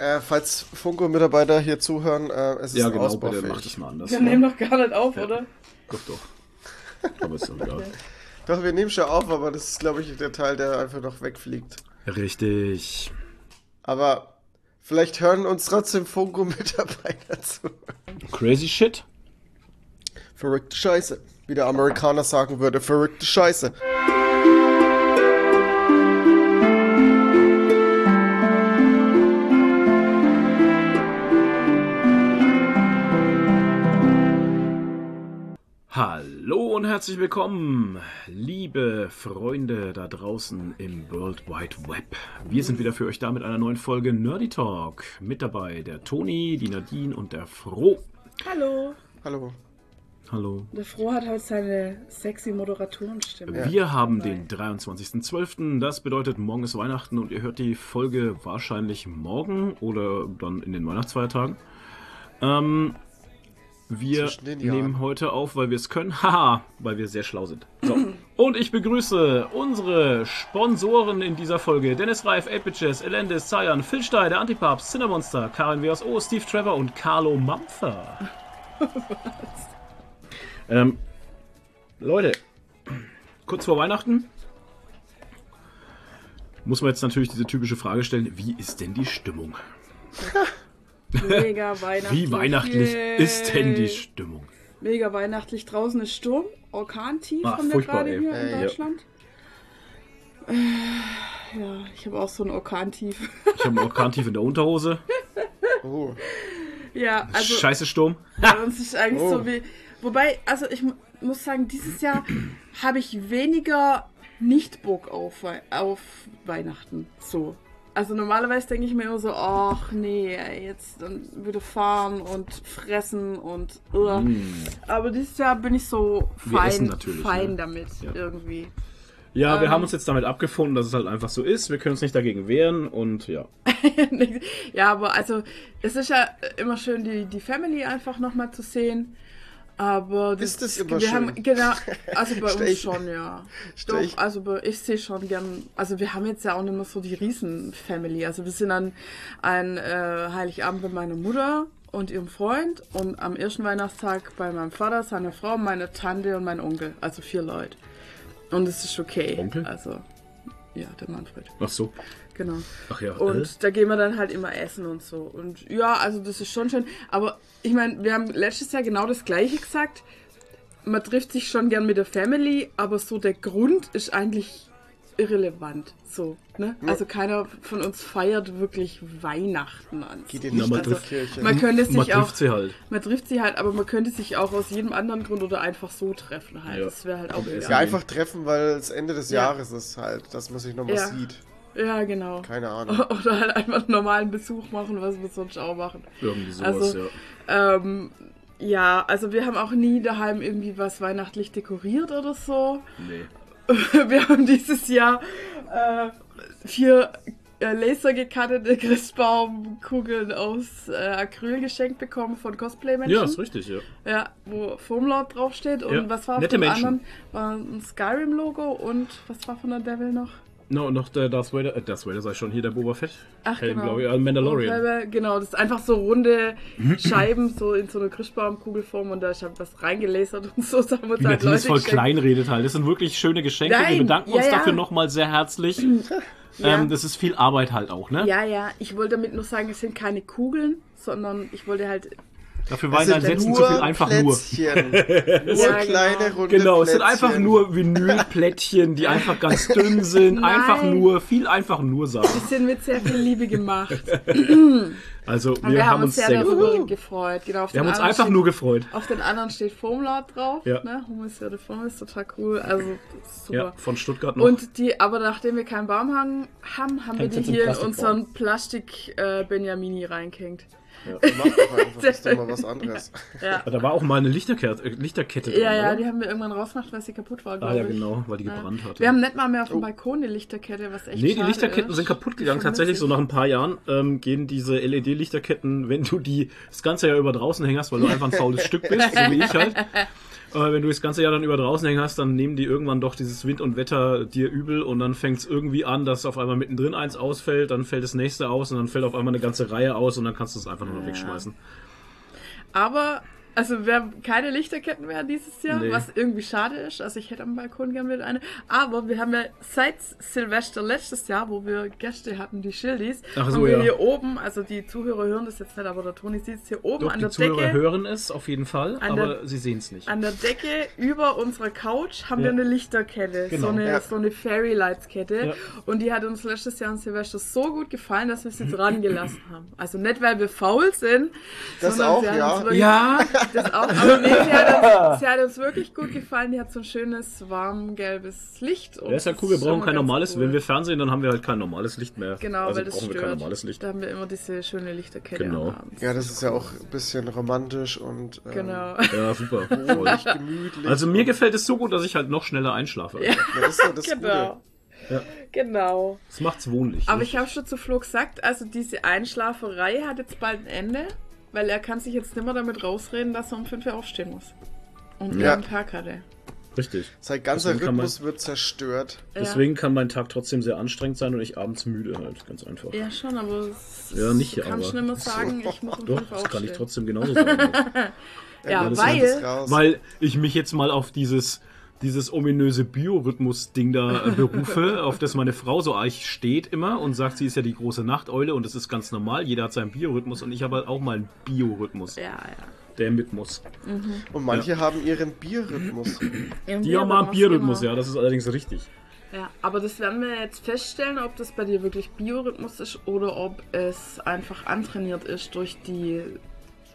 Äh, falls Funko-Mitarbeiter hier zuhören, äh, es ist Ja, genau, ausbaufähig. bitte mach das mal anders. Wir ja. nehmen doch gar nicht auf, Ja. oder? Doch, doch. Aber ist doch egal. Doch, wir nehmen schon auf, aber das ist, glaube ich, der Teil, der einfach noch wegfliegt. Richtig. Aber vielleicht hören uns trotzdem Funko-Mitarbeiter zu. Crazy Shit. Verrückte Scheiße. Wie der Amerikaner sagen würde, verrückte Scheiße. Hallo und herzlich willkommen, liebe Freunde da draußen im World Wide Web. Wir sind wieder für euch da mit einer neuen Folge Nerdy Talk. Mit dabei der Toni, die Nadine und der Froh. Hallo. Hallo. Hallo. Der Froh hat heute seine sexy Moderatorenstimme. Wir haben den 23.12., das bedeutet morgen ist Weihnachten und ihr hört die Folge wahrscheinlich morgen oder dann in den Weihnachtsfeiertagen. Ähm, wir nehmen heute auf, weil wir es können. Haha, weil wir sehr schlau sind. So. Und ich begrüße unsere Sponsoren in dieser Folge. Dennis Reif, 8 Elendis, Zayan, Phil Stein, der Antipapst, Cinnamonster, Karin WSO, Steve Trevor und Carlo Mampfer. ähm, Leute, kurz vor Weihnachten muss man jetzt natürlich diese typische Frage stellen, wie ist denn die Stimmung? Mega weihnachtlich. Wie weihnachtlich Yay. ist denn die Stimmung? Mega weihnachtlich. Draußen ist Sturm. Orkantief Ah, haben wir furchtbar, gerade ey. hier Ey, in ja. Deutschland. Äh, Ja, ich habe auch so ein Orkantief. Ich habe einen Orkantief in der Unterhose. Oh. ja, also Scheiße Sturm. bei uns ist eigentlich Oh. so wie. Wobei, also ich mu- muss sagen, dieses Jahr habe ich weniger nicht Bock auf, auf Weihnachten. So. Also normalerweise denke ich mir immer so, ach nee, jetzt wieder fahren und fressen und uh. Aber dieses Jahr bin ich so Wir fein, fein ne? damit Ja. irgendwie. Ja, wir Ähm. haben uns jetzt damit abgefunden, dass es halt einfach so ist. Wir können uns nicht dagegen wehren und ja. ja, aber also es ist ja immer schön, die, die Family einfach nochmal zu sehen. Aber Ist das immer wir schön? Haben, genau, also bei uns schon, ja. Doch, also bei, ich sehe schon gern, also wir haben jetzt ja auch nicht mehr so die Riesen-Family. Also wir sind an, an äh, Heiligabend bei meiner Mutter und ihrem Freund und am ersten Weihnachtstag bei meinem Vater, seiner Frau, meiner Tante und meinem Onkel. Also vier Leute. Und es ist okay. Onkel? Also, ja, der Manfred. Ach so. Genau. Ach ja. Und äh? da gehen wir dann halt immer essen und so. Und ja, also das ist schon schön. Aber ich meine, wir haben letztes Jahr genau das gleiche gesagt. Man trifft sich schon gern mit der Family, aber so der Grund ist eigentlich irrelevant. So, ne? Also keiner von uns feiert wirklich Weihnachten an. Geht ihr Na, nicht man in die trifft- Kirche? Man könnte sich Man auch, trifft sie halt. man trifft sie halt, aber man könnte sich auch aus jedem anderen Grund oder einfach so treffen halt. Ja. Das wäre halt auch. Ja, einfach treffen, weil es Ende des Ja. Jahres ist halt, dass man sich nochmal Ja. sieht. Ja, genau. Keine Ahnung. Oder halt einfach einen normalen Besuch machen, was wir sonst auch machen. Irgendwie sowas, Also- ja. Ähm, ja, also wir haben auch nie daheim irgendwie was weihnachtlich dekoriert oder so. Nee. Wir haben dieses Jahr äh, vier äh, lasergekattete Christbaumkugeln aus äh, Acryl geschenkt bekommen von Cosplay-Menschen. Ja, ist richtig, ja. Ja, wo Foamlord draufsteht. Und Ja, was war auf nette dem Menschen. anderen? War ein Skyrim-Logo und was war von der Devil noch? No, und noch der Darth Vader, äh, Darth Vader ich schon, hier der Boba Fett. Ach, Helm, genau. glaube ich, äh, Mandalorian. Und, genau, das ist einfach so runde Scheiben, so in so eine Christbaumkugelform und da ist halt was reingelasert und so. Da haben uns Wie halt es voll geschenkt. klein redet halt. Das sind wirklich schöne Geschenke. Nein, Wir bedanken uns ja, ja. dafür nochmal sehr herzlich. Ja. Ähm, das ist viel Arbeit halt auch, ne? Ja, ja, ich wollte damit nur sagen, es sind keine Kugeln, sondern ich wollte halt. Dafür waren dann Sätzen zu viel einfach nur. Plätzchen. nur Ja, kleine, genau. runde Genau, es sind Plätzchen. einfach nur Vinylplättchen, die einfach ganz dünn sind. Nein. Einfach nur, viel einfach nur sagen. Die sind mit sehr viel Liebe gemacht. Also, Und wir, haben uns sehr darüber gefreut. gefreut. Genau, Wir haben uns einfach steht, nur gefreut. Auf den anderen steht Foamlord drauf. Ja. Ne? Humus ja Foam ist total cool. Also, super. Ja, von Stuttgart noch. Und die, aber nachdem wir keinen Baum haben, haben, haben wir die hier in unseren Plastik-Benjamini reingehängt. Ja, mach doch einfach, das ist doch mal was anderes. Ja. da war auch mal eine Lichterkette, äh, Lichterkette drin, Ja, ja, oder? die haben wir irgendwann rausgemacht, weil sie kaputt war, Ah ja, ich. genau, weil die Ja. gebrannt hatte. Wir haben nicht mal mehr auf dem Oh. Balkon eine Lichterkette, was echt Nee, die schade Lichterketten ist. sind kaputt gegangen. Tatsächlich, so nach ein paar Jahren ähm, gehen diese LED-Lichterketten, wenn du die das ganze Jahr über draußen hängerst, weil du einfach ein faules Stück bist, so wie ich halt, äh, wenn du das ganze Jahr dann über draußen hängen hast, dann nehmen die irgendwann doch dieses Wind und Wetter dir übel und dann fängt es irgendwie an, dass auf einmal mittendrin eins ausfällt, dann fällt das nächste aus und dann fällt auf einmal eine ganze Reihe aus und dann kannst du es einfach nur noch Ja. wegschmeißen. Aber, also wir haben keine Lichterketten mehr dieses Jahr, Nee. was irgendwie schade ist. Also ich hätte am Balkon gerne wieder eine. Aber wir haben ja seit Silvester letztes Jahr, wo wir Gäste hatten, die Schildis, Ach so, haben wir ja. hier oben, also die Zuhörer hören das jetzt nicht, aber der Toni sieht es hier oben Doch, an die der Zuhörer Decke. hören es auf jeden Fall, aber der- sie sehen es nicht. An der Decke über unserer Couch haben Ja. wir eine Lichterkette, Genau. so eine, Ja. so eine Fairy Lights Kette. Ja. Und die hat uns letztes Jahr an Silvester so gut gefallen, dass wir sie dran gelassen haben. Also nicht, weil wir faul sind, Das sondern auch, sie ja. Ja, Das auch, aber nee, sie hat, uns, sie hat uns wirklich gut gefallen. Die hat so ein schönes, warm gelbes Licht. und ja, ist ja cool, wir brauchen kein normales. cool. Wenn wir Fernsehen, dann haben wir halt kein normales Licht mehr. Genau, also weil das brauchen wir kein stört. normales Licht. Da haben wir immer diese schöne Lichterkette Genau. Ja, das ist ja auch ein bisschen romantisch und ähm, Genau. Ja, super. Gemütlich. Also mir gefällt es so gut, dass ich halt noch schneller einschlafe. Ja. Ja, das ist ja das Genau. Ja. Genau. Das macht's wohnlich. Aber nicht? ich habe schon zu Flo gesagt, also diese Einschlaferei hat jetzt bald ein Ende, weil er kann sich jetzt nicht mehr damit rausreden, dass er um 5 Uhr aufstehen muss. Und Ja. jeden Tag hatte. Richtig. Sein ganzer Deswegen Rhythmus wird zerstört. Deswegen kann mein Tag trotzdem sehr anstrengend sein und ich abends müde halt, ganz einfach. Ja, ja schon, aber es, Ja, nicht, du kannst aber- nicht mehr sagen, ich muss um Doch, 5 Uhr das kann ich trotzdem genauso sagen. Ja, das weil-. Weil ich mich jetzt mal auf dieses, dieses ominöse Biorhythmus-Ding da äh, berufe, auf das meine Frau so eigentlich steht immer und sagt, sie ist ja die große Nachteule und das ist ganz normal. Jeder hat seinen Biorhythmus und ich habe halt auch mal einen Biorhythmus, Ja, ja. der mit muss. Und manche haben ihren Bierrhythmus. Die haben mal einen Biorhythmus, ja, das ist allerdings richtig. Ja, aber das werden wir jetzt feststellen, ob das bei dir wirklich Biorhythmus ist oder ob es einfach antrainiert ist durch die 30,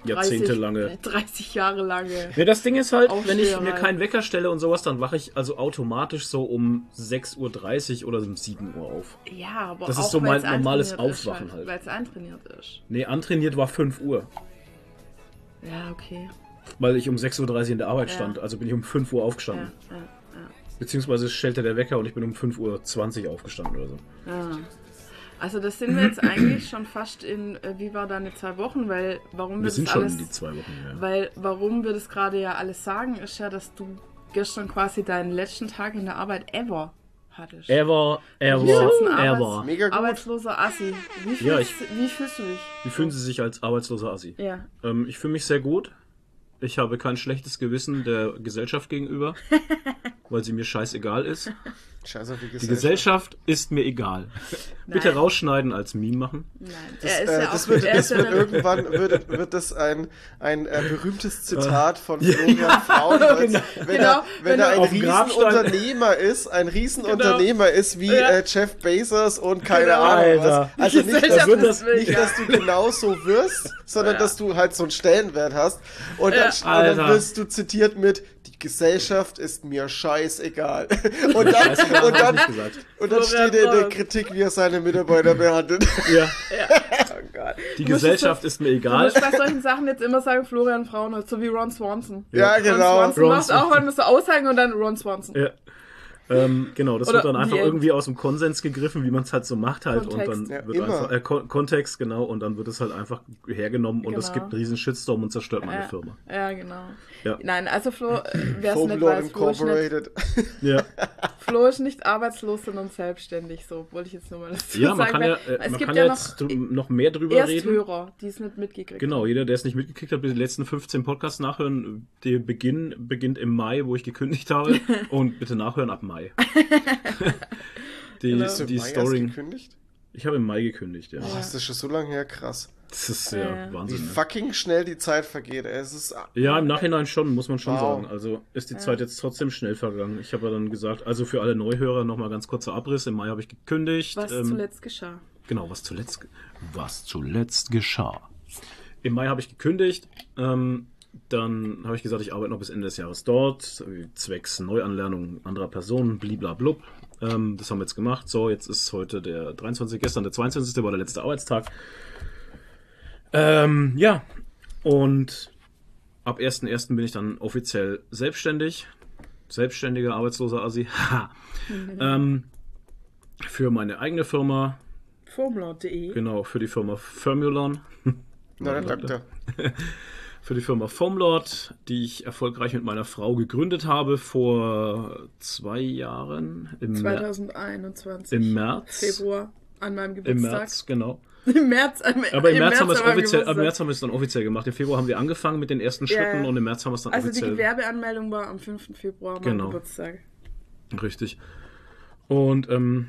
Jahrzehntelange. 30 Jahre lange. Ja, das Ding ist halt, wenn ich mir keinen Wecker stelle und sowas, dann wache ich also automatisch so um 6.30 Uhr oder um 7 Uhr auf. Ja, aber Das ist auch, so mein normales eintrainiert ist Aufwachen halt. Weil es eintrainiert ist. Nee, antrainiert war 5 Uhr, Ja, okay. weil ich um 6.30 Uhr in der Arbeit Ja. stand. Also bin ich um 5 Uhr Ja, aufgestanden. ja, Beziehungsweise stellte der Wecker und ich bin um 5.20 Uhr aufgestanden oder so. ja. Also das sind wir jetzt eigentlich schon fast in, äh, wie war deine zwei Wochen, weil warum wir, Wir das sind schon alles, in die zwei Wochen her. weil warum wir das gerade ja alles sagen, ist ja, dass du gestern quasi deinen letzten Tag in der Arbeit ever hattest. Ever, ever, ist ein Arbeits- ever. Mega gut. Arbeitsloser Assi. Wie fühlst, Ja, ich- wie fühlst du dich? Wie fühlen Sie sich als arbeitsloser Assi? Ja. Ähm, ich fühle mich sehr gut. Ich habe kein schlechtes Gewissen der Gesellschaft gegenüber, weil sie mir scheißegal ist. Scheiß auf die Die Gesellschaft. Gesellschaft ist mir egal. Bitte rausschneiden als Meme machen. Nein. Das, er ist äh, ja das auch wird, das ja wird irgendwann wird, wird das ein, ein äh, berühmtes Zitat von Florian Frauenholz. Genau. Wenn, Genau, er, wenn wenn er ein Riesenunternehmer ist, ein Riesenunternehmer ist wie Ja. äh, Jeff Bezos und keine Genau. Ahnung was. Also nicht, Gesellschaft dass, das- nicht, ja. dass du genauso wirst, sondern Ja. dass du halt so einen Stellenwert hast. Und dann, Ja. und dann wirst du zitiert mit die Gesellschaft ist mir scheißegal. Und dann, Scheißegal, und ich dann, und dann steht er in der. Kritik, wie er seine Mitarbeiter behandelt. Ja, Oh Gott. die Du Gesellschaft es ist mir Du egal. musst bei solchen Sachen jetzt immer sagen, Florian Frauenholz, so wie Ron Swanson. Ja, Ron genau. Swanson Ron macht Swanson. auch, wenn du so aussagen und dann Ron Swanson. Ja. Ähm, genau, das Oder wird dann einfach irgendwie aus dem Konsens gegriffen, wie man es halt so macht halt. Kontext. Und dann Ja, wird immer. einfach, äh, Kon Kontext, genau, und dann wird es halt einfach hergenommen und es Genau. gibt einen riesen Shitstorm und zerstört meine Ja. Firma. Ja, genau. Ja. Nein, also Flo, wer es nicht weiß, Flo ist nicht. Ja, Flo ist nicht arbeitslos, sondern selbstständig. So wollte ich jetzt nur mal dazu ja man sagen. kann ja, äh, es man gibt kann ja jetzt noch drü- noch mehr drüber reden. Ersthörer, die es nicht mitgekriegt Genau, jeder, der es nicht mitgekriegt hat, die letzten 15 Podcasts nachhören. Der Beginn beginnt im Mai, wo ich gekündigt habe. und bitte nachhören ab Mai. die Genau. Die Mai Story. gekündigt? Ich habe im Mai gekündigt, ja. Boah, ist das schon so lange her? Krass. Das ist ja Ja. Wie Wahnsinn. Ne? fucking schnell die Zeit vergeht. ey. Es ist Ja, im Nachhinein schon, muss man schon Wow. sagen. Also ist die Zeit jetzt trotzdem schnell vergangen. Ich habe ja dann gesagt, also für alle Neuhörer nochmal ganz kurzer Abriss. Im Mai habe ich gekündigt. Was Ähm, zuletzt geschah. Genau, was zuletzt, was zuletzt geschah. Im Mai habe ich gekündigt. Ähm, dann habe ich gesagt, ich arbeite noch bis Ende des Jahres dort, zwecks Neuanlernung anderer Personen, bliblablub. Ähm, das haben wir jetzt gemacht. So, jetzt ist heute der 23. Gestern der 22. war der letzte Arbeitstag. Ähm, ja, und ab 1.1. bin ich dann offiziell selbstständig. Selbstständiger, arbeitsloser Assi. Haha. ähm, für meine eigene Firma, Formula.de. Genau, für die Firma Firmulon. Na, der Doktor. für die Firma Foamlord, die ich erfolgreich mit meiner Frau gegründet habe vor zwei Jahren im, Mer 2021. im März. Februar an meinem Im Geburtstag. März, genau. Im März. Im, Aber im, März, haben wir es offiziell, im. März haben wir es dann offiziell gemacht. Im Februar haben wir angefangen mit den ersten Schritten ja. und im März haben wir es dann Also die offiziell. Gewerbeanmeldung war am 5. Februar, mein Genau. Geburtstag. Richtig. Und ähm,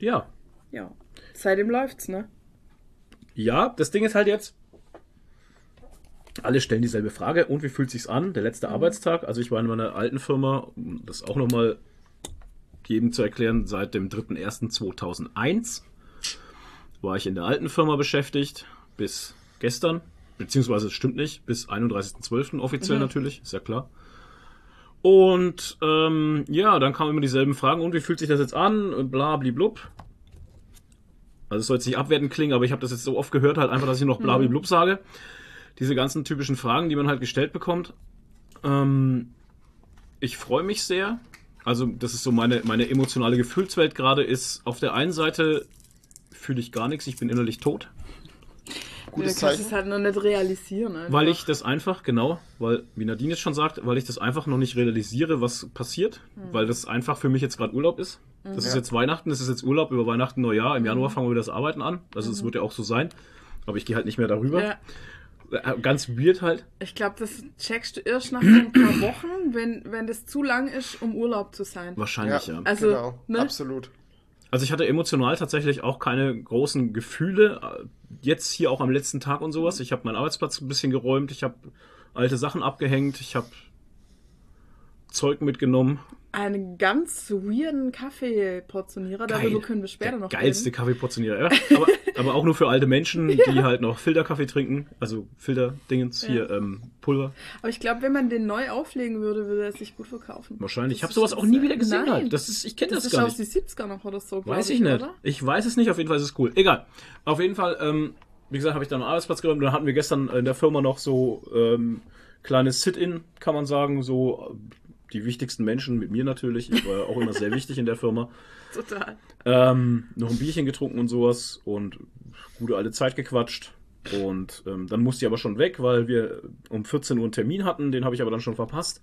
ja, Ja. Seitdem läuft's, ne? Ja, das Ding ist halt jetzt, alle stellen dieselbe Frage. Und wie fühlt sich's an? Der letzte Arbeitstag. Also ich war in meiner alten Firma, um das auch nochmal jedem zu erklären, seit dem 3.1.2001 war ich in der alten Firma beschäftigt bis gestern. Beziehungsweise es stimmt nicht, bis 31.12. offiziell natürlich, ist ja klar. Und ähm, ja, dann kamen immer dieselben Fragen. Und wie fühlt sich das jetzt an? Bla, blub. Also es soll jetzt nicht abwertend klingen, aber ich habe das jetzt so oft gehört, halt einfach, dass ich noch blub sage. Diese ganzen typischen Fragen, die man halt gestellt bekommt. Ähm, ich freue mich sehr. Also das ist so meine, meine emotionale Gefühlswelt gerade ist. Auf der einen Seite fühle ich gar nichts, ich bin innerlich tot. Gutes du kannst es Zeichen. halt noch nicht realisieren. Einfach. Weil ich das einfach, genau, weil, wie Nadine jetzt schon sagt, weil ich das einfach noch nicht realisiere, was passiert, weil das einfach für mich jetzt gerade Urlaub ist. Das ist Ja. jetzt Weihnachten, das ist jetzt Urlaub über Weihnachten, Neujahr. Im Januar fangen wir wieder das Arbeiten an. Also es wird ja auch so sein. Aber ich gehe halt nicht mehr darüber. Ja. Ganz weird halt. Ich glaube, das checkst du erst nach so ein paar Wochen, wenn, wenn das zu lang ist, um Urlaub zu sein. Wahrscheinlich, ja. Also, genau, ne? absolut. Also ich hatte emotional tatsächlich auch keine großen Gefühle. äh, Jetzt hier auch am letzten Tag und sowas. Ich habe meinen Arbeitsplatz ein bisschen geräumt. Ich habe alte Sachen abgehängt. Ich habe Zeug mitgenommen. Einen ganz weirden Kaffeeportionierer, darüber können wir später Der noch geilste reden. Kaffeeportionierer. Ja, aber, aber auch nur für alte Menschen, die halt noch Filterkaffee trinken. Also Filterdingens hier, ähm, Pulver. Aber ich glaube, wenn man den neu auflegen würde, würde er sich gut verkaufen. Wahrscheinlich. Ich Das habe sowas ist- auch nie wieder gesehen Nein. halt. Das ist, ich kenne Das, das, ist gar aus nicht. die 70er noch oder so, Weiß ich nicht. Oder? Ich weiß es nicht, auf jeden Fall ist es cool. Egal. Auf jeden Fall, ähm, wie gesagt, habe ich dann einen Arbeitsplatz geräumt. Dann hatten wir gestern in der Firma noch so ähm, kleines Sit-In, kann man sagen. So die wichtigsten Menschen mit mir natürlich. Ich war ja auch immer sehr wichtig in der Firma. Total. Ähm, noch ein Bierchen getrunken und sowas und gute alte Zeit gequatscht. Und ähm, dann musste ich aber schon weg, weil wir um 14 Uhr einen Termin hatten. Den habe ich aber dann schon verpasst.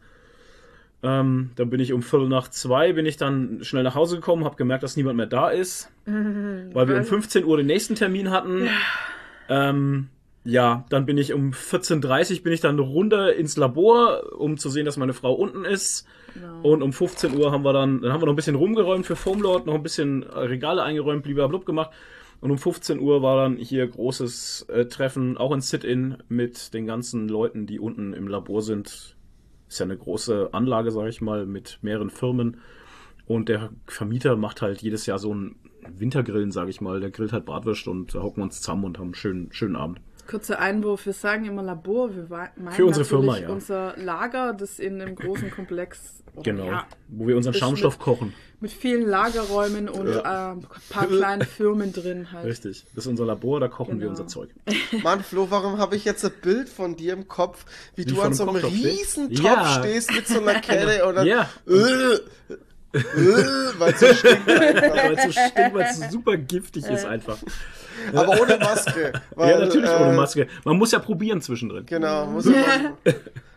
Ähm, dann bin ich um Viertel nach zwei, bin ich dann schnell nach Hause gekommen, habe gemerkt, dass niemand mehr da ist, weil wir um 15 Uhr den nächsten Termin hatten. Ähm, ja, dann bin ich um 14.30 Uhr bin ich dann runter ins Labor, um zu sehen, dass meine Frau unten ist. Genau. Und um 15 Uhr haben wir dann, dann haben wir noch ein bisschen rumgeräumt für Foamlord, noch ein bisschen äh, Regale eingeräumt, blub gemacht. Und um 15 Uhr war dann hier großes äh, Treffen, auch ein Sit-In mit den ganzen Leuten, die unten im Labor sind. Ist ja eine große Anlage, sage ich mal, mit mehreren Firmen. Und der Vermieter macht halt jedes Jahr so ein Wintergrillen, sage ich mal. Der grillt halt Bratwurst und da hocken wir uns zusammen und haben einen schönen, schönen Abend. Kurzer Einwurf, wir sagen immer Labor, wir meinen Für unsere natürlich Firma, ja. unser Lager, das in einem großen Komplex oder Genau. ja, Wo wir unseren Schaumstoff mit- kochen. mit vielen Lagerräumen und Ja. ähm, ein paar kleinen Firmen drin halt. Richtig. Das ist unser Labor, da kochen wir Genau. unser Zeug. Mann, Flo, warum habe ich jetzt ein Bild von dir im Kopf, wie, du von an so einem stehst? riesen Topf Ja. stehst mit so einer Kette oder Ja. äh, äh, weil so stinkt weil es so stinkt, weil es so super giftig ist einfach. Aber ohne Maske. Weil, ja, natürlich äh, ohne Maske. Man muss ja probieren zwischendrin. Genau, muss ich mal.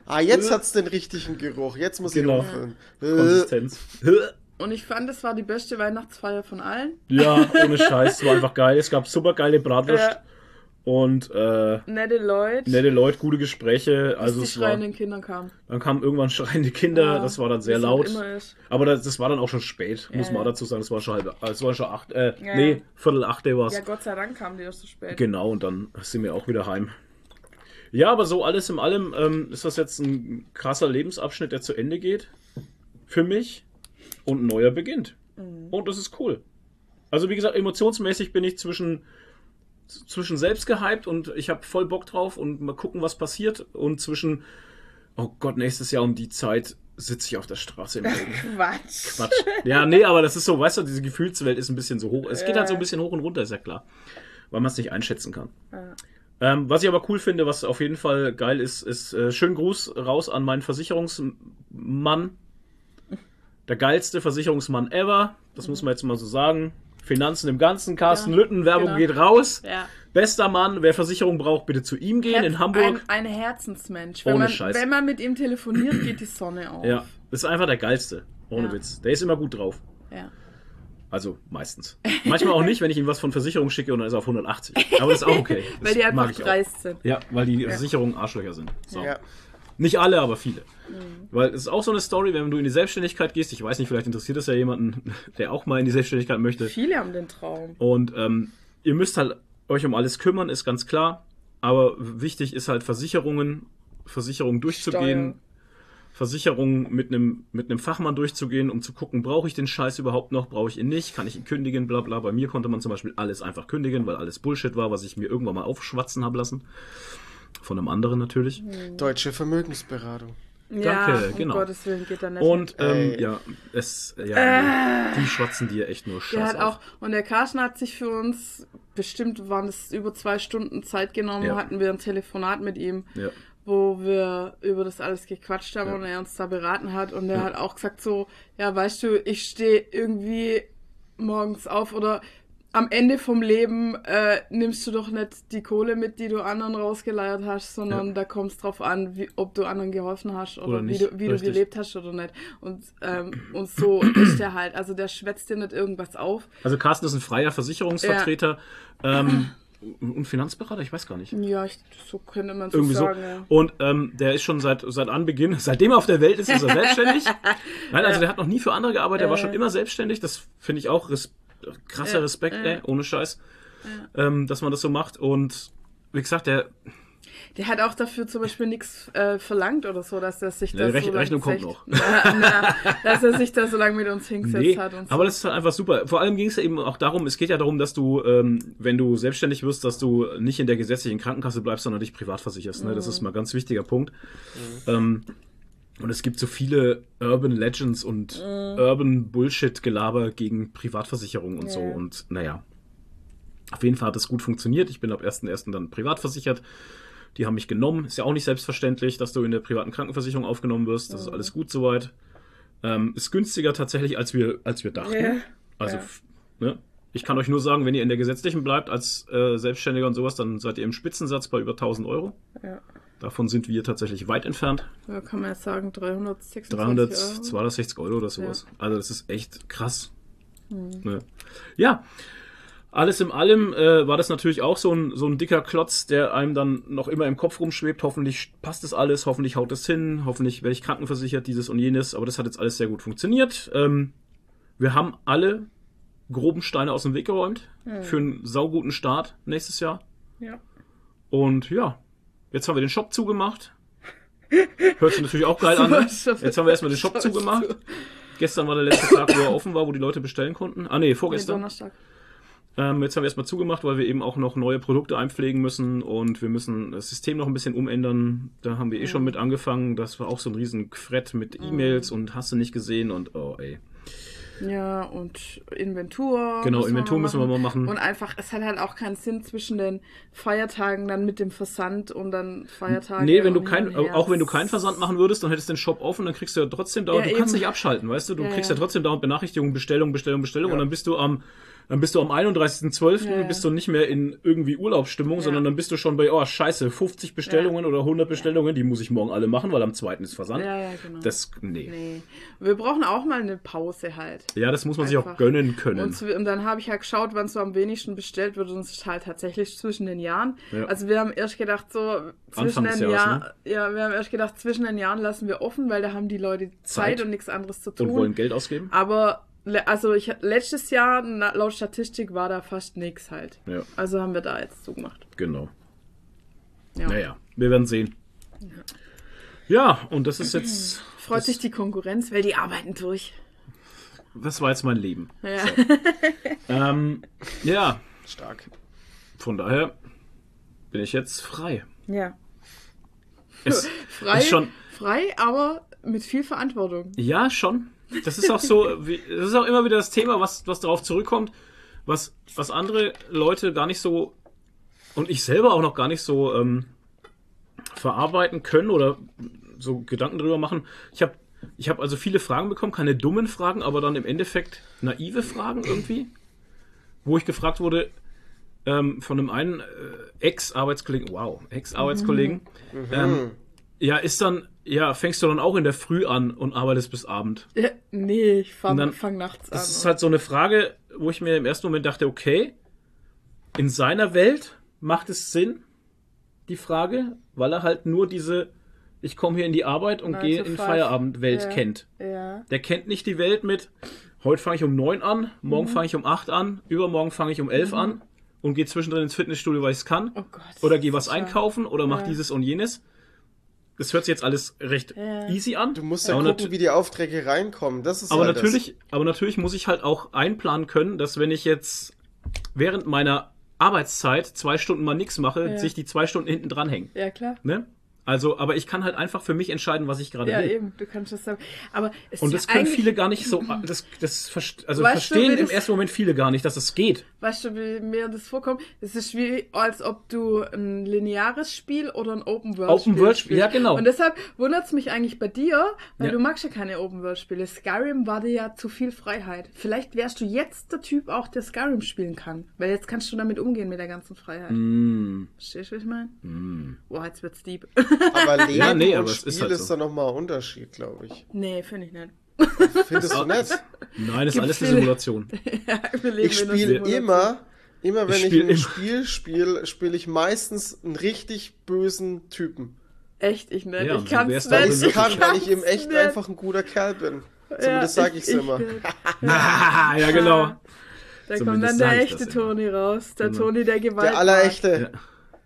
Ah, jetzt hat's den richtigen Geruch. Jetzt muss Genau. ich umfüllen. Äh, Konsistenz. Und ich fand, es war die beste Weihnachtsfeier von allen. Ja, ohne Scheiß. Es war einfach geil. Es gab super geile Bratwurst Ja. Und äh, Nette Leute, nette Leute, gute Gespräche. Also die es war, schreienden Kinder kamen. dann kamen irgendwann schreiende Kinder. Ja, das war dann sehr es laut. halt ist. Aber das, das war dann auch schon spät, muss Ja, man ja. dazu sagen. Es war schon halb, es war schon acht, äh, Ja, nee, ja. Viertel achte war's. Ja, Gott sei Dank kamen die erst so spät. Genau, und dann sind wir auch wieder heim. Ja, aber so alles in allem ähm, ist das jetzt ein krasser Lebensabschnitt, der zu Ende geht. Für mich. Und ein neuer beginnt. Und das ist cool. Also, wie gesagt, emotionsmäßig bin ich zwischen, zwischen selbst gehypt und ich habe voll Bock drauf und mal gucken, was passiert. Und zwischen, oh Gott, nächstes Jahr um die Zeit sitze ich auf der Straße im Regen. Quatsch. Quatsch. Ja, nee, aber das ist so, weißt du, diese Gefühlswelt ist ein bisschen so hoch. Es geht halt so ein bisschen hoch und runter, ist ja klar. Weil man es nicht einschätzen kann. Ja. Ähm, was ich aber cool finde, was auf jeden Fall geil ist, ist äh, schönen Gruß raus an meinen Versicherungsmann. Der geilste Versicherungsmann ever. Das muss man jetzt mal so sagen. Finanzen im Ganzen. Carsten Ja, Lütten, Werbung genau. geht raus. Ja. Bester Mann, wer Versicherung braucht, bitte zu ihm gehen in Herz- Hamburg. Ein, ein Herzensmensch. Ohne Wenn man, Scheiß. wenn man mit ihm telefoniert, geht die Sonne auf. Ja, ist einfach der geilste. Ohne Ja. Witz. Der ist immer gut drauf. Ja. Also meistens. Manchmal auch nicht, wenn ich ihm was von Versicherung schicke und dann ist er auf 180. Aber das ist auch okay. Das Weil die einfach dreist sind. Ja, weil die Versicherungen Arschlöcher sind. So. Ja. Nicht alle, aber viele. Mhm. Weil es ist auch so eine Story, wenn du in die Selbstständigkeit gehst. Ich weiß nicht, vielleicht interessiert das ja jemanden, der auch mal in die Selbstständigkeit möchte. Viele haben den Traum. Und ähm, ihr müsst halt euch um alles kümmern, ist ganz klar. Aber wichtig ist halt Versicherungen, Versicherungen durchzugehen, Steuer. Versicherungen mit einem mit einem Fachmann durchzugehen, um zu gucken, brauche ich den Scheiß überhaupt noch, brauche ich ihn nicht, kann ich ihn kündigen, bla bla. Bei mir konnte man zum Beispiel alles einfach kündigen, weil alles Bullshit war, was ich mir irgendwann mal aufschwatzen habe lassen. Von einem anderen natürlich. Deutsche Vermögensberatung. Ja, Danke, um genau. Gottes Willen geht da nicht. Und ähm, ja, es ja, nee, die schwatzen dir echt nur der Scheiß hat auch, und der Carsten hat sich für uns, bestimmt waren es über zwei Stunden Zeit genommen, Ja. hatten wir ein Telefonat mit ihm, Ja. wo wir über das alles gequatscht haben Ja. und er uns da beraten hat. Und er Ja. hat auch gesagt so, ja, weißt du, ich stehe irgendwie morgens auf oder am Ende vom Leben äh, nimmst du doch nicht die Kohle mit, die du anderen rausgeleiert hast, sondern Ja. da kommt es drauf an, wie, ob du anderen geholfen hast oder, Oder wie, du, wie du gelebt hast oder nicht. Und, ähm, und so ist der halt. Also der schwätzt dir nicht irgendwas auf. Also Carsten ist ein freier Versicherungsvertreter ähm, und Finanzberater, ich weiß gar nicht. Ja, ich, so könnte man so Irgendwie so. sagen. Ja. Und ähm, der ist schon seit, seit Anbeginn, seitdem er auf der Welt ist, ist er selbstständig. Nein, also der hat noch nie für andere gearbeitet, er war schon immer selbstständig. Das finde ich auch res krasser Ja, Respekt, ja. ey, ohne Scheiß, ähm, dass man das so macht. Und wie gesagt, der Der hat auch dafür zum Beispiel nichts äh, verlangt oder so, dass er sich Die da Rech- so Rechnung kommt noch. Na, na, dass er sich da so lange mit uns hingesetzt Nee, hat und so. aber das ist halt einfach super. Vor allem ging es ja eben auch darum, es geht ja darum, dass du, ähm, wenn du selbstständig wirst, dass du nicht in der gesetzlichen Krankenkasse bleibst, sondern dich privat versicherst. Ne? Das ist mal ein ganz wichtiger Punkt. Ähm, und es gibt so viele Urban Legends und Urban Bullshit-Gelaber gegen Privatversicherung und so. Ja. Und naja, auf jeden Fall hat das gut funktioniert. Ich bin ab 1.1. dann privat versichert. Die haben mich genommen. Ist ja auch nicht selbstverständlich, dass du in der privaten Krankenversicherung aufgenommen wirst. Das ist alles gut soweit. Ähm, ist günstiger tatsächlich, als wir, als wir dachten. Ja. Also, Ja. ne? Ich kann euch nur sagen, wenn ihr in der gesetzlichen bleibt als äh, Selbstständiger und sowas, dann seid ihr im Spitzensatz bei über 1000 Euro. Ja. Davon sind wir tatsächlich weit entfernt. Ja, kann man jetzt sagen, 326 300, Euro. 260 Euro oder sowas. Also das ist echt krass. Hm. Ne? Ja, alles in allem äh, war das natürlich auch so ein, so ein dicker Klotz, der einem dann noch immer im Kopf rumschwebt. Hoffentlich passt das alles, hoffentlich haut es hin, hoffentlich werde ich krankenversichert, dieses und jenes. Aber das hat jetzt alles sehr gut funktioniert. Ähm, wir haben alle groben Steine aus dem Weg geräumt für einen sauguten Start nächstes Jahr. Ja. Und ja, jetzt haben wir den Shop zugemacht. Hört sich natürlich auch geil an. Ne? Jetzt haben wir erstmal den Shop zugemacht. Gestern war der letzte Tag, wo er offen war, wo die Leute bestellen konnten. Ah nee, vorgestern. Donnerstag. Ähm, jetzt haben wir erstmal zugemacht, weil wir eben auch noch neue Produkte einpflegen müssen und wir müssen das System noch ein bisschen umändern. Da haben wir eh schon mit angefangen. Das war auch so ein riesen Fred mit E-Mails und hast du nicht gesehen und oh ey. Ja, und Inventur. Genau, müssen Inventur müssen wir mal machen. Und einfach, es hat halt auch keinen Sinn zwischen den Feiertagen dann mit dem Versand und dann Feiertagen. Nee, wenn du kein, her. auch wenn du keinen Versand machen würdest, dann hättest du den Shop offen, dann kriegst du ja trotzdem dauernd, Ja, du kannst eben. nicht abschalten, weißt du, du Ja, kriegst ja. ja. trotzdem dauernd Benachrichtigungen, Bestellung, Bestellung, Bestellung und dann bist du am, dann bist du am 31.12. Ja, ja. bist du nicht mehr in irgendwie Urlaubsstimmung, Ja. sondern dann bist du schon bei, oh scheiße, 50 Bestellungen oder 100 Bestellungen, die muss ich morgen alle machen, weil am 2. ist Versand. Ja, ja, genau. Das, nee. nee. Wir brauchen auch mal eine Pause halt. Ja, das muss man sich auch Einfach. gönnen können. Und, und dann habe ich halt geschaut, wann so am wenigsten bestellt wird und es ist halt tatsächlich zwischen den Jahren. Ja. Also wir haben erst gedacht, so zwischen Anfang den Jahren, ne? ja, wir haben erst gedacht, zwischen den Jahren lassen wir offen, weil da haben die Leute Zeit, Zeit. und nichts anderes zu tun. und wollen Geld ausgeben? Aber also ich letztes Jahr na- laut Statistik war da fast nichts halt. Ja, Also haben wir da jetzt zugemacht. genau. Ja. Naja, wir werden sehen. Ja, und das ist jetzt, Freut sich die Konkurrenz, weil die arbeiten durch. das war jetzt mein Leben. Ja. Ähm, ja, Stark. Von daher bin ich jetzt frei. ja. Es Frei, ist schon, frei, aber mit viel Verantwortung. ja, schon. Das ist auch so, wie, das ist auch immer wieder das Thema, was, was darauf zurückkommt, was, was andere Leute gar nicht so und ich selber auch noch gar nicht so ähm, verarbeiten können oder so Gedanken drüber machen. Ich habe ich hab also viele Fragen bekommen, keine dummen Fragen, aber dann im Endeffekt naive Fragen irgendwie, wo ich gefragt wurde, ähm, von einem einen äh, Ex-Arbeitskollegen, wow, Ex-Arbeitskollegen, Mhm. ähm, ja, ist dann, ja, fängst du dann auch in der Früh an und arbeitest bis Abend. Ja, nee, ich Und fang, nachts an. Das ist halt so eine Frage, wo ich mir im ersten Moment dachte, okay, in seiner Welt macht es Sinn, die Frage, weil er halt nur diese, ich komme hier in die Arbeit und gehe in. Feierabendwelt Ja. kennt. ja. Der kennt nicht die Welt mit, heute fange ich um 9 an, Mhm. morgen fange ich um 8 an, übermorgen fange ich um 11 an und gehe zwischendrin ins Fitnessstudio, weil ich es kann. Oh Gott. Oder gehe was einkaufen oder mach Ja. dieses und jenes. Das hört sich jetzt alles recht Ja. easy an. Du musst ja aber gucken, wie die Aufträge reinkommen. Das ist aber halt das. natürlich, aber natürlich muss ich halt auch einplanen können, dass wenn ich jetzt während meiner Arbeitszeit zwei Stunden mal nichts mache, Ja. sich die zwei Stunden hinten dranhängen. Ja, klar. Ne? Also, aber ich kann halt einfach für mich entscheiden, was ich gerade Ja, will. eben, du kannst das sagen. Aber es Und ist das ja können viele gar nicht so, das, das also Weißt du, verstehen wie im das- ersten Moment viele gar nicht, dass es geht. Weißt du, wie mir das vorkommt? Es ist wie, als ob du ein lineares Spiel oder ein Open-World-Spiel Open-World-Spiel, ja, genau. Und deshalb wundert es mich eigentlich bei dir, weil Ja. du magst ja keine Open-World-Spiele. Skyrim war dir ja zu viel Freiheit. Vielleicht wärst du jetzt der Typ auch, der Skyrim spielen kann. Weil jetzt kannst du damit umgehen mit der ganzen Freiheit. Mm. Verstehst du, was ich meine? Boah, jetzt wird's deep. Aber Leben Ja, nee, und aber es Spiel ist ist, halt da so. nochmal ein Unterschied, glaube ich. nee, finde ich nicht. Findest du nicht? Nein, das ist alles eine Simulation. ja, Ich spiele immer, immer wenn Ich ich, spiel ein immer. Spiel spiele, spiele ich meistens einen richtig bösen Typen. Echt, ich nicht. Ja, ich kann's wärst nicht. Weil ich kann, weil ich im kann's echt nicht. einfach ein guter Kerl bin. Zumindest sage ich's immer. nicht. ja, genau. Da kommt dann der ich echte immer. Toni raus. Der Genau. Toni, der Gewalt. Der allerechte.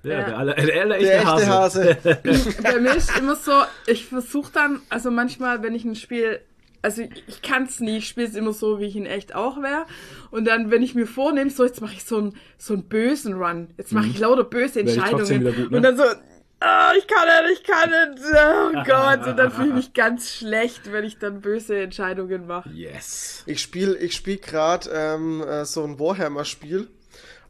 Ja, Ja. der, aller, der, aller Der echte Hase. Bei mir ist immer so, ich versuche dann, also manchmal, wenn ich ein Spiel, also ich, kann es nie, ich spiele es immer so, wie ich in echt auch wäre. Und dann, wenn ich mir vornehme, so jetzt mache ich so einen so einen bösen Run, jetzt mache ich lauter böse Mhm. Ich trotzdem Entscheidungen. gut, ne? Und dann so, ah, ich kann nicht, ich kann nicht, oh Gott. Und dann fühle ich mich ganz schlecht, wenn ich dann böse Entscheidungen mache. Yes. Ich spiele ich spiel gerade ähm, äh, so ein Warhammer-Spiel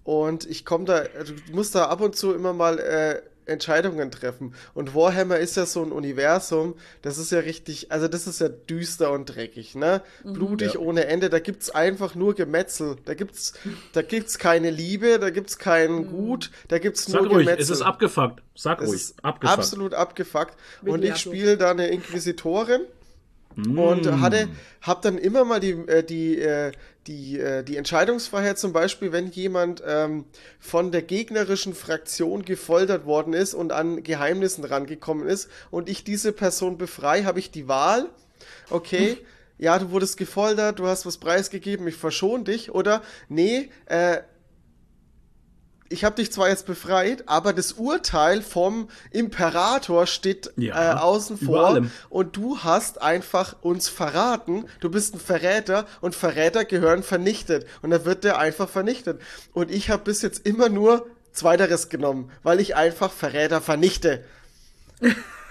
und ich komme da, du musst da ab und zu immer mal äh, Entscheidungen treffen. Und Warhammer ist ja so ein Universum, das ist ja richtig, also das ist ja düster und dreckig, ne? Blutig Ja. ohne Ende, da gibt's einfach nur Gemetzel. Da gibt's, da gibt's keine Liebe, da gibt's kein Gut, da gibt's Sag nur ruhig, Gemetzel. es ist abgefuckt. Sag Es ruhig, abgefuckt. absolut abgefuckt. Und ich spiele da eine Inquisitorin und Mm. hatte, hab dann immer mal die, äh, die, äh, die, äh, die Entscheidungsfreiheit, zum Beispiel, wenn jemand ähm, von der gegnerischen Fraktion gefoltert worden ist und an Geheimnissen rangekommen ist und ich diese Person befreie, habe ich die Wahl, okay, ja, du wurdest gefoltert, du hast was preisgegeben, ich verschone dich, oder nee, äh, ich habe dich zwar jetzt befreit, aber das Urteil vom Imperator steht Ja, äh, außen vor allem. und du hast einfach uns verraten. Du bist ein Verräter und Verräter gehören vernichtet und dann wird der einfach vernichtet. Und ich habe bis jetzt immer nur Zweiteres genommen, weil ich einfach Verräter vernichte.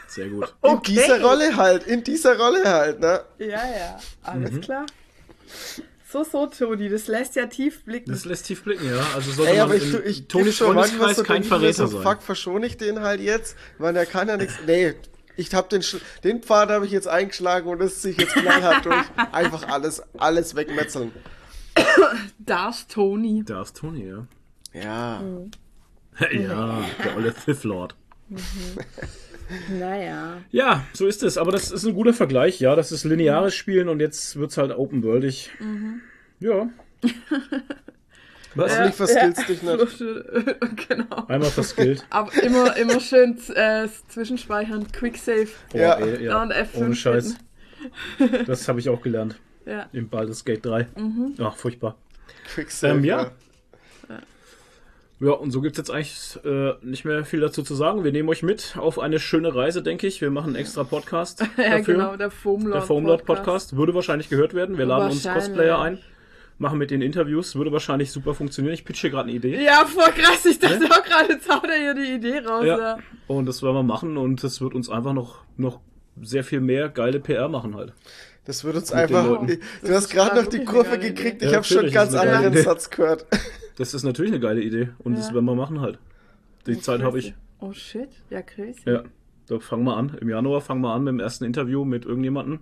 Sehr gut. In Okay. dieser Rolle halt, in dieser Rolle halt, ne? Ja, ja, alles Mhm. klar. So, so, Toni, das lässt ja tief blicken. Das lässt tief blicken, ja. Also sollte Ey, man aber ich, in ich Tonis schon manchmal Freundeskreis so, kein ich Verräter so, sein. fuck, verschone ich den halt jetzt, weil der kann ja nichts. Nee, ich hab den, Sch- den Pfad habe ich jetzt eingeschlagen und das ziehe ich jetzt knallhart durch. Einfach alles, alles wegmetzeln. Darf Toni. Da ist Toni, ja. Ja. ja, der olle Sith Lord. Naja. Ja, so ist es. Aber das ist ein guter Vergleich. Ja, das ist lineares Spielen und jetzt wird's halt open-worldig. Ja. Was? Hoffentlich verskillst dich nicht. genau. Einmal verskillt. Aber immer, immer schön äh, zwischenspeichern, Quicksave. Boah, Ja. ey, ja. Und F5 Ohne Scheiß. Das habe ich auch gelernt. Ja. Im Baldur's Gate 3. Mhm. Ach, furchtbar. Quicksave, Ähm, ja. Ja, und so gibt's jetzt eigentlich äh, nicht mehr viel dazu zu sagen. Wir nehmen euch mit auf eine schöne Reise, denke ich. Wir machen einen extra Podcast Ja, dafür. genau, der Foamlord. Der Foamlord Podcast würde wahrscheinlich gehört werden. Wir laden uns. Cosplayer ein, machen mit den Interviews, würde wahrscheinlich super funktionieren. Ich pitch hier gerade eine Idee. Ja, voll krass. Ich dachte auch gerade, jetzt haut er hier die Idee raus. Ja. Ja. Und das werden wir machen und das wird uns einfach noch, noch sehr viel mehr geile PR machen halt. Das wird uns Mit einfach. Du hast gerade noch die Kurve gekriegt. Ich habe schon einen Ja, ganz anderen Satz gehört. Das ist natürlich eine geile Idee und das Ja. werden wir machen halt. Die Zeit habe ich. Oh shit, ja crazy. Ja, da fangen wir an. Im Januar fangen wir an mit dem ersten Interview mit irgendjemandem.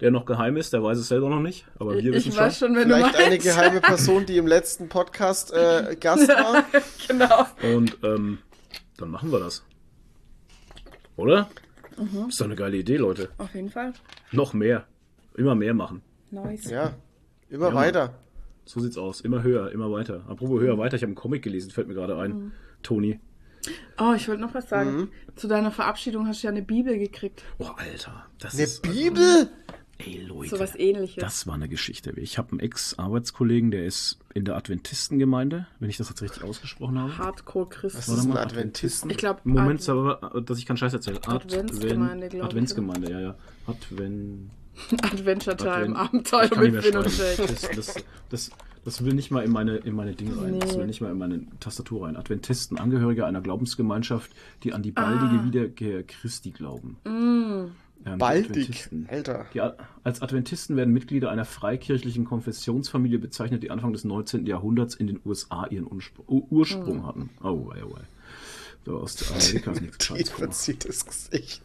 der noch geheim ist, der weiß es selber noch nicht, aber wir wissen ich weiß schon. schon, wenn du Vielleicht meinst. eine geheime Person, die im letzten Podcast äh, Gast war. genau. Und ähm, dann machen wir das. Oder? Mhm. Ist doch eine geile Idee, Leute. Auf jeden Fall. Noch mehr. Immer mehr machen. Nice. Ja, immer Ja, weiter. So sieht's aus. Immer höher, immer weiter. Apropos höher, weiter. Ich habe einen Comic gelesen, fällt mir gerade ein. Mhm. Toni. Oh, ich wollte noch was sagen. Mhm. Zu deiner Verabschiedung hast du ja eine Bibel gekriegt. Oh, Alter. Das Eine ist. Bibel? Ey, Leute. So was ähnliches. Das war eine Geschichte. Ich habe einen Ex-Arbeitskollegen, der ist in der Adventistengemeinde, wenn ich das jetzt richtig ausgesprochen habe. Hardcore Christ. Was ist ein Adventisten? Ich glaube, Moment, aber, dass ich keinen Scheiß erzähle. Adventsgemeinde, glaub ich, Adventsgemeinde, ja, ja. Advent. Adventure Time, Abenteuer mit Finn und. Jake. Das, das, das, das will nicht mal in meine, in meine Dinge rein. Das Nee. will nicht mal in meine Tastatur rein. Adventisten, Angehörige einer Glaubensgemeinschaft, die an die baldige Ah. Wiederkehr Christi glauben. Mm. Ähm, Baldig. Alter. Die, als Adventisten werden Mitglieder einer freikirchlichen Konfessionsfamilie bezeichnet, die Anfang des 19. Jahrhunderts in den USA ihren Unspr Ur- Ursprung Hm. hatten. Oh, wei, oh, wei. So, aus Amerika ist nichts Die Gescheites verzieht das Gesicht.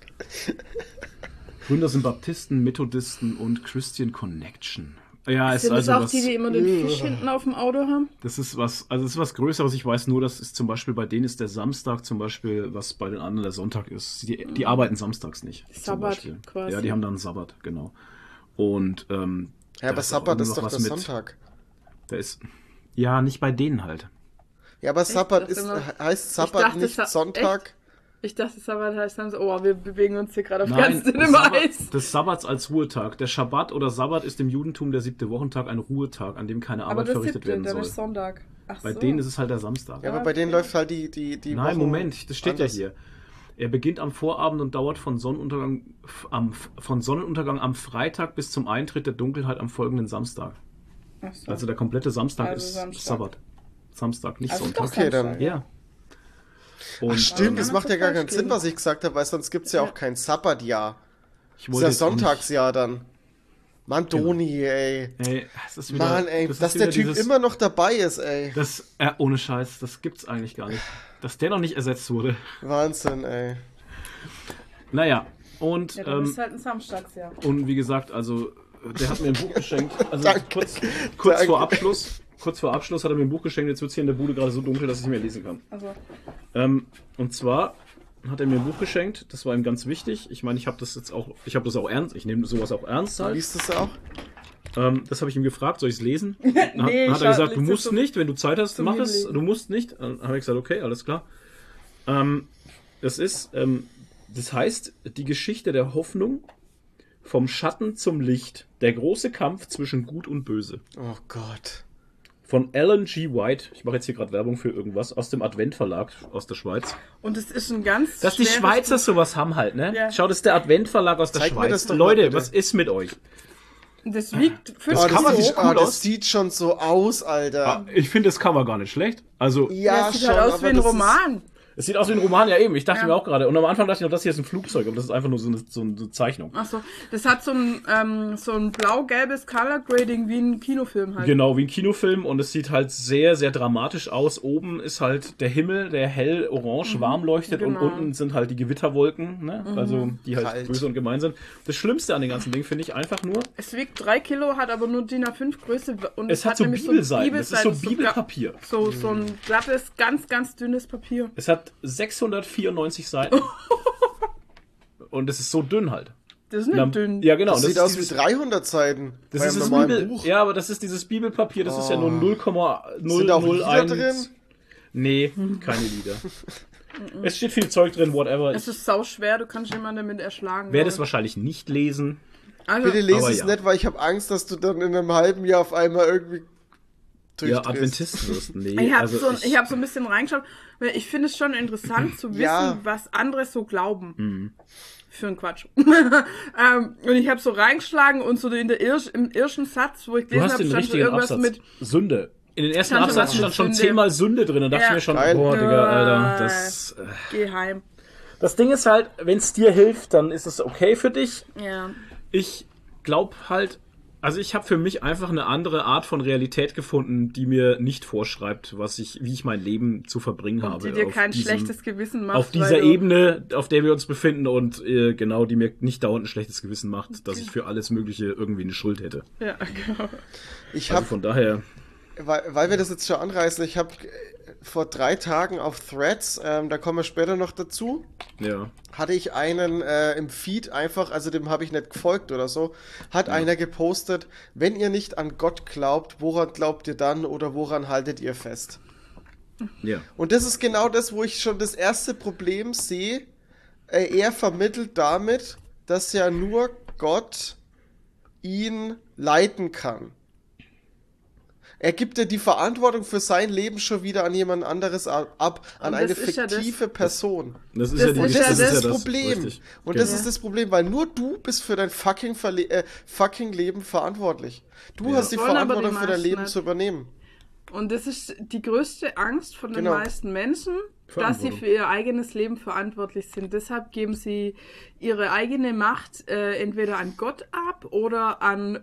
Gründer sind Baptisten, Methodisten und Christian Connection. Ja, ist Sind das also auch was, die, die immer den Fisch hinten auf dem Auto haben? das ist was, also das ist was Größeres. Ich weiß nur, dass es zum Beispiel bei denen ist der Samstag zum Beispiel, was bei den anderen der Sonntag ist. Die, die arbeiten samstags nicht. Sabbat quasi. Ja, die haben dann Sabbat, genau. Und ähm, Ja, aber Sabbat ist noch doch was der mit- Sonntag. Da ist ja nicht bei denen halt. Ja, aber Sabbat Das ist, heißt Sabbat dachte, nicht Sa- Sonntag. Ich dachte, Sabbat heißt dann so, oh, wir bewegen uns hier gerade auf Nein, ganz dünnem Eis. des Sabbats als Ruhetag. Der Schabbat oder Sabbat ist im Judentum der siebte Wochentag, ein Ruhetag, an dem keine Aber Arbeit das verrichtet siebte, werden dann soll. ist Sonntag. Ach Bei so. denen ist es halt der Samstag. Ja, aber bei denen läuft halt die, die, die Nein, Wochen Moment, das steht anders. ja hier. Er beginnt am Vorabend und dauert von Sonnenuntergang, am, von Sonnenuntergang am Freitag bis zum Eintritt der Dunkelheit am folgenden Samstag. Ach so. Also der komplette Samstag Also ist Samstag. Sabbat. Samstag, nicht Also Sonntag. doch Okay, dann-. Ja. Und, Ach, stimmt, ähm, das macht ja das gar keinen Sinn, was ich gesagt habe, weil sonst gibt es ja auch kein Sabbatjahr. ich Das ist ja Sonntagsjahr dann. Mann, Doni, ey. Ey, es ist wieder, Mann, ey, das ist dass der Typ dieses- immer noch dabei ist, ey. Das, äh, ohne Scheiß, das gibt's eigentlich gar nicht. Dass der noch nicht ersetzt wurde. Wahnsinn, ey. Naja, und, Ja, dann ähm, ist halt ein Samstagsjahr. und wie gesagt, also, der hat mir ein Buch geschenkt. Also Danke. kurz, kurz Danke. vor Abschluss. Kurz vor Abschluss hat er mir ein Buch geschenkt, jetzt wird es hier in der Bude gerade so dunkel, dass ich nicht mehr lesen kann. Also, Ähm, und zwar hat er mir ein Buch geschenkt, das war ihm ganz wichtig. Ich meine, ich habe das jetzt auch, ich habe das auch ernst, ich nehme sowas auch ernst halt. Liest du es auch? Ähm, das habe ich ihm gefragt, soll ich es lesen? Dann hat, Nee, dann hat er gesagt, du musst nicht, wenn du Zeit hast, mach es, du musst nicht. Dann habe ich gesagt, okay, alles klar. Ähm, das ist, ähm, das heißt, die Geschichte der Hoffnung vom Schatten zum Licht, der große Kampf zwischen Gut und Böse. Oh Gott. Von Alan G. White, ich mache jetzt hier gerade Werbung für irgendwas, aus dem Advent Verlag aus der Schweiz. und es ist ein ganz. Dass die Schweizer Buch. sowas haben halt, ne? Ja. Schau, das ist der Adventverlag aus der Zeig mir Schweiz. das doch mal Leute, bitte. was ist mit euch? Das wiegt 50 Oh, das, sieht, sieht oh, cool das aus. sieht schon so aus, Alter. Ah, Ich finde das Cover gar nicht schlecht. Also, ja, das sieht schon, halt aus wie ein das ist- Roman. Es sieht aus wie ein Roman, ja eben. Ich dachte Ja. mir auch gerade. Und am Anfang dachte ich noch, das hier ist ein Flugzeug, aber das ist einfach nur so eine, so eine Zeichnung. Achso, das hat so ein, ähm, so ein blau-gelbes Color Grading wie ein Kinofilm halt. Genau, wie ein Kinofilm und es sieht halt sehr, sehr dramatisch aus. Oben ist halt der Himmel, der hell orange warm leuchtet genau. und unten sind halt die Gewitterwolken, ne? also die halt Kalt. böse und gemein sind. Das Schlimmste an dem ganzen Ding finde ich einfach nur, Es wiegt 3 Kilo, hat aber nur DIN A5 Größe und es hat so nämlich Bibelseiten. Das ist so Bibelpapier. So, so ein glattes, ganz, ganz dünnes Papier. Es hat 694 Seiten. und es ist so dünn halt. Das ist nicht dünn. Ja, genau. Das, das sieht aus dieses- wie 300 Seiten. Das ist das Bibel, Buch. ja, aber das ist dieses Bibelpapier, das ist ja nur Oh. 0,001. Sind da auch Lieder drin? Nee, keine Lieder. es steht viel Zeug drin, whatever. Es ist sau schwer, du kannst jemanden damit erschlagen. werde es wahrscheinlich nicht lesen. ich. also, Bitte lese es ja. nicht, weil ich habe Angst, dass du dann in einem halben Jahr auf einmal irgendwie Ja, durchdrehst. Adventist wirst. Nee, Ich habe also so, ich, hab so ein bisschen reingeschaut, weil ich finde es schon interessant zu wissen, Ja. was andere so glauben. Mhm. Für einen Quatsch. ähm, und ich habe so reingeschlagen und so in der Irsch, im irrschen Satz, wo ich gelesen habe, stand so irgendwas Absatz. mit. Sünde. In den ersten Absatz stand schon zehnmal Sünde drin. Und dachte Ja. ich mir schon, Geil. boah, Digga. Alter. Das, äh. Geheim. das Ding ist halt, wenn es dir hilft, dann ist es okay für dich. Ja. Ich glaube halt, Also ich habe für mich einfach eine andere Art von Realität gefunden, die mir nicht vorschreibt, was ich, wie ich mein Leben zu verbringen Und habe. die dir auf kein diesem- schlechtes Gewissen macht. auf dieser Ebene, auf der wir uns befinden und äh, genau, die mir nicht dauernd ein schlechtes Gewissen macht, dass ich für alles Mögliche irgendwie eine Schuld hätte. Ja, genau. Ich Also habe, von daher, weil, weil wir das jetzt schon anreißen, ich habe vor drei Tagen auf Threads, ähm, da kommen wir später noch dazu, ja. hatte ich einen äh, im Feed einfach, also dem habe ich nicht gefolgt oder so, hat einer gepostet, wenn ihr nicht an Gott glaubt, woran glaubt ihr dann oder woran haltet ihr fest? Ja. Und das ist genau das, wo ich schon das erste Problem sehe. Äh, er vermittelt damit, dass ja nur Gott ihn leiten kann. Er gibt ja die Verantwortung für sein Leben schon wieder an jemand anderes ab, an eine das ist ja das- fiktive Person. Das ist Das ja die ist Und ja das ist das das Problem. richtig. Und Genau. das ist das Problem, weil nur du bist für dein fucking, Verle äh, fucking Leben verantwortlich. Du Ja. hast die Wollen aber die Verantwortung für dein Leben nicht. zu übernehmen. Und das ist die größte Angst von den Genau. meisten Menschen, dass sie Verantwortung. für ihr eigenes Leben verantwortlich sind. Deshalb geben sie ihre eigene Macht äh, entweder an Gott ab oder an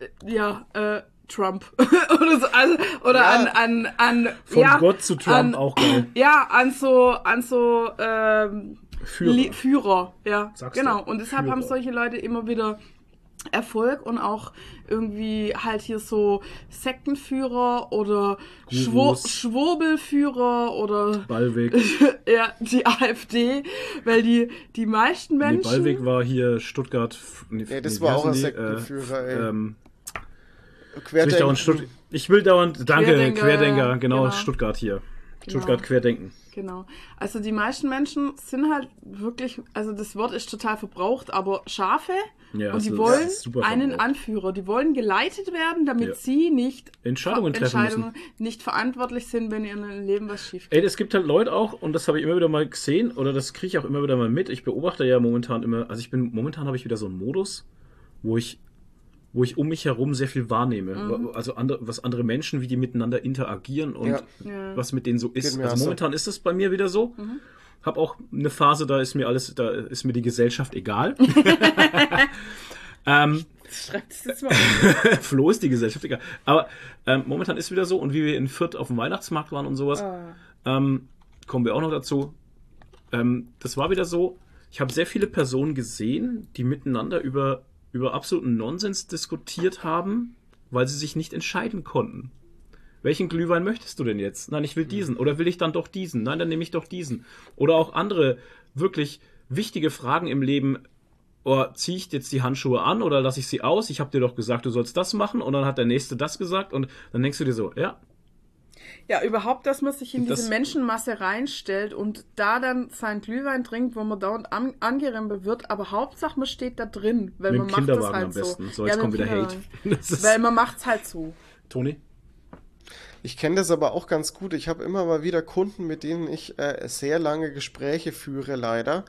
äh, ja, äh, Trump oder so, also, oder Ja. an an an Von ja, Gott zu Trump an, auch geil. Ja, an so an so ähm, Führer. Li- Führer, ja. Sagst genau. du. Und deshalb Führer. haben solche Leute immer wieder Erfolg und auch irgendwie halt hier so Sektenführer oder Schwur. Schwurbelführer oder Ballweg. ja, die AfD, weil die, die meisten Nee, Menschen. Ballweg war hier Stuttgart. Nee, Ja, das nee, war auch ein heißen die? Sektenführer, ey. Äh, ähm, Querdenken. ich, ich will dauernd, danke, Querdenker, Querdenker, genau, genau. Stuttgart hier. Genau. Stuttgart Querdenken. Genau. Also die meisten Menschen sind halt wirklich, also das Wort ist total verbraucht, aber Schafe Ja, und die ist- wollen einen. Anführer. Die wollen geleitet werden, damit Ja. sie nicht Entscheidungen ver- treffen müssen. Entscheidungen nicht verantwortlich sind, wenn in ihrem Leben was schief Ey, es gibt halt Leute auch, und das habe ich immer wieder mal gesehen, oder das kriege ich auch immer wieder mal mit. Ich beobachte ja momentan immer, also ich bin, momentan habe ich wieder so einen Modus, wo ich, wo ich um mich herum sehr viel wahrnehme. Mhm. Also andere, was andere Menschen, wie die miteinander interagieren und Ja. Was mit denen so ist. Also so. momentan ist es bei mir wieder so. Mhm. Hab auch eine Phase, da ist mir alles, da ist mir die Gesellschaft egal. ähm, Schreibt es jetzt mal. auf. Flo ist die Gesellschaft egal. Aber ähm, momentan ist wieder so, und wie wir in Fürth auf dem Weihnachtsmarkt waren und sowas, Ah. ähm, kommen wir auch noch dazu. Ähm, das war wieder so, ich habe sehr viele Personen gesehen, die miteinander über, über absoluten Nonsens diskutiert haben, weil sie sich nicht entscheiden konnten. Welchen Glühwein möchtest du denn jetzt? Nein, ich will diesen. Oder will ich dann doch diesen? Nein, dann nehme ich doch diesen. Oder auch andere wirklich wichtige Fragen im Leben. Oh, ziehe ich jetzt die Handschuhe an oder lasse ich sie aus? Ich habe dir doch gesagt, du sollst das machen. Und dann hat der Nächste das gesagt. Und dann denkst du dir so, ja, Ja, überhaupt, dass man sich in Das- diese Menschenmasse reinstellt und da dann seinen Glühwein trinkt, wo man dauernd an, angerempelt wird, aber Hauptsache man steht da drin, weil mit man macht das halt am so. besten. So, Ja, jetzt kommt wieder Hate. Weil man macht's halt so. Toni? Ich kenne das aber auch ganz gut. Ich habe immer mal wieder Kunden, mit denen ich äh, sehr lange Gespräche führe, leider.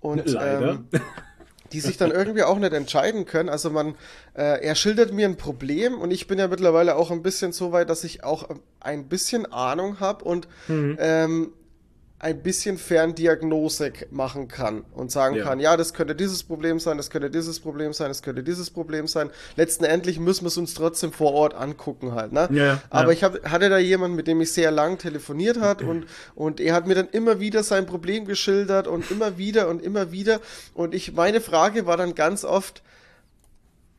Und Leider. Ähm, die sich dann irgendwie auch nicht entscheiden können. Also man, äh, er schildert mir ein Problem und ich bin ja mittlerweile auch ein bisschen so weit, dass ich auch ein bisschen Ahnung habe und Mhm. ähm, ein bisschen Ferndiagnose machen kann und sagen Ja. kann, ja, das könnte dieses Problem sein, das könnte dieses Problem sein, das könnte dieses Problem sein. Letzten Endlich müssen wir es uns trotzdem vor Ort angucken halt, ne? Ja, ja. Aber ich hab, hatte da jemanden, mit dem ich sehr lang telefoniert hat und, und er hat mir dann immer wieder sein Problem geschildert und immer wieder und immer wieder und ich, meine Frage war dann ganz oft,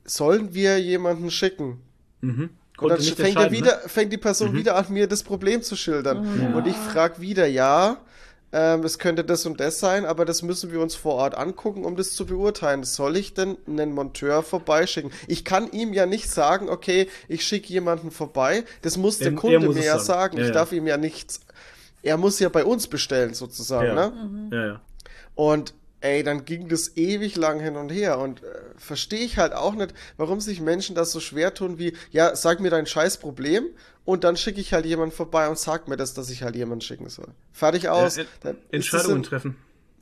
sollen wir jemanden schicken? Mhm. Und dann fängt, er entscheiden, wieder, ne? fängt die Person wieder an, mir das Problem zu schildern. Ja. Und ich frage wieder, ja, ähm, es könnte das und das sein, aber das müssen wir uns vor Ort angucken, um das zu beurteilen. Soll ich denn einen Monteur vorbeischicken? Ich kann ihm ja nicht sagen, okay, ich schicke jemanden vorbei. Das muss der Er- er Kunde muss mir ja sagen. Ja, ich ja. darf ihm ja nichts. Er muss ja bei uns bestellen, sozusagen, Ja. ne? Ja, ja. Und ey, dann ging das ewig lang hin und her. Und äh, verstehe ich halt auch nicht, warum sich Menschen das so schwer tun wie, ja, sag mir dein scheiß Problem und dann schicke ich halt jemanden vorbei und sag mir das, dass ich halt jemanden schicken soll. Fertig aus. Ja, Dann ist es Entscheidungen in treffen.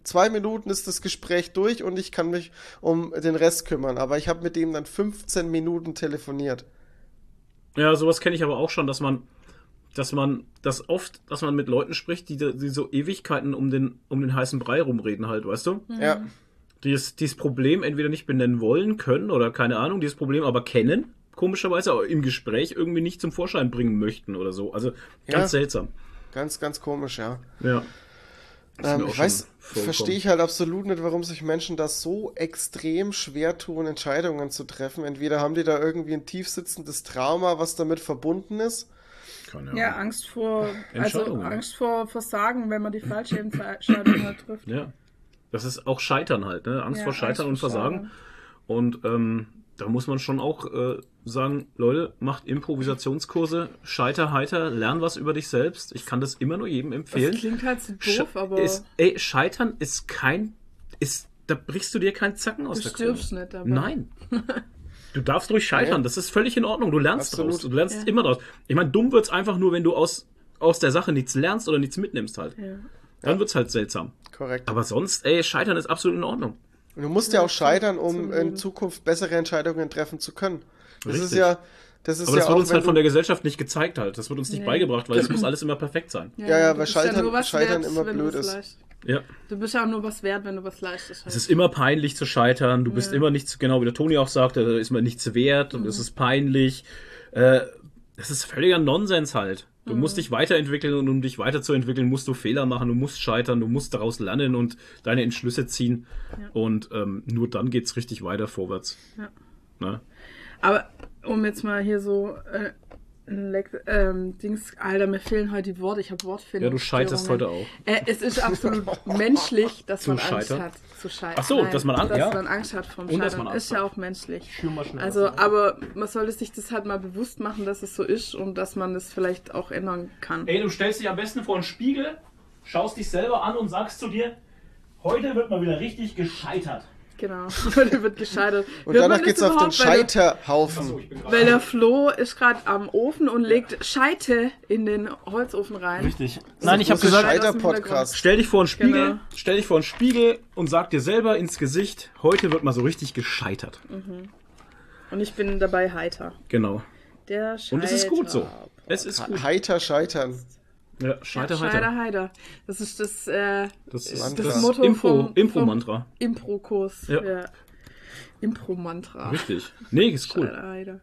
zwei Minuten ist das Gespräch durch und ich kann mich um den Rest kümmern. Aber ich habe mit dem dann 15 Minuten telefoniert. Ja, sowas kenne ich aber auch schon, dass man, dass man, dass oft, dass man mit Leuten spricht, die, die so Ewigkeiten um den, um den heißen Brei rumreden halt, weißt du? Ja. die das, dieses Problem entweder nicht benennen wollen, können oder keine Ahnung, dieses Problem aber kennen, komischerweise, aber im Gespräch irgendwie nicht zum Vorschein bringen möchten oder so. Also ganz Ja. seltsam. Ganz, ganz komisch, ja. Ja. Ähm, auch ich weiß, verstehe ich halt absolut nicht, warum sich Menschen das so extrem schwer tun, Entscheidungen zu treffen. Entweder haben die da irgendwie ein tiefsitzendes Trauma, was damit verbunden ist. Keine Ja, Ahnung. Angst vor, also. Angst vor Versagen, wenn man die falsche Entscheidung halt trifft. Ja. Das ist auch Scheitern halt, ne? Angst Ja, vor Scheitern Angst und Versagen. Und ähm, da muss man schon auch äh, sagen, Leute, macht Improvisationskurse, scheiter heiter, lern was über dich selbst. Ich kann das immer nur jedem Das empfehlen. klingt halt so Sch- doof, aber ist, ey, Scheitern ist kein, ist, da brichst du dir keinen Zacken aus du der Krone. stirbst nicht dabei. Nein. Du darfst ruhig scheitern, das ist völlig in Ordnung. Du lernst Absolut. draus. Du lernst Ja. immer draus. Ich meine, dumm wird's einfach nur, wenn du aus, aus der Sache nichts lernst oder nichts mitnimmst halt. Ja. Dann wird's halt seltsam. Korrekt. Aber sonst, ey, scheitern ist absolut in Ordnung. Und du musst ja auch scheitern, um in. Zukunft bessere Entscheidungen treffen zu können. Das ist Richtig. ja, das ist Aber ja das wird auch, uns halt von der Gesellschaft nicht gezeigt halt. Das wird uns nicht Nee. beigebracht, weil es muss alles immer perfekt sein. Ja, ja, weil Scheitern- nur was Scheitern wert, immer blöd ist. Ja. Du bist ja auch nur was wert, wenn du was leistest. Es Halt. ist immer peinlich zu scheitern. Du bist Ja. immer nichts, genau wie der Toni auch sagte, da ist man nichts wert und Mhm. es ist peinlich. Äh, das ist völliger Nonsens halt. Du Mhm. musst dich weiterentwickeln und um dich weiterzuentwickeln, musst du Fehler machen, du musst scheitern, du musst daraus lernen und deine Entschlüsse ziehen. Und ähm, nur dann geht's richtig weiter vorwärts. Ja. Ne? Aber um jetzt mal hier so äh, ein Lex ähm, Dings, Alter, mir fehlen heute die Worte. Ich habe Wortfindung. Ja, du scheiterst heute auch. Äh, es ist absolut menschlich, dass Zu man Angst scheitern? hat zu scheitern. Ach so, dass man Angst- dass ja. man Angst hat vom Und dass Scheitern. man Angst ist ja auch menschlich. Schür mal schnell Also, aber man sollte sich das halt mal bewusst machen, dass es so ist und dass man das vielleicht auch ändern kann. Ey, du stellst dich am besten vor einen Spiegel, schaust dich selber an und sagst zu dir, heute wird mal wieder richtig gescheitert. Genau. Heute wird gescheitert. Und Hört danach geht's auf den? Weil der- Scheiterhaufen. Weil der Flo ist gerade am Ofen und legt Scheite in den Holzofen rein. Richtig. Nein, ich habe Das ist gesagt, Scheiter-Podcast. stell dich vor einen Spiegel, Genau. stell dich vor einen Spiegel und sag dir selber ins Gesicht, heute wird mal so richtig gescheitert. Und ich bin dabei heiter. Genau. Der Scheiter. Und es ist gut so. Es ist gut. Heiter scheitern. Ja, Ja, scheiter, Scheiter, heiter. heiter. Das ist das, äh, Das ist Mantra. das, Motto Impro, vom, Impro-Mantra. vom Impro-Kurs. Ja. Ja. Impro-Mantra. Richtig. Nee, ist cool. Scheiter, heiter.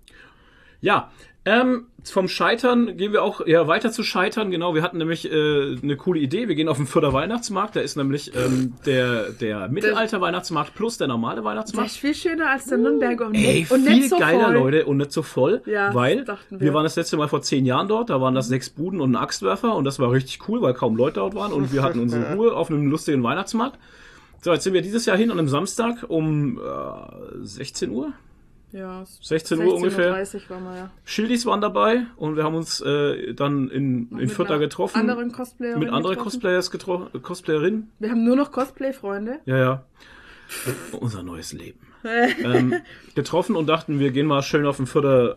Ja, ähm, vom Scheitern gehen wir auch ja, weiter zu Scheitern. Genau, wir hatten nämlich äh, eine coole Idee. Wir gehen auf den Fürther Weihnachtsmarkt. Da ist nämlich ähm, der, der Mittelalter-Weihnachtsmarkt plus der normale Der Weihnachtsmarkt. ist viel schöner als der Nürnberger und, Ey, und viel nicht so geiler, voll. Leute, und nicht so voll. Ja, weil wir. wir. waren das letzte Mal vor zehn Jahren dort. Da waren das sechs Buden und ein Axtwerfer. Und das war richtig cool, weil kaum Leute dort waren. Und wir hatten unsere Ruhe auf einem lustigen Weihnachtsmarkt. So, jetzt sind wir dieses Jahr hin an einem Samstag um äh, 16 Uhr. Ja, 16 Uhr ungefähr. 16.30 waren wir ja. Schildis waren dabei und wir haben uns äh, dann in, in einer getroffen. Anderen Cosplayerinnen mit anderen getroffen. Cosplayers getro Cosplayerinnen. Wir haben nur noch Cosplay-Freunde. Ja, ja. Unser neues Leben. ähm, getroffen und dachten, wir gehen mal schön auf den Fürther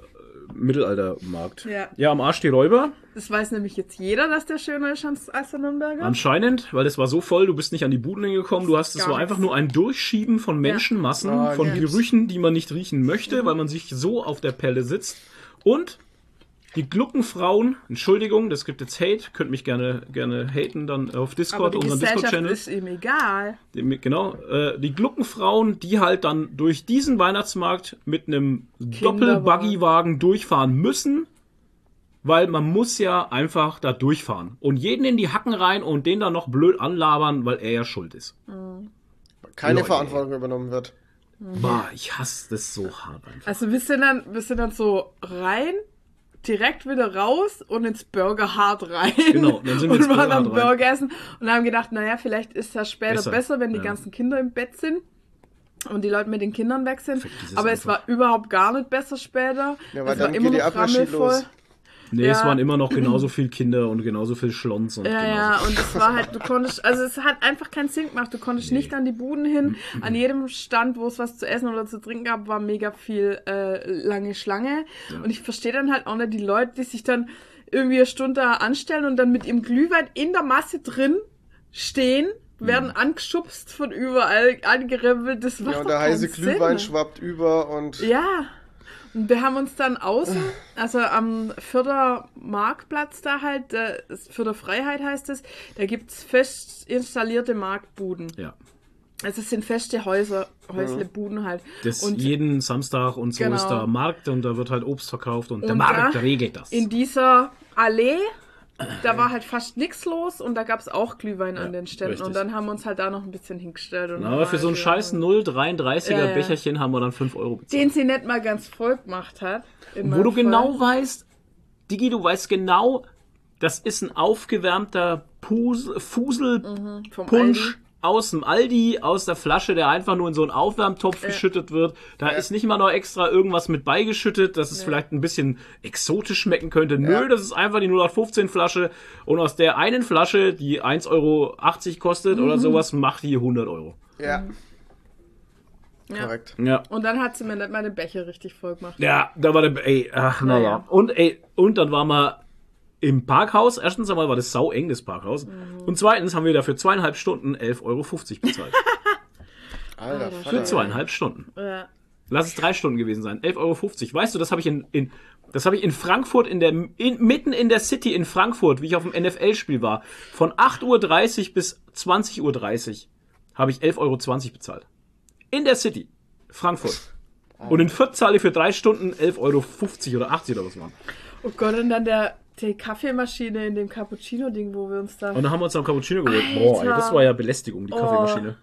Mittelaltermarkt. Ja. ja, am Arsch die Räuber. Das weiß nämlich jetzt jeder, dass der schöner ist als der Nürnberger. Anscheinend, weil es war so voll, du bist nicht an die Buden hingekommen. Du hast, es war nichts. einfach nur ein Durchschieben von Menschenmassen, Ah, von lieb's. Gerüchen, die man nicht riechen möchte, weil man sich so auf der Pelle sitzt. Und die Gluckenfrauen, Entschuldigung, das gibt jetzt Hate, könnt mich gerne, gerne haten dann auf Aber Discord, die unseren Gesellschaft Discord-Channel. ist ihm egal. Die- Genau, äh, die Gluckenfrauen, die halt dann durch diesen Weihnachtsmarkt mit einem Doppel-Buggy-Wagen durchfahren müssen, weil man muss ja einfach da durchfahren und jeden in die Hacken rein und den dann noch blöd anlabern, weil er ja schuld ist. Keine Leute. Verantwortung übernommen wird. Boah, ich hasse das so hart einfach. Also wir sind dann, wir sind dann so rein, direkt wieder raus und ins Burger Hard rein. Genau, dann sind wir und waren Burger am rein. Burger essen und haben gedacht, naja, vielleicht ist das später Besser, besser, wenn die ja. ganzen Kinder im Bett sind. Und die Leute mit den Kindern weg sind. Es Aber es einfach. war überhaupt gar nicht besser später. Ja, weil es war dann immer geht die noch rammelvoll. los. Nee, es Ja. waren immer noch genauso viel Kinder und genauso viel Schlons und Ja, ja, und es war halt, du konntest, also es hat einfach keinen Sinn gemacht. Du konntest nicht an die Buden hin. An jedem Stand, wo es was zu essen oder zu trinken gab, war mega viel äh, lange Schlange. Und ich verstehe dann halt auch nicht die Leute, die sich dann irgendwie eine Stunde anstellen und dann mit ihrem Glühwein in der Masse drin stehen, werden angeschubst von überall, angerempelt. Das macht Ja, und der heiße Glühwein Sinn. schwappt über und Ja. Und wir haben uns dann außen, also am Fürther Marktplatz da halt, äh, Fürther Freiheit heißt es, da gibt's fest installierte Marktbuden. Ja. Also es sind feste Häuser, Häusle, Buden halt. Das und jeden Samstag und so Genau. ist da Markt und da wird halt Obst verkauft und, der Und Markt da regelt das. in dieser Allee, da war halt fast nichts los und da gab es auch Glühwein an den Ständen. richtig. Und dann haben wir uns halt da noch ein bisschen hingestellt. Und Aber für so ein scheiß geholt. 0,33er Ja, ja. Becherchen haben wir dann 5 Euro bezahlt. Den sie nicht mal ganz voll gemacht hat. Wo du Fall. genau weißt, Digi, du weißt genau, das ist ein aufgewärmter Pus Fusel vom Punsch Aldi. Aus dem Aldi, aus der Flasche, der einfach nur in so einen Aufwärmtopf geschüttet wird. Da ist nicht mal noch extra irgendwas mit beigeschüttet, dass es vielleicht ein bisschen exotisch schmecken könnte. Nö, das ist einfach die 0815 Flasche und aus der einen Flasche, die 1,80 Euro kostet Mhm. oder sowas, macht die 100 Euro. Ja. Ja. Korrekt. Ja. Und dann hat sie mir nicht meine Becher richtig voll gemacht. Ja, da war der, ey, ach, naja. Naja. Und, ey, und dann waren wir im Parkhaus. Erstens einmal war das sau eng, das Parkhaus. Mhm. Und zweitens haben wir dafür zweieinhalb Stunden 11,50 Euro bezahlt. Alter, Für zweieinhalb Stunden. Ja. Lass es drei Stunden gewesen sein. 11,50 Euro. Weißt du, das habe ich in, in, das habe ich in Frankfurt, in der, in, mitten in der City in Frankfurt, wie ich auf dem NFL-Spiel war, von 8.30 Uhr bis 20.30 Uhr habe ich 11,20 Euro bezahlt. In der City. Frankfurt. Und in Fürth zahle ich für drei Stunden 11,50 Euro oder 80 oder was waren. Oh Gott, und dann der, die Kaffeemaschine in dem Cappuccino-Ding, wo wir uns da. Und dann haben wir uns noch einen Cappuccino geholt. Boah, ey, das war ja Belästigung, die Oh. Kaffeemaschine.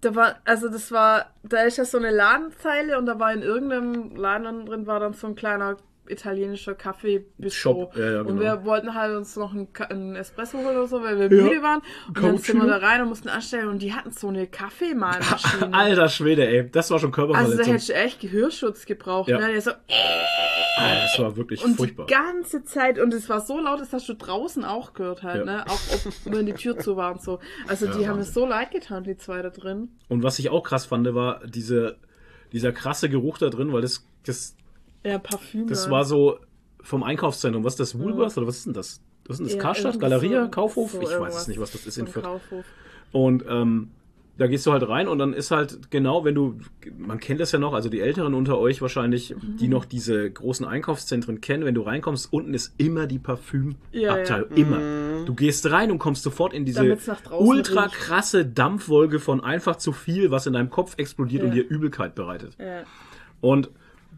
Da war, also das war, da ist ja so eine Ladenzeile und da war in irgendeinem Laden drin war dann so ein kleiner italienischer Kaffee Shop, ja, ja, Und genau. wir wollten halt uns noch einen, einen Espresso holen oder so, weil wir Ja. müde waren. Und dann sind wir da rein und mussten anstellen und die hatten so eine Kaffeemahlmaschine. Alter Schwede, ey. Das war schon also da Körperverletzung. hättest du echt Gehörschutz gebraucht. Ja. Ne? Der so, Alter, das war wirklich und furchtbar. die ganze Zeit, und es war so laut, das hast du draußen auch gehört halt, ne? Auch ob, wenn die Tür zu war und so. Also die haben Wahnsinn. so leid getan, die zwei da drin. Und was ich auch krass fand, war diese, dieser krasse Geruch da drin, weil das, das, Ja, Parfüm. das ja. war so vom Einkaufszentrum. Was ist das? Woolworth oder was ist denn das? Was ist denn das? Ja, Karstadt? Galeria? so- Kaufhof? so ich weiß es nicht, was das ist in Fürth. Kaufhof. Und ähm, da gehst du halt rein und dann ist halt genau, wenn du, man kennt das ja noch, also die Älteren unter euch wahrscheinlich, Mhm. die noch diese großen Einkaufszentren kennen, wenn du reinkommst, unten ist immer die Ja, Parfümabteilung. Immer. Du gehst rein und kommst sofort in diese ultra riecht. krasse Dampfwolke von einfach zu viel, was in deinem Kopf explodiert und Ja. dir Übelkeit bereitet. Ja. Und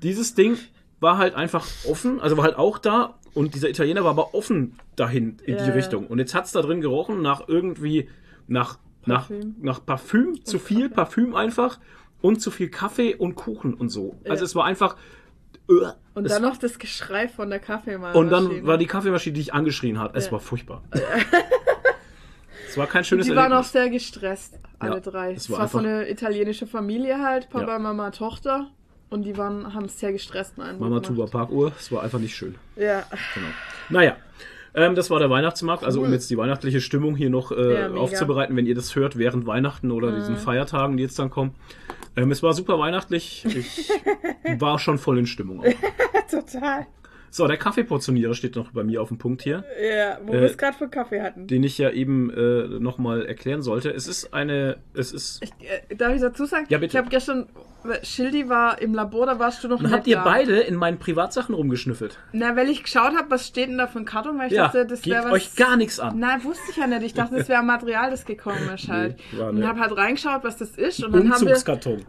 dieses Ding war halt einfach offen, also war halt auch da und dieser Italiener war aber offen dahin in Ja, die. Richtung. Und jetzt hat's da drin gerochen nach irgendwie, nach, nach, Parfüm. nach Parfüm, zu viel Parfüm einfach und zu viel Kaffee und Kuchen und so. Also Ja. es war einfach. äh, Und es, dann noch das Geschrei von der Kaffeemaschine. und dann war die Kaffeemaschine, die ich angeschrien hat. Es Ja. war furchtbar. es war kein schönes die waren auch Erlebnis. sehr gestresst, alle drei. es Es war war, so eine italienische Familie halt, Papa. Mama, Tochter. Und die waren, haben sehr gestressten Eindruck Mama. Tuba Parkuhr. Es war einfach nicht schön. Ja. Genau. Naja. Ähm, das war der Weihnachtsmarkt, also um jetzt die weihnachtliche Stimmung hier noch äh, Ja, aufzubereiten, wenn ihr das hört während Weihnachten oder diesen Feiertagen, die jetzt dann kommen. Ähm, es war super weihnachtlich. Ich war schon voll in Stimmung. Total. So, der Kaffeeportionierer steht noch bei mir auf dem Punkt hier, Ja, wo Äh, wir es gerade für Kaffee hatten. den ich ja eben äh, nochmal erklären sollte. Es ist eine, es ist. Ich, äh, darf ich dazu sagen? Ja, bitte. Ich habe gestern, Schildi war im Labor, da warst du noch Und nicht habt ihr da. beide in meinen Privatsachen rumgeschnüffelt? Na, weil ich geschaut habe, was steht denn da für ein Karton, weil ich Ja, dachte, das wäre was... euch gar nichts an. Nein, wusste ich ja nicht. Ich dachte, das wäre ein Material, das gekommen ist halt. Nee, und habe halt reingeschaut, was das ist. Und dann haben wir...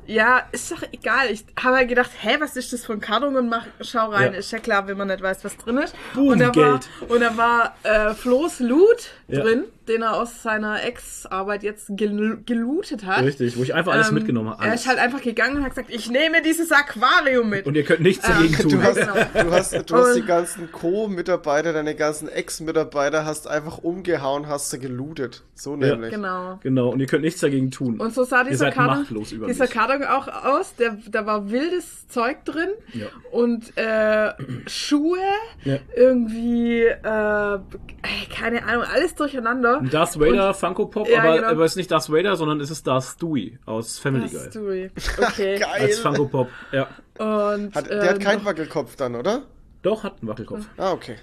Ja, ist doch egal. Ich habe halt gedacht, hä, was ist das für ein Karton? Und mach, schau rein. Ja. Ist ja klar, wenn man nicht weiß, was drin ist. Und da war, und da war äh, Flo's Loot Ja. Den er aus seiner Ex-Arbeit jetzt gel gelootet hat. Richtig, wo ich einfach alles Ähm, mitgenommen habe. Er ist halt einfach gegangen und hat gesagt, ich nehme dieses Aquarium mit. Und ihr könnt nichts Ah, dagegen tun. Du hast, du hast, du hast die ganzen Co-Mitarbeiter, deine ganzen Ex-Mitarbeiter, hast einfach umgehauen, hast sie gelootet. So Ja. nämlich. genau. Genau, und ihr könnt nichts dagegen tun. Und so sah dieser Karton, dieser. Karton auch aus. Der, da war wildes Zeug drin Ja. und äh, Schuhe, Ja. irgendwie, äh, keine Ahnung, alles durcheinander. Ein Darth Vader Funko Pop, Ja, aber, genau. aber es ist nicht Darth Vader, sondern es ist Darth Stewie aus Family Guy. Story. Okay. Geil. Als Funko Pop, ja. und, Hat, der hat ähm, keinen Wackelkopf dann, oder? Doch, hat einen Wackelkopf. Ah, okay.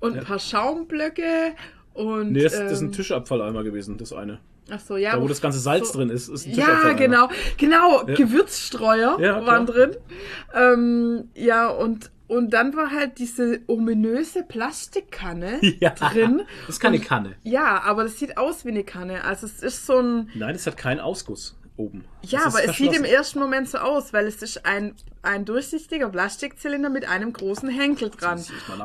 und ein paar Schaumblöcke und. Nee, das, das ist ein ähm, Tischabfalleimer gewesen, das eine. Ach so, ja. Da, wo das ganze Salz so- drin ist, ist ein Ja, genau, genau, Ja. Gewürzstreuer Ja, waren klar. drin. Ähm, ja, und, und dann war halt diese ominöse Plastikkanne Ja. drin. Das ist keine Und- Kanne. Ja, aber das sieht aus wie eine Kanne. Also es ist so ein. Nein, es hat keinen Ausguss. oben. Ja, Das aber es sieht im ersten Moment so aus, weil es ist ein, ein durchsichtiger Plastikzylinder mit einem großen Henkel dran.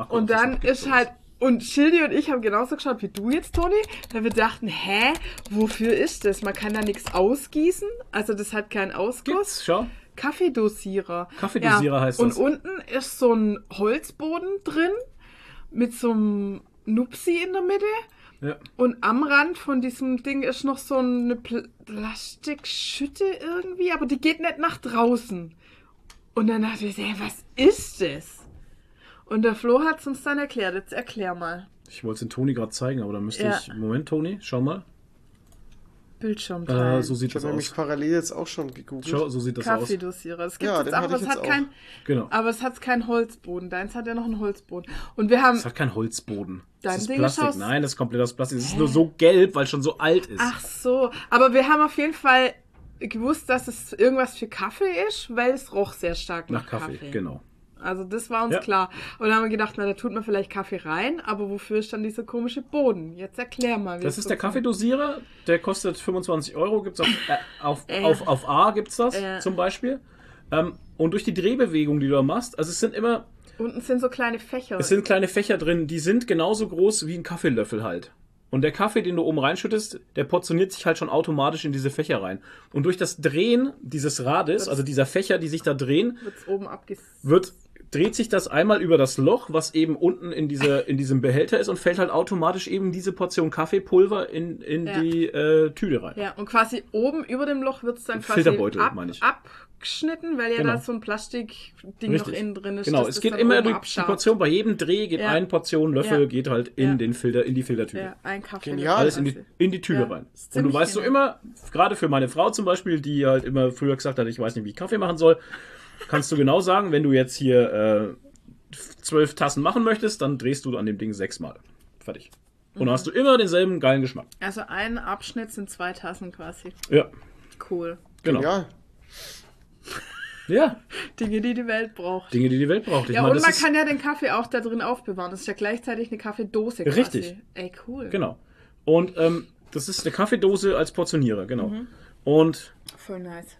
Und dann ist halt, und Schildi und ich haben genauso geschaut wie du jetzt, Toni, weil wir dachten, hä, wofür ist das? Man kann da nichts ausgießen, also das hat keinen Ausguss. Gibt's, schau. Kaffeedosierer. Kaffeedosierer heißt und das. Und unten ist so ein Holzboden drin mit so einem Nupsi in der Mitte. Ja. Und am Rand von diesem Ding ist noch so eine Pl Plastikschütte irgendwie, aber die geht nicht nach draußen. Und dann dachte ich, hey, was ist das? Und der Flo hat es uns dann erklärt. Jetzt erklär mal. Ich wollte es den Toni gerade zeigen, aber da müsste Ja. ich. Moment, Toni, schau mal. Bildschirm Äh, so sieht Ich das aus. parallel jetzt auch schon gegoogelt. Schau, so sieht das aus. Kaffeedosierer. Es gibt Ja, jetzt auch, hatte aber ich es hat kein, Genau. aber es hat keinen Holzboden. Deins hat ja noch einen Holzboden. Und wir haben, Es hat keinen Holzboden. Dein das ist Ding ist Plastik. aus- Nein, das ist komplett aus Plastik. Es ist nur so gelb, weil es schon so alt ist. ach so, aber wir haben auf jeden Fall gewusst, dass es irgendwas für Kaffee ist, weil es roch sehr stark nach, Nach Kaffee, genau. Also das war uns Ja. klar. Und dann haben wir gedacht, na, da tut man vielleicht Kaffee rein, aber wofür ist dann dieser komische Boden? Jetzt erklär mal. wie Das ist so der. Kaffeedosierer, der kostet 25 Euro, gibt's auf, äh, auf, Äh. auf, auf A gibt's das Äh. zum Beispiel. Ähm, und durch die Drehbewegung, die du da machst, also es sind immer, Unten sind so kleine Fächer. es sind kleine Fächer drin, die sind genauso groß wie ein Kaffeelöffel halt. Und der Kaffee, den du oben reinschüttest, der portioniert sich halt schon automatisch in diese Fächer rein. Und durch das Drehen dieses Rades, also dieser Fächer, die sich da drehen, wird's oben wird dreht sich das einmal über das Loch, was eben unten in, dieser, in diesem Behälter ist und fällt halt automatisch eben diese Portion Kaffeepulver in, in Ja. die äh, Tüte rein. Ja, und quasi oben über dem Loch wird's dann quasi Filterbeutel, ab, meine ich. abgeschnitten, weil ja Genau. da so ein Plastikding noch innen drin ist. Genau, es das geht immer durch die. Portion, bei jedem Dreh geht Ja. eine Portion Löffel, Ja. geht halt in Ja. den Filter, in die Filtertüte. Ja, ein Kaffee. Genial. Alles in die, in die Tüte Ja, rein. ist Und du weißt so genial. immer, gerade für meine Frau zum Beispiel, die halt immer früher gesagt hat, ich weiß nicht, wie ich Kaffee machen soll, kannst du genau sagen, wenn du jetzt hier äh, zwölf Tassen machen möchtest, dann drehst du an dem Ding sechsmal. Fertig. Und Mhm. dann hast du immer denselben geilen Geschmack. Also ein Abschnitt sind zwei Tassen quasi. Ja, Cool. genau. Ja, Ja, Dinge, die die Welt braucht. Dinge, die die Welt braucht. Ich ja, meine, und das man kann ja den Kaffee auch da drin aufbewahren. Das ist ja gleichzeitig eine Kaffeedose quasi. Richtig. Ey, cool. Genau. Und ähm, das ist eine Kaffeedose als Portionierer, genau. Mhm. Und Voll nice.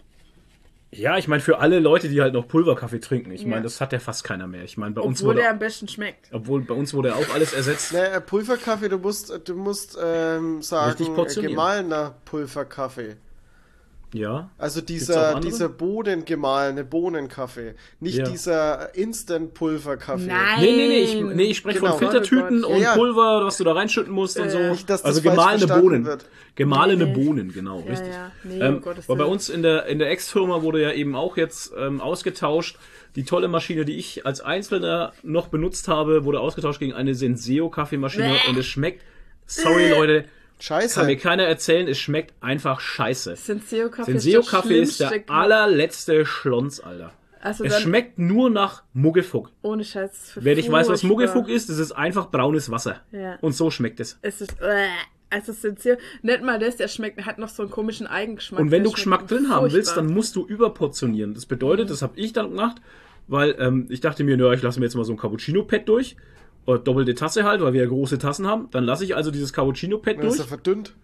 Ja, ich meine, für alle Leute, die halt noch Pulverkaffee trinken, ich Ja. meine, das hat ja fast keiner mehr. Ich meine, bei uns Obwohl der am besten schmeckt. obwohl bei uns wurde ja auch alles ersetzt. ne, äh, Pulverkaffee, du musst, du musst ähm, sagen, Richtig äh, gemahlener Pulverkaffee. Ja. Also dieser, dieser bodengemahlene Bohnenkaffee. Nicht Ja. dieser Instant-Pulverkaffee. Nein. Nee, nee, nee, ich, nee, ich spreche Genau. von Filtertüten Oh und Ja, ja. Pulver, was du da reinschütten musst und so. Nicht, dass das also gemahlene Bohnen. wird. Gemahlene Nee. Bohnen, genau, Ja, richtig. ja. Nee, ähm, Gottes weil bei uns in der, in der Ex-Firma wurde ja eben auch jetzt ähm, ausgetauscht. Die tolle Maschine, die ich als Einzelner noch benutzt habe, wurde ausgetauscht gegen eine Senseo-Kaffeemaschine und es schmeckt, sorry Leute, Scheiße. kann mir keiner erzählen, es schmeckt einfach scheiße. Senseo-Kaffee Senseo-Kaffee ist der allerletzte Schlons, Alter. Also Es schmeckt nur nach Muggelfuck. ohne Scheiß. Wer nicht weiß, was. Muggelfuck ist, das ist einfach braunes Wasser. Ja. Und so schmeckt es. Es ist, äh, also Senseo, nicht mal das, der schmeckt, hat noch so einen komischen Eigengeschmack. Und wenn du Geschmack drin haben willst, dann musst du überportionieren. Das bedeutet, das habe ich dann gemacht, weil ähm, ich dachte mir, naja, ich lasse mir jetzt mal so ein Cappuccino-Pad durch. Oder doppelte Tasse halt, weil wir ja große Tassen haben. Dann lasse ich also dieses Cappuccino-Pad Dann ist durch er verdünnt.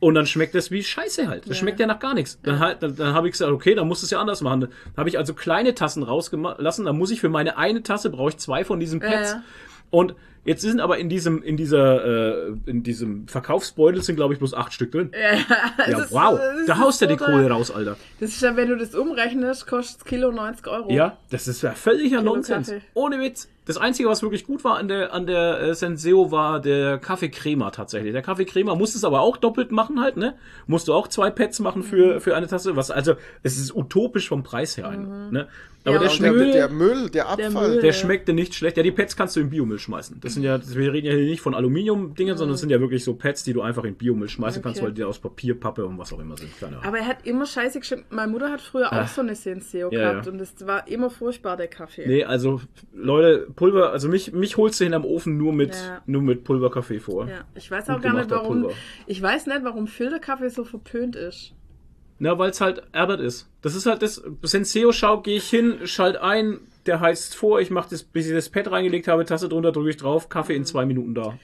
und dann schmeckt das wie Scheiße halt. Das Ja. schmeckt ja nach gar nichts. Dann, halt, dann, dann habe ich gesagt, okay, dann musst du es ja anders machen. Dann habe ich also kleine Tassen rausgelassen. Dann muss ich für meine eine Tasse brauche ich zwei von diesen Pads. Ja, ja. Und jetzt sind aber in diesem in dieser äh, in diesem Verkaufsbeutel sind glaube ich bloß acht Stück drin. Ja, Ja, ist- wow. es Da ist haust du die Kohle raus, Alter. Das ist ja, wenn du das umrechnest, kostet Kilo 90 Euro. Ja, das ist ja völliger Nonsens. Kaffee. Ohne Witz. Das Einzige, was wirklich gut war an der, an der äh, Senseo, war der Kaffeecrema tatsächlich. Der Kaffeecrema musste es aber auch doppelt machen halt, ne? Musst du auch zwei Pads machen Mhm. für, für eine Tasse. Was, also, es ist utopisch vom Preis her, ein, ne? Aber Ja, der schmeckt, Der, der, der Müll, der Abfall. Müll. der schmeckte nicht schlecht. Ja, die Pads kannst du in Biomüll schmeißen. Das sind ja, das- wir reden ja hier nicht von Aluminium-Dingen, sondern es sind ja wirklich so Pads, die du einfach in Biomüll schmeißen kannst, Okay. weil die aus Papier, Pappe und was auch immer sind. Keine Ahnung. Aber er hat immer scheiße geschmeckt. Meine Mutter hat früher Ah. auch so eine Senseo Ja, gehabt ja. und das war immer furchtbar, der Kaffee. Nee, also Leute, Pulver, also mich, mich holst du hinterm Ofen nur mit, Ja. nur mit Pulverkaffee vor. Ja, ich weiß auch Gut gar nicht, warum. Pulver. Ich weiß nicht, warum Filterkaffee so verpönt ist. Na, weil es halt Erbert ist. Das ist halt das. Senseo-Schau, gehe ich hin, schalt ein, der heizt vor, ich mache das, bis ich das Pad reingelegt habe, Tasse drunter, drücke ich drauf, Kaffee in zwei Minuten da.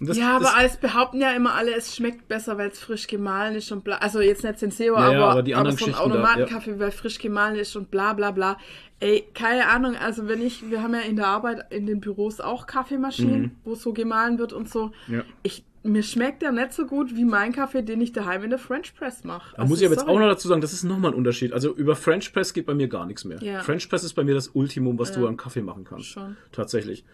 Das, ja, aber es behaupten ja immer alle, es schmeckt besser, weil es frisch gemahlen ist und bla. Also jetzt nicht Senseo, Ja, ja, aber, aber die anderen so ein Automatenkaffee, weil frisch gemahlen ist und bla bla bla. Ey, keine Ahnung, also wenn ich, wir haben ja in der Arbeit in den Büros auch Kaffeemaschinen, Mhm. wo so gemahlen wird und so. Ja. Ich, mir schmeckt der nicht so gut wie mein Kaffee, den ich daheim in der French Press mache. Da muss ich aber jetzt auch noch dazu sagen, das ist nochmal ein Unterschied. Also über French Press geht bei mir gar nichts mehr. Ja. French Press ist bei mir das Ultimum, was du Ja. an Kaffee machen kannst. Schon. Tatsächlich.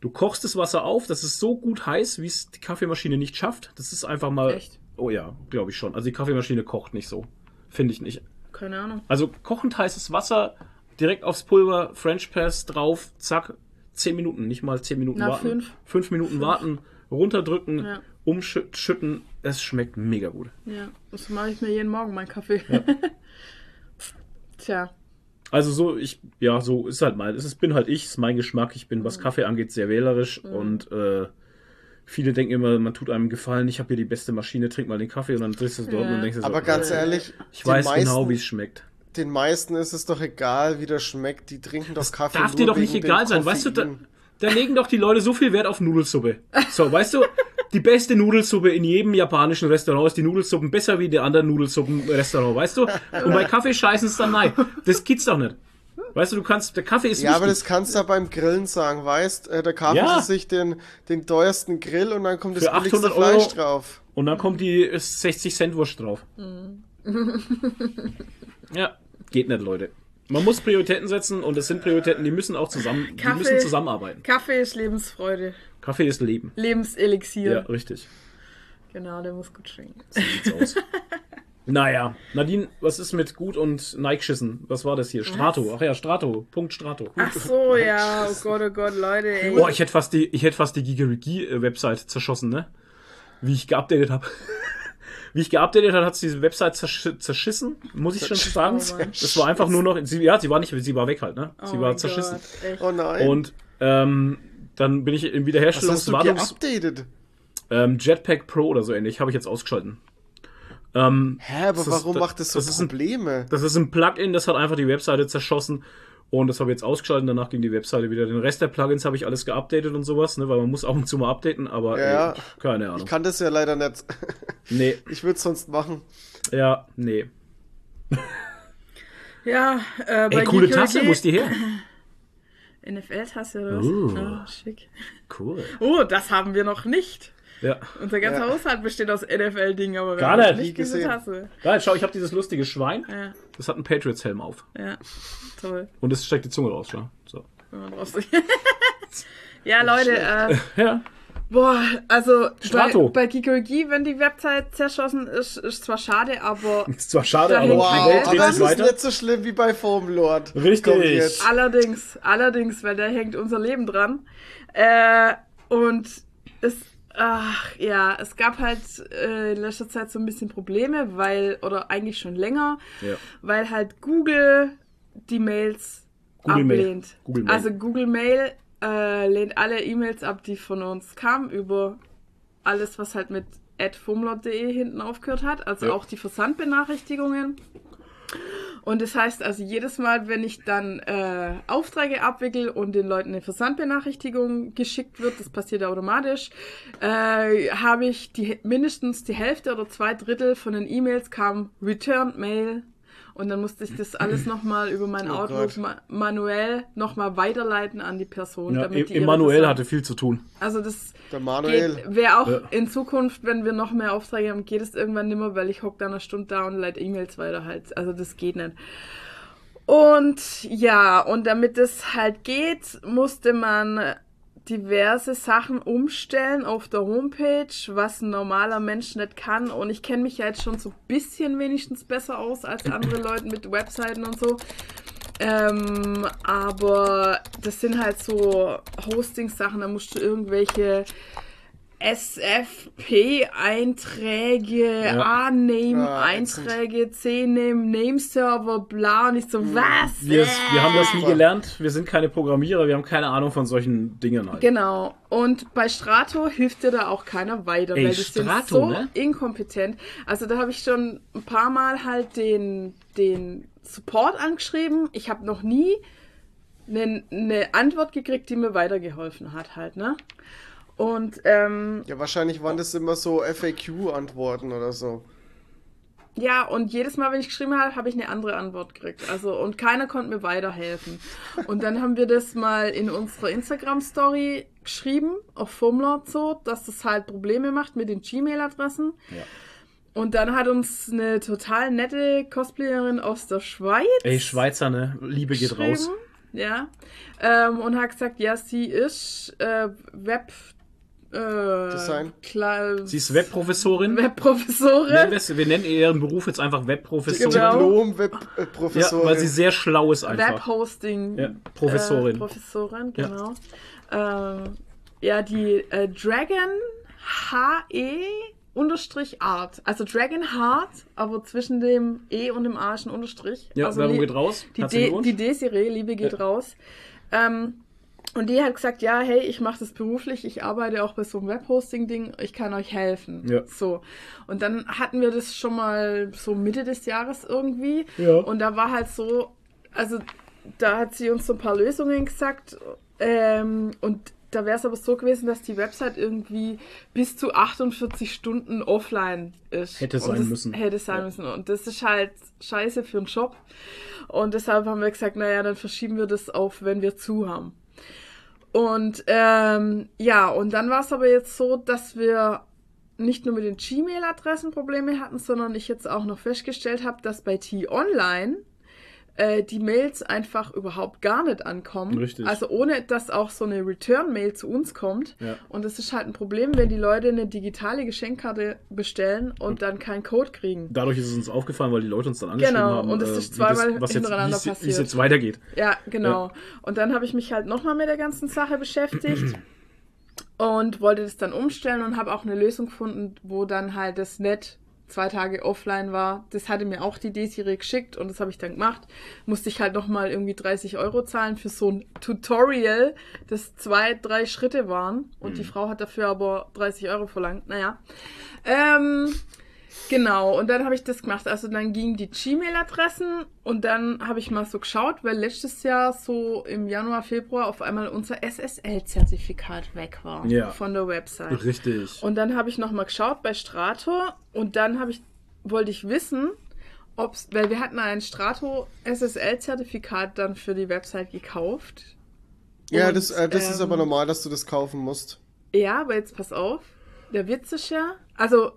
Du kochst das Wasser auf, das ist so gut heiß, wie es die Kaffeemaschine nicht schafft. Das ist einfach mal. Echt? Oh ja, glaube ich schon. Also die Kaffeemaschine kocht nicht so. Finde ich nicht. Keine Ahnung. Also kochend heißes Wasser, direkt aufs Pulver, French Press drauf, zack, 10 Minuten, nicht mal 10 Minuten Na, warten. fünf. 5 Minuten warten, runterdrücken, Ja. umschütten. Es schmeckt mega gut. Ja, das mache ich mir jeden Morgen, mein Kaffee. Tja. Also so, ich, ja, so ist halt mein, es ist, bin halt ich, ist mein Geschmack. Ich bin, Mhm. was Kaffee angeht, sehr wählerisch und äh, viele denken immer, man tut einem Gefallen, ich habe hier die beste Maschine, trink mal den Kaffee und dann drehst du es dort Ja. und denkst dir so, Aber ganz äh, ehrlich, ich weiß meisten, genau, wie es schmeckt. Den meisten ist es doch egal, wie das schmeckt. Die trinken doch Kaffee. Darf nur dir doch nicht egal sein, weißt du, da, da legen doch die Leute so viel Wert auf Nudelsuppe. So, weißt du, die beste Nudelsuppe in jedem japanischen Restaurant ist die Nudelsuppen besser wie die anderen Nudelsuppen im Restaurant, weißt du? Und bei Kaffee scheißen es dann nein. Das geht's doch nicht. Weißt du, du kannst, der Kaffee ist Ja, aber das kannst du ja beim Grillen sagen, weißt? Äh, da kaufen Ja. sie sich den, den teuersten Grill und dann kommt das Für billigste 800 Euro. Fleisch drauf. Und dann kommt die 60 Cent Wurst drauf. ja, geht nicht, Leute. Man muss Prioritäten setzen und es sind Prioritäten, die müssen auch zusammen, die Kaffee. müssen zusammenarbeiten. Kaffee ist Lebensfreude. Kaffee ist Leben. Lebenselixier. Ja, richtig. Genau, der muss gut schwingen. So sieht's aus. Naja, Nadine, was ist mit Gut und Nike-Schissen? Was war das hier? Strato. Ach ja, Strato. Punkt Strato. Ach so, ja. Oh Gott, oh Gott, Leute, ey. Boah, ich hätte fast die, ich hätte fast die Gigerigi-Website zerschossen, ne? Wie ich geupdatet habe. Wie ich geupdatet habe, hat sie diese Website zersch zerschissen, muss ich schon sagen. Oh das war einfach nur noch, sie, ja, sie war nicht, sie war weg halt, ne? Sie Oh war zerschissen. Gott. Oh nein. Und ähm, dann bin ich im Was hast du Wiederherstellungswartungs geupdatet? ähm, Jetpack Pro oder so ähnlich, habe ich jetzt ausgeschalten. Ähm, Hä, aber das ist- warum macht das so das ist ein- Probleme? das ist ein Plugin, das hat einfach die Webseite zerschossen. Und das habe ich jetzt ausgeschaltet, danach ging die Webseite wieder. Den Rest der Plugins habe ich alles geupdatet und sowas, ne, weil man muss ab und zu mal updaten, aber Ja. ey, keine Ich Ahnung. kann das ja leider nicht. Nee, Ich würde es sonst machen. ja, nee. Ja, äh, bei Ey, coole Tasse, wo ist die her? NFL-Tasse oder was? Uh. Ah, schick. Cool. Oh, das haben wir noch nicht. Ja. Unser ganzer Ja. Haushalt besteht aus NFL-Dingen, aber wir Gar haben noch nicht. nicht diese gesehen. Tasse. Geil, schau, ich habe dieses lustige Schwein. Ja, Das hat einen Patriots-Helm auf. ja, toll. Und es steckt die Zunge raus, schau. So. Wenn man drauf ja, Leute, äh, Ja. Boah, also Strato. bei, bei Geekery, wenn die Website zerschossen ist, ist zwar schade, aber Ist zwar schade, aber Wow, aber das ist weiter. nicht so schlimm wie bei Foamlord. Richtig. Kommt jetzt. allerdings, allerdings, weil da hängt unser Leben dran. Äh, und es, ach ja, es gab halt äh, in letzter Zeit so ein bisschen Probleme, weil, oder eigentlich schon länger, Ja. weil halt Google die Mails Google Mail. ablehnt. Google Mail. Also Google Mail äh, lehnt alle E-Mails ab, die von uns kamen, über alles, was halt mit adfumlot.de hinten aufgehört hat, also Ja. auch die Versandbenachrichtigungen. Und das heißt also jedes Mal, wenn ich dann äh, Aufträge abwickel und den Leuten eine Versandbenachrichtigung geschickt wird, das passiert automatisch, äh, habe ich die, mindestens die Hälfte oder zwei Drittel von den E-Mails kam Returned Mail und dann musste ich das alles nochmal über mein Oh Outlook ma manuell nochmal weiterleiten an die Person. Ja, damit die ihre Emanuel hatte viel zu tun. Also das wäre auch Ja. in Zukunft, wenn wir noch mehr Aufträge haben, geht es irgendwann nimmer, weil ich hock da eine Stunde da und leite E-Mails weiter halt. Also das geht nicht. Und ja, und damit es halt geht, musste man diverse Sachen umstellen auf der Homepage, was ein normaler Mensch nicht kann. Und ich kenne mich ja jetzt schon so ein bisschen wenigstens besser aus als andere Leute mit Webseiten und so. Ähm, aber das sind halt so Hosting-Sachen, da musst du irgendwelche SFP-Einträge, Ja. A-Name-Einträge, C-Name, Name-Server, bla. Und ich so, was? Wir, wir haben das nie gelernt. Wir sind keine Programmierer. Wir haben keine Ahnung von solchen Dingen halt. Genau. Und bei Strato hilft dir da auch keiner weiter, Ey, weil die Strato, sind so ne? inkompetent. Also da habe ich schon ein paar Mal halt den, den Support angeschrieben. Ich habe noch nie eine, eine Antwort gekriegt, die mir weitergeholfen hat halt, ne? Und ähm, Ja, wahrscheinlich waren das immer so FAQ-Antworten oder so. Ja, und jedes Mal, wenn ich geschrieben habe, habe ich eine andere Antwort gekriegt. Also, und keiner konnte mir weiterhelfen. Und dann haben wir das mal in unserer Instagram-Story geschrieben, auf Formler so, dass das halt Probleme macht mit den Gmail-Adressen. Ja. Und dann hat uns eine total nette Cosplayerin aus der Schweiz Ey, Schweizer, ne? Liebe geht raus. Ja. Ähm, und hat gesagt, ja, sie ist äh, Web. Äh, Design. Klar, Sie ist Webprofessorin. Webprofessorin. Nennen wir, nennen ihren Beruf jetzt einfach Webprofessorin. Genau. Ja, weil sie sehr schlau ist einfach. Webhosting. Ja, Professorin. Äh, Professorin, Ja. genau. Ähm, ja, die äh, Dragon HE unterstrich Art. Also Dragon Heart, aber zwischen dem E und dem A ist ein Unterstrich. Ja, also Werbung die, geht raus. Die, De Desiree, Liebe geht Ja. raus. Ähm, und die hat gesagt, ja, hey, ich mache das beruflich, ich arbeite auch bei so einem Webhosting-Ding, ich kann euch helfen. Ja. So. Und dann hatten wir das schon mal so Mitte des Jahres irgendwie. Ja. Und da war halt so, also da hat sie uns so ein paar Lösungen gesagt. Ähm, und da wäre es aber so gewesen, dass die Website irgendwie bis zu 48 Stunden offline ist. Hätte sein müssen. Hätte sein Ja. müssen. Und das ist halt scheiße für einen Job. Und deshalb haben wir gesagt, naja, dann verschieben wir das auf, wenn wir zu haben. Und ähm, ja, und dann war es aber jetzt so, dass wir nicht nur mit den Gmail-Adressen Probleme hatten, sondern ich jetzt auch noch festgestellt habe, dass bei T-Online äh, die Mails einfach überhaupt gar nicht ankommen. Richtig. Also ohne, dass auch so eine Return-Mail zu uns kommt. Ja. Und das ist halt ein Problem, wenn die Leute eine digitale Geschenkkarte bestellen und dann keinen Code kriegen. Dadurch ist es uns aufgefallen, weil die Leute uns dann angeschrieben Genau, haben, und das äh, ist zweimal was jetzt, hintereinander wie es- wie es passiert. jetzt weitergeht. Ja, genau. Und dann habe ich mich halt nochmal mit der ganzen Sache beschäftigt und wollte das dann umstellen und habe auch eine Lösung gefunden, wo dann halt das Net zwei Tage offline war. Das hatte mir auch die Desiree geschickt und das habe ich dann gemacht. Musste ich halt nochmal irgendwie 30 Euro zahlen für so ein Tutorial, das zwei, drei Schritte waren und die Frau hat dafür aber 30 Euro verlangt. Naja. Ähm, Genau, und dann habe ich das gemacht. Also dann gingen die Gmail-Adressen und dann habe ich mal so geschaut, weil letztes Jahr so im Januar, Februar auf einmal unser SSL-Zertifikat weg war Ja. von der Website. Richtig. Und dann habe ich nochmal geschaut bei Strator und dann habe ich, wollte ich wissen, ob's, weil wir hatten ein Strato SSL-Zertifikat dann für die Website gekauft. Ja, Und, das, äh, das ist ähm, aber normal, dass du das kaufen musst. Ja, aber jetzt pass auf. Der Witz ist ja, also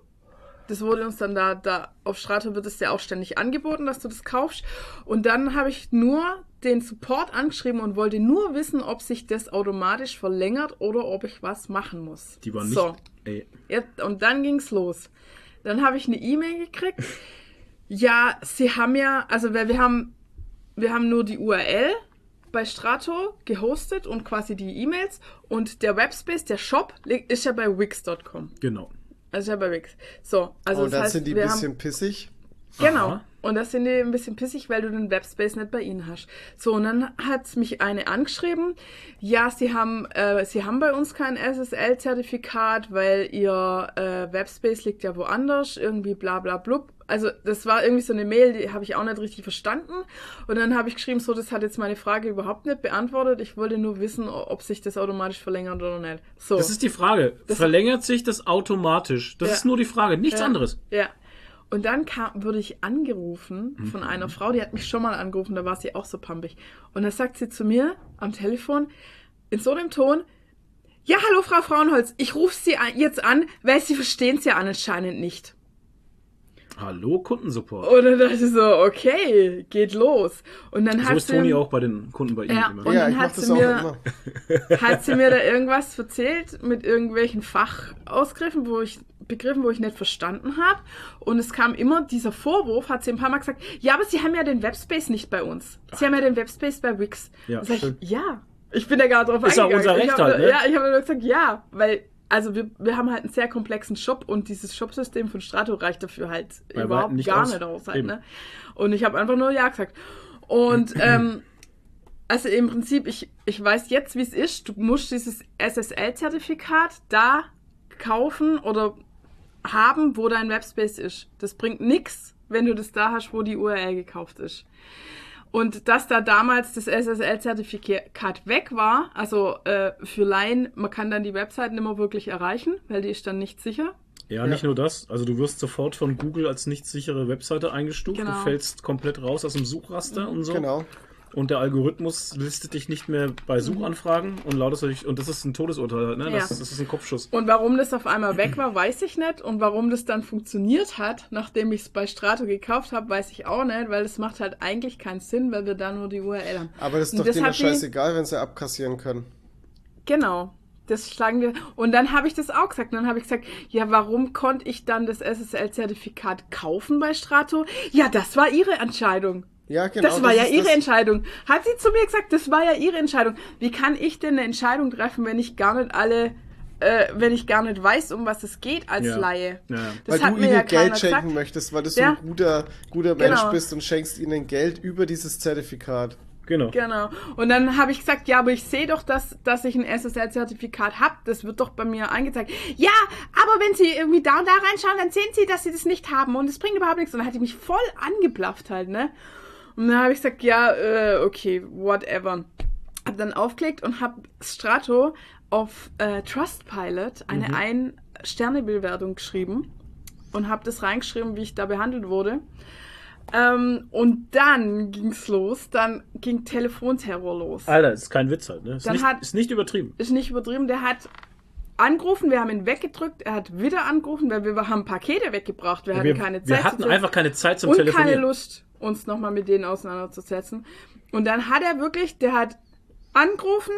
das wurde uns dann da, da auf Strato wird es ja auch ständig angeboten, dass du das kaufst. Und dann habe ich nur den Support angeschrieben und wollte nur wissen, ob sich das automatisch verlängert oder ob ich was machen muss. Die waren nicht. So, Ey, jetzt, und dann ging's los. Dann habe ich eine E-Mail gekriegt. Ja, sie haben ja, also wir haben, wir haben nur die URL bei Strato gehostet und quasi die E-Mails und der Webspace, der Shop ist ja bei Wix.com. genau. Also ja bei Wix. So, also oh, das da heißt, sind die ein haben, bisschen pissig. Genau. Aha. Und das sind die ein bisschen pissig, weil du den Webspace nicht bei ihnen hast. So, und dann hat mich eine angeschrieben, ja, sie haben, äh, sie haben bei uns kein SSL-Zertifikat, weil ihr äh, Webspace liegt ja woanders, irgendwie bla bla blub. Also das war irgendwie so eine Mail, die habe ich auch nicht richtig verstanden. Und dann habe ich geschrieben, so, das hat jetzt meine Frage überhaupt nicht beantwortet. Ich wollte nur wissen, ob sich das automatisch verlängert oder nicht. So. Das ist die Frage. Das- Verlängert sich das automatisch? Das Ja. ist nur die Frage, nichts Ja. anderes. Ja. Und dann kam, wurde ich angerufen von Mhm. einer Frau, die hat mich schon mal angerufen, da war sie auch so pampig. Und dann sagt sie zu mir am Telefon in so einem Ton, ja, hallo Frau Frauenholz, ich rufe Sie jetzt an, weil Sie verstehen es ja anscheinend nicht. Hallo, Kundensupport. Und dann dachte ich so, okay, geht los. Und dann so hat ist sie, Toni auch bei den Kunden bei Ihnen Ja, immer. Und ja, dann ich hat sie mir- hat sie mir da irgendwas erzählt mit irgendwelchen Fachausgriffen, wo ich Begriffen, wo ich nicht verstanden habe. Und es kam immer dieser Vorwurf, hat sie ein paar Mal gesagt, ja, aber Sie haben ja den Webspace nicht bei uns. Sie haben ja den Webspace bei Wix. Ja, ich, ja. Ich bin da gar drauf Ist auch eingegangen. unser ich Recht hab, halt, ne? Ja, ich habe nur gesagt, ja, weil also wir, wir haben halt einen sehr komplexen Shop und dieses Shopsystem von Strato reicht dafür halt Bei überhaupt nicht gar aus. nicht aus. Halt, ne? Und ich habe einfach nur ja gesagt. Und ähm, also im Prinzip, ich, ich weiß jetzt, wie es ist. Du musst dieses SSL-Zertifikat da kaufen oder haben, wo dein Webspace ist. Das bringt nichts, wenn du das da hast, wo die URL gekauft ist. Und dass da damals das SSL-Zertifikat weg war, also äh, für Laien, man kann dann die Webseite nicht mehr wirklich erreichen, weil die ist dann nicht sicher. Ja, nicht nur das. Also du wirst sofort von Google als nicht sichere Webseite eingestuft. Genau. Du fällst komplett raus aus dem Suchraster und so. Genau. Und der Algorithmus listet dich nicht mehr bei Suchanfragen und lautet euch, und das ist ein Todesurteil, ne? Das, Ja. das ist ein Kopfschuss. Und warum das auf einmal weg war, weiß ich nicht. Und warum das dann funktioniert hat, nachdem ich es bei Strato gekauft habe, weiß ich auch nicht, weil es macht halt eigentlich keinen Sinn, weil wir da nur die URL haben. Aber das ist doch das denen scheißegal, wenn sie abkassieren können. Genau. Das schlagen wir. Und dann habe ich das auch gesagt. Und dann habe ich gesagt, ja, warum konnte ich dann das SSL-Zertifikat kaufen bei Strato? Ja, das war ihre Entscheidung. Ja, genau. das war ja ist ihre das- Entscheidung. Hat sie zu mir gesagt, das war ja ihre Entscheidung. Wie kann ich denn eine Entscheidung treffen, wenn ich gar nicht alle, äh, wenn ich gar nicht weiß, um was es geht als Ja. Laie? Ja, ja. Das weil hat du mir ihnen ja Geld schenken gesagt. möchtest, weil du so Ja. ein guter, guter Mensch Genau. bist und schenkst ihnen Geld über dieses Zertifikat. Genau. Genau. Und dann habe ich gesagt, ja, aber ich sehe doch, dass, dass ich ein SSL-Zertifikat habe. Das wird doch bei mir angezeigt. Ja, aber wenn Sie irgendwie da und da reinschauen, dann sehen Sie, dass Sie das nicht haben. Und es bringt überhaupt nichts. Und dann hat die mich voll angeblafft halt, ne? Und dann habe ich gesagt, ja, äh, okay, whatever. Hab dann aufgelegt und habe Strato auf äh, Trustpilot eine Ein-Sterne-Bewertung geschrieben. Und habe das reingeschrieben, wie ich da behandelt wurde. Ähm, und dann ging's los, dann ging Telefonterror los. Alter, ist kein Witz halt, ne? Ist, Dann nicht, hat- ist nicht übertrieben. Ist nicht übertrieben, der hat angerufen, wir haben ihn weggedrückt, er hat wieder angerufen, weil wir haben Pakete weggebracht, wir hatten wir, keine Zeit. wir hatten einfach keine Zeit zum und Telefonieren. keine Lust, uns nochmal mit denen auseinanderzusetzen. Und dann hat er wirklich, der hat angerufen,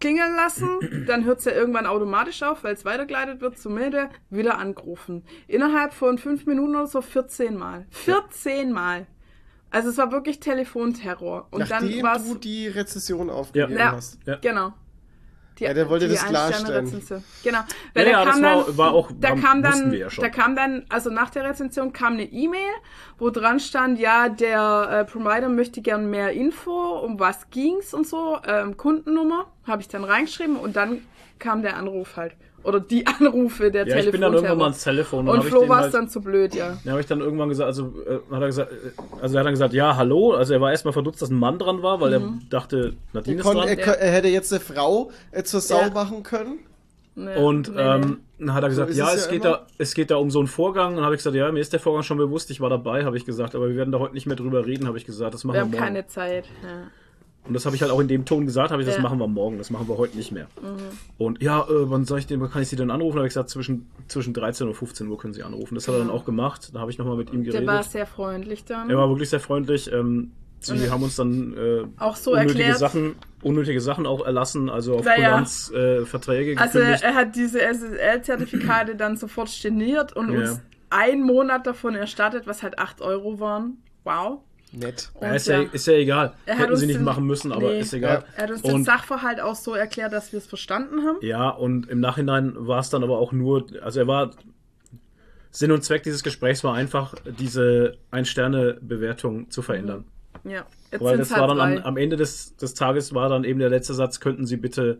klingeln lassen, dann hört es ja irgendwann automatisch auf, weil es weitergeleitet wird zur Milde, wieder angerufen. Innerhalb von fünf Minuten oder so 14 Mal. 14 Mal. Also es war wirklich Telefonterror. Und Nachdem dann war du die Rezession aufgegeben Ja. hast. Ja. Genau. Die, Ja, der wollte das klarstellen. Genau. Ja, Weil ja, da das kam war- dann, war auch- da kam dann, wir ja schon. da kam dann, also nach der Rezension kam eine E-Mail, wo dran stand, ja, der äh, Provider möchte gern mehr Info, um was ging's und so, ähm, Kundennummer, habe ich dann reingeschrieben und dann kam der Anruf halt. Oder die Anrufe der Ja, ich bin dann irgendwann mal ans Telefon Und Flo war es halt- dann zu blöd, ja. Ja, habe ich dann irgendwann gesagt, also äh, hat er gesagt, äh, also er hat dann gesagt, ja, hallo. Also er war erstmal verdutzt, dass ein Mann dran war, weil Mhm. er dachte, Nadine ist Kon dran. er, Ja. er hätte jetzt eine Frau äh, zur Sau Ja. machen können. Nee, Und nee, ähm, dann hat er gesagt, ist ja, es es ja geht immer. da, es geht da um so einen Vorgang. Und dann habe ich gesagt, ja, mir ist der Vorgang schon bewusst, ich war dabei, habe ich gesagt, aber wir werden da heute nicht mehr drüber reden, habe ich gesagt, das machen wir wir, haben morgen. keine Zeit. Ja. Und das habe ich halt auch in dem Ton gesagt, habe ich, das Ja. Mhm. machen wir morgen, das machen wir heute nicht mehr. Und ja, äh, wann soll ich wann kann ich Sie denn anrufen? habe ich gesagt, zwischen, zwischen 13 und 15 Uhr können Sie anrufen. Das hat er dann auch gemacht. Da habe ich nochmal mit ihm Der geredet. war sehr freundlich dann. er war wirklich sehr freundlich. Ähm, sie haben uns dann äh, Auch so unnötige erklärt. Sachen, unnötige Sachen auch erlassen, also auf Naja. Kulanz äh, Also gekündigt. er hat diese SSL-Zertifikate dann sofort storniert und Ja. uns einen Monat davon erstattet, was halt 8 Euro waren. Wow. Nett. Ja, ist, ja, ist ja egal. Er Hätten sie nicht den- machen müssen, aber Nee. ist egal. Er hat uns Und- den Sachverhalt auch so erklärt, dass wir es verstanden haben. Ja, und im Nachhinein war es dann aber auch nur, also er war, Sinn und Zweck dieses Gesprächs war einfach, diese Ein-Sterne-Bewertung zu verändern. Ja. Jetzt Weil das war halt dann am, am Ende des, des Tages war dann eben der letzte Satz, könnten Sie bitte,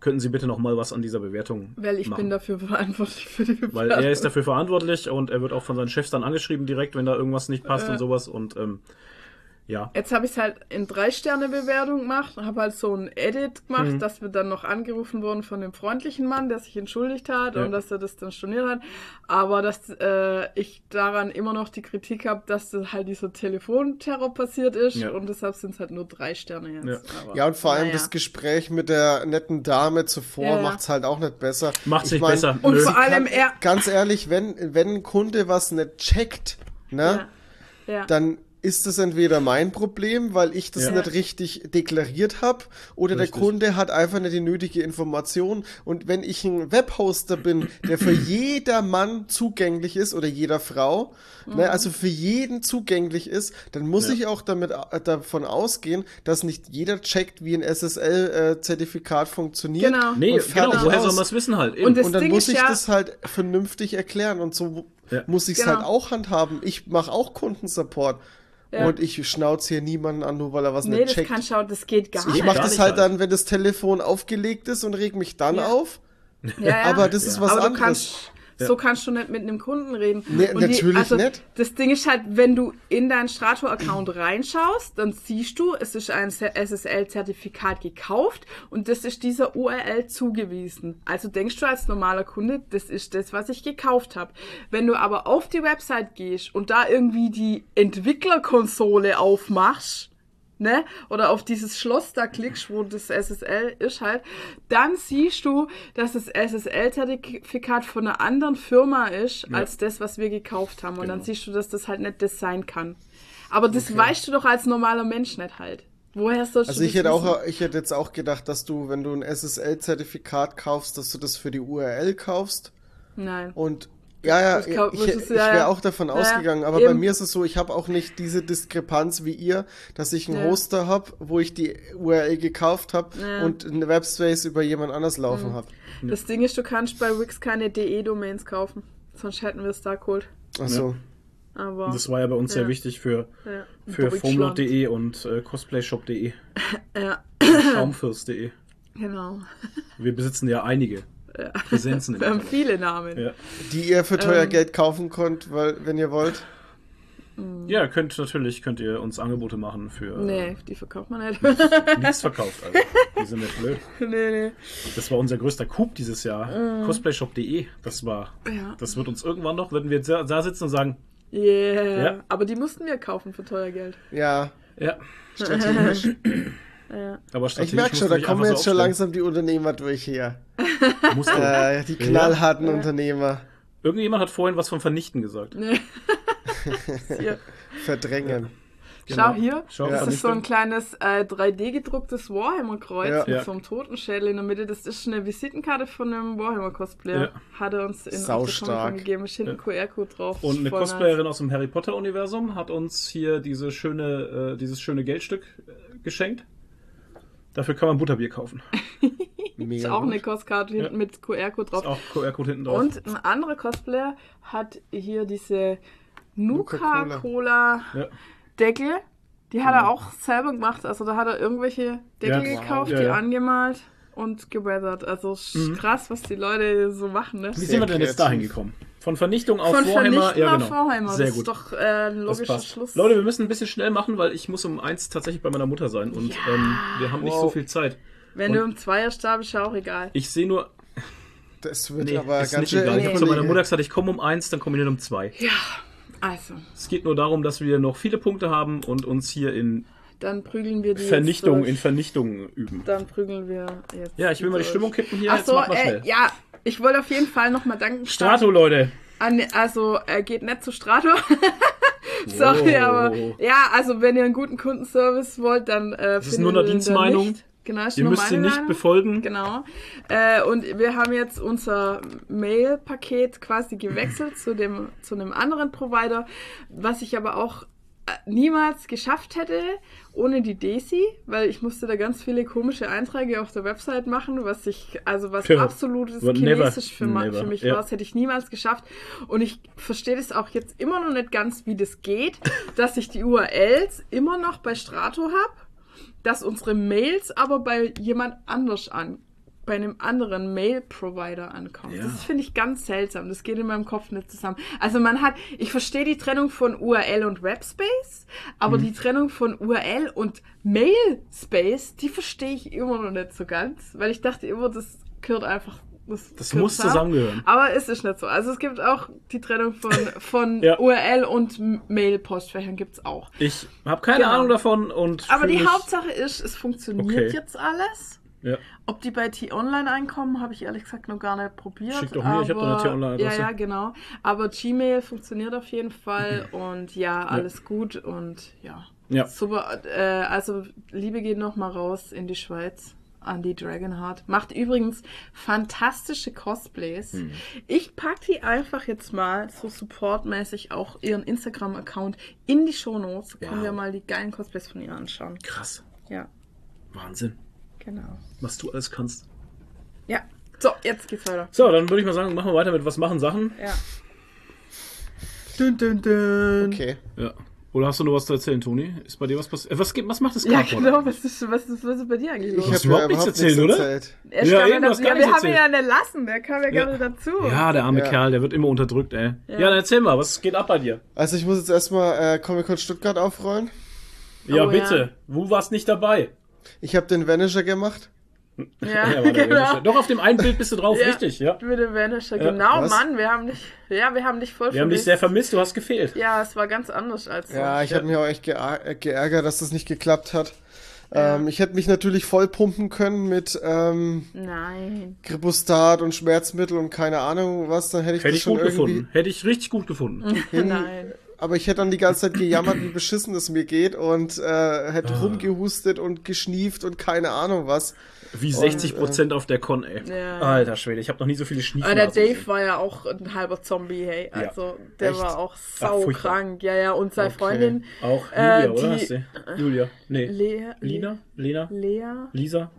könnten Sie bitte noch mal was an dieser Bewertung Weil ich machen. bin dafür verantwortlich für die Bewertung. Weil er ist dafür verantwortlich und er wird auch von seinen Chefs dann angeschrieben direkt, wenn da irgendwas nicht passt Äh. und sowas und ähm, ja. Jetzt habe ich es halt in drei Sterne Bewertung gemacht, habe halt so ein Edit gemacht, Mhm. dass wir dann noch angerufen wurden von dem freundlichen Mann, der sich entschuldigt hat Ja. und dass er das dann storniert hat. Aber dass äh, ich daran immer noch die Kritik habe, dass das halt dieser Telefonterror passiert ist Ja. und deshalb sind es halt nur drei Sterne jetzt. Ja. Aber, Ja, und vor allem naja. das Gespräch mit der netten Dame zuvor Ja, ja. macht's halt auch nicht besser. Macht's Ich nicht mein, besser. Und Nö. vor allem er. Ganz ehrlich, wenn, wenn ein Kunde was nicht checkt, ne, Ja. Ja. dann ist es entweder mein Problem, weil ich das Ja. nicht richtig deklariert habe, oder Richtig. der Kunde hat einfach nicht die nötige Information. Und wenn ich ein Webhoster bin, der für jeder Mann zugänglich ist oder jeder Frau, ne, also für jeden zugänglich ist, dann muss Ja. ich auch damit äh, davon ausgehen, dass nicht jeder checkt, wie ein SSL-Zertifikat funktioniert. Genau. Nee, genau, woher soll man es wissen halt? Eben. Und das Und dann Ding muss ich ja- das halt vernünftig erklären und so Ja. muss ich es Genau. halt auch handhaben. Ich mache auch Kundensupport Ja. und ich schnauze hier niemanden an, nur weil er was Nee, nicht das checkt. kann schauen, das geht gar ich nicht. mache gar das halt dann, wenn das Telefon aufgelegt ist und reg mich dann Ja. auf. Ja, ja. Aber das ist was Aber du anderes. So kannst du nicht mit einem Kunden reden. Nee, Und natürlich nicht. Das Ding ist halt, wenn du in deinen Strato-Account reinschaust, dann siehst du, es ist ein SSL-Zertifikat gekauft und das ist dieser URL zugewiesen. Also denkst du als normaler Kunde, das ist das, was ich gekauft habe. Wenn du aber auf die Website gehst und da irgendwie die Entwicklerkonsole aufmachst, ne, oder auf dieses Schloss da klickst, wo das SSL ist halt, dann siehst du, dass das SSL-Zertifikat von einer anderen Firma ist, Ja. als das, was wir gekauft haben. Und dann Genau. siehst du, dass das halt nicht das sein kann. Aber das weißt du doch als normaler Mensch nicht halt. Woher sollst Also du ich das hätte wissen? auch, ich hätte jetzt auch gedacht, dass du, wenn du ein SSL-Zertifikat kaufst, dass du das für die URL kaufst Nein. und ja, ja, ich, ich, ich wäre ja. auch davon Ja, ausgegangen, aber bei eben. mir ist es so, ich habe auch nicht diese Diskrepanz wie ihr, dass ich einen Ja. Hoster habe, wo ich die URL gekauft habe Ja. Mhm. und einen Webspace über jemand anders laufen habe. Das Ding ist, du kannst bei Wix keine DE-Domains kaufen. Sonst hätten wir es da geholt. Achso. Aber. Und das war ja bei uns sehr wichtig für, ja, für foamlord.de und äh, cosplayshop.de, Ja, schaumfürst.de. genau. Wir besitzen ja einige Präsenzen Wir haben viele Namen. Ja. Die ihr für teuer Ähm. Geld kaufen könnt, weil, wenn ihr wollt. ja, könnt natürlich könnt ihr uns Angebote machen für Nee, die verkauft man nicht. äh, nichts verkauft. Also, die sind nicht blöd. nee, nee. Das war unser größter Coup dieses Jahr. Cosplayshop.de. Das war. Mm. Ja. Das wird uns irgendwann noch, wenn wir jetzt da da sitzen und sagen, Yeah. Ja. Aber die mussten wir kaufen für teuer Geld. Ja, ja, strategisch. Ja. aber ich merke schon, da kommen jetzt so schon langsam die Unternehmer durch hier. Musst du. Äh, die knallharten Unternehmer Irgendjemand hat vorhin was vom Vernichten gesagt. Nee. verdrängen. Schau hier. Schau, das ist so ein kleines äh, 3D-gedrucktes Warhammer-Kreuz Ja. mit Ja. so einem Totenschädel in der Mitte. Das ist eine Visitenkarte von einem Warhammer-Cosplayer. Ja. Hat er uns in. Comic-Con gegeben. Ist hinten QR-Code drauf. Und eine. Cosplayerin aus dem Harry Potter Universum hat uns hier diese schöne, äh, dieses schöne Geldstück äh, geschenkt. Dafür kann man Butterbier kaufen. Mega Ist auch gut. eine Kostkarte hinten Ja. mit QR-Code Ist drauf. auch QR-Code hinten drauf. Und ein anderer Cosplayer hat hier diese Nuka-Cola. Nuka-Cola Ja. Deckel. Die hat er auch selber gemacht. Also da hat er irgendwelche Deckel Ja. gekauft, Wow. die Ja, ja. angemalt und geweathert. Also ist Mhm. krass, was die Leute so machen. Ne? Wie Sehr sind wir denn jetzt dahin gekommen? Von Vernichtung auf Von Warhammer? Vernichten ja, genau. auf Warhammer. Sehr das gut. ist doch äh, ein logischer. Schluss. Leute, wir müssen ein bisschen schnell machen, weil ich muss um eins tatsächlich bei meiner Mutter sein und Ja. ähm, wir haben nicht Wow. so viel Zeit. Wenn und- du im Zweier stab, ist ja auch egal. Ich sehe nur, Das wird nee, aber ist ganz nicht egal. Ich habe zu meiner. Mutter gesagt, ich komme um eins, dann komme ich nicht um zwei. Ja, also, Es geht nur darum, dass wir noch viele Punkte haben und uns hier in dann prügeln wir die Vernichtung, jetzt in. Vernichtung üben. Dann prügeln wir jetzt. Ja, ich will mal die. Stimmung kippen hier. Ach so, äh, schnell. ja, ich wollte auf jeden Fall nochmal danken. Strato, Leute. An, also, er geht nicht zu Strato. Sorry, Wow. aber ja, also wenn ihr einen guten Kundenservice wollt, dann äh, ist findet nur eine Dienstmeinung. nicht. Genau, ist Ihr nur müsst sie nicht Meinung. befolgen. Genau. Äh, und wir haben jetzt unser Mail-Paket quasi gewechselt zu dem zu einem anderen Provider, was ich aber auch niemals geschafft hätte ohne die Desi, weil ich musste da ganz viele komische Einträge auf der Website machen, was ich also was Ja. absolutes But never. Chinesisch für, ma- Never. für mich Ja. war, das hätte ich niemals geschafft und ich verstehe das auch jetzt immer noch nicht ganz, wie das geht, dass ich die URLs immer noch bei Strato habe dass unsere Mails aber bei jemand anders an, bei einem anderen Mail-Provider ankommen. Ja. Das finde ich ganz seltsam. Das geht in meinem Kopf nicht zusammen. Also man hat, ich verstehe die Trennung von URL und Webspace, aber Mhm. die Trennung von URL und Mail-Space, die verstehe ich immer noch nicht so ganz, weil ich dachte immer, das gehört einfach. Das, Das muss zusammengehören. Aber es ist nicht so. Also es gibt auch die Trennung von, von Ja. URL und Mail-Postfächern gibt's auch. Ich habe keine Genau. Ahnung davon und. Aber die Hauptsache ist, es funktioniert Okay. jetzt alles. Ja. Ob die bei T-Online einkommen, habe ich ehrlich gesagt noch gar nicht probiert. Schick doch mir, ich hab doch eine T-Online-Adresse. Ja, ja, genau. Aber Gmail funktioniert auf jeden Fall und ja, alles gut und ja. Ja. Super. Äh, also Liebe geht noch mal raus in die Schweiz an die Dragonheart. Macht übrigens fantastische Cosplays. Hm. Ich pack die einfach jetzt mal so supportmäßig auch ihren Instagram-Account in die Shownotes. So können wir mal die geilen Cosplays von ihr anschauen. Krass. Ja, Wahnsinn. Genau. Was du alles kannst. Ja. So, jetzt geht's weiter. So, dann würde ich mal sagen, machen wir weiter mit Was machen Sachen. Ja. Dun, dun, dun. Okay. Ja. Oder hast du noch was zu erzählen, Toni? Ist bei dir was passiert? Äh, was, geht- was macht das Ja, Carport? genau. Was ist, was, ist, was ist bei dir eigentlich los? Ich hast habe überhaupt nichts erzählt, oder? Er Ja, eben, ja, ja, wir haben ihn ja nicht lassen. Der kam ja Ja. gerade dazu. Ja, der arme Ja. Kerl, der wird immer unterdrückt, ey. Ja, Ja. dann erzähl mal, was geht ab bei dir? Also ich muss jetzt erstmal äh, Comic-Con Stuttgart aufrollen. Ja, Oh, bitte. ja. Wo warst nicht dabei? Ich habe den Vanisher gemacht. Ja, der genau. Vanisher. Doch, auf dem einen Bild bist du drauf, Ja. richtig, ja. Mit dem Vanisher, Ja. genau, Was? Mann, wir haben dich, ja, wir haben dich voll Wir haben dich vermisst. sehr vermisst, du hast gefehlt. Ja, es war ganz anders als Ja, sonst. ich habe mich auch echt äh, geärgert, dass das nicht geklappt hat. Ja. Ähm, ich hätte mich natürlich voll pumpen können mit ähm, Nein. Gripostat und Schmerzmittel und keine Ahnung was, dann hätte ich Hätte das ich schon gut irgendwie. gefunden. Hätte ich richtig gut gefunden. Nein. Aber ich hätte dann die ganze Zeit gejammert, wie beschissen es mir geht und äh, hätte Ah. rumgehustet und geschnieft und keine Ahnung was. Wie 60% auf der Con, ey. Ja. Alter Schwede, ich habe noch nie so viele Aber Ah, der Dave gesehen. war ja auch ein halber Zombie, hey. Ja. Also, der Echt? war auch Ach, sau furchtbar. krank. Ja, ja, und seine Okay. Freundin Auch Äh, Julia, oder? die- Hast du? Julia. Nee. Lea. Lina? Lena? Lea. Lisa?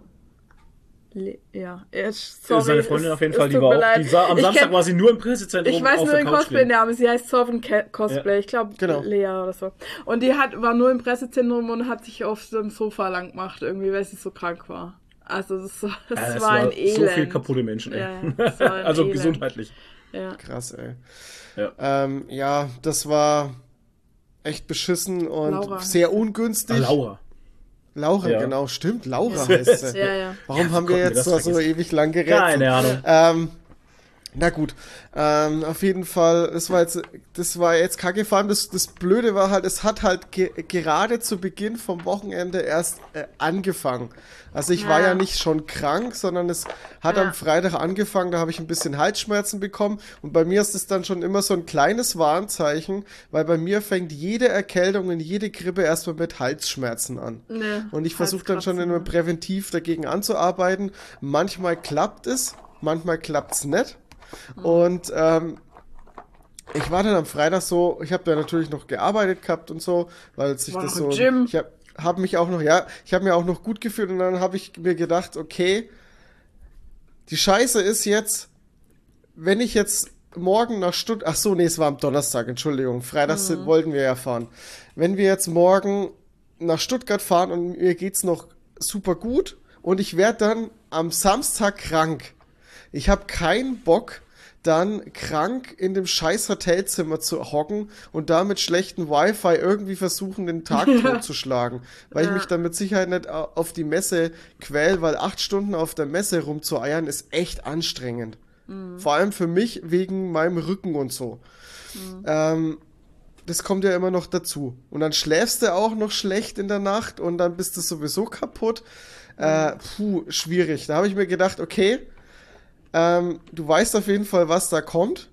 Le ja, er ist, Sorry. Seine Freundin es- auf jeden es Fall, die war auch, die sah, am Ich Samstag kenn- war sie nur im Pressezentrum Ich weiß auf nur den. Cosplay-Namen. Sie heißt Sovereign Cosplay. Ich glaube, Genau. Lea oder so. Und die hat, war nur im Pressezentrum und hat sich auf so einem Sofa lang gemacht, irgendwie, weil sie so krank war. Also, das, war- das, Ja, das war ein Elend. so viel kaputte Menschen, ey. Ja, ja, war also Elend. gesundheitlich. Ja. Krass, ey. Ja. Ähm, ja, das war echt beschissen und Laura. sehr ungünstig. Ah, Laura. Laura, Ja. genau, stimmt. Laura heißt sie. Ja, ja. Warum Ja, haben wir jetzt so vergessen? ewig lang geredet? Keine Ahnung. Ähm, na gut, ähm, auf jeden Fall, das war jetzt, das war jetzt kacke. Vor allem das, das Blöde war halt, es hat halt ge gerade zu Beginn vom Wochenende erst äh, angefangen. Also ich war Ja. ja nicht schon krank, sondern es hat Ja. am Freitag angefangen, da habe ich ein bisschen Halsschmerzen bekommen und bei mir ist es dann schon immer so ein kleines Warnzeichen, weil bei mir fängt jede Erkältung und jede Grippe erstmal mit Halsschmerzen an. Nee, Und ich versuche dann schon immer präventiv dagegen anzuarbeiten. Manchmal klappt es, manchmal klappt es nicht. Und ähm, ich war dann am Freitag so, ich habe da natürlich noch gearbeitet gehabt und so, weil sich das so. Gym. Ich habe hab mich auch noch, ja, ich habe mir auch noch gut gefühlt und dann habe ich mir gedacht, okay, die Scheiße ist jetzt, wenn ich jetzt morgen nach Stuttgart, ach so, nee, es war am Donnerstag, Entschuldigung, Freitag Mhm. wollten wir ja fahren. Wenn wir jetzt morgen nach Stuttgart fahren und mir geht's noch super gut und ich werde dann am Samstag krank. Ich habe keinen Bock, dann krank in dem scheiß Hotelzimmer zu hocken und da mit schlechten Wi-Fi irgendwie versuchen, den Tag totzuschlagen. Weil ich mich dann mit Sicherheit nicht au- auf die Messe quäl, weil acht Stunden auf der Messe rumzueiern ist echt anstrengend. Vor allem für mich wegen meinem Rücken und so. Ähm, das kommt ja immer noch dazu. Und dann schläfst du auch noch schlecht in der Nacht und dann bist du sowieso kaputt. Äh, puh, schwierig. Da habe ich mir gedacht, okay, ähm, du weißt auf jeden Fall, was da kommt.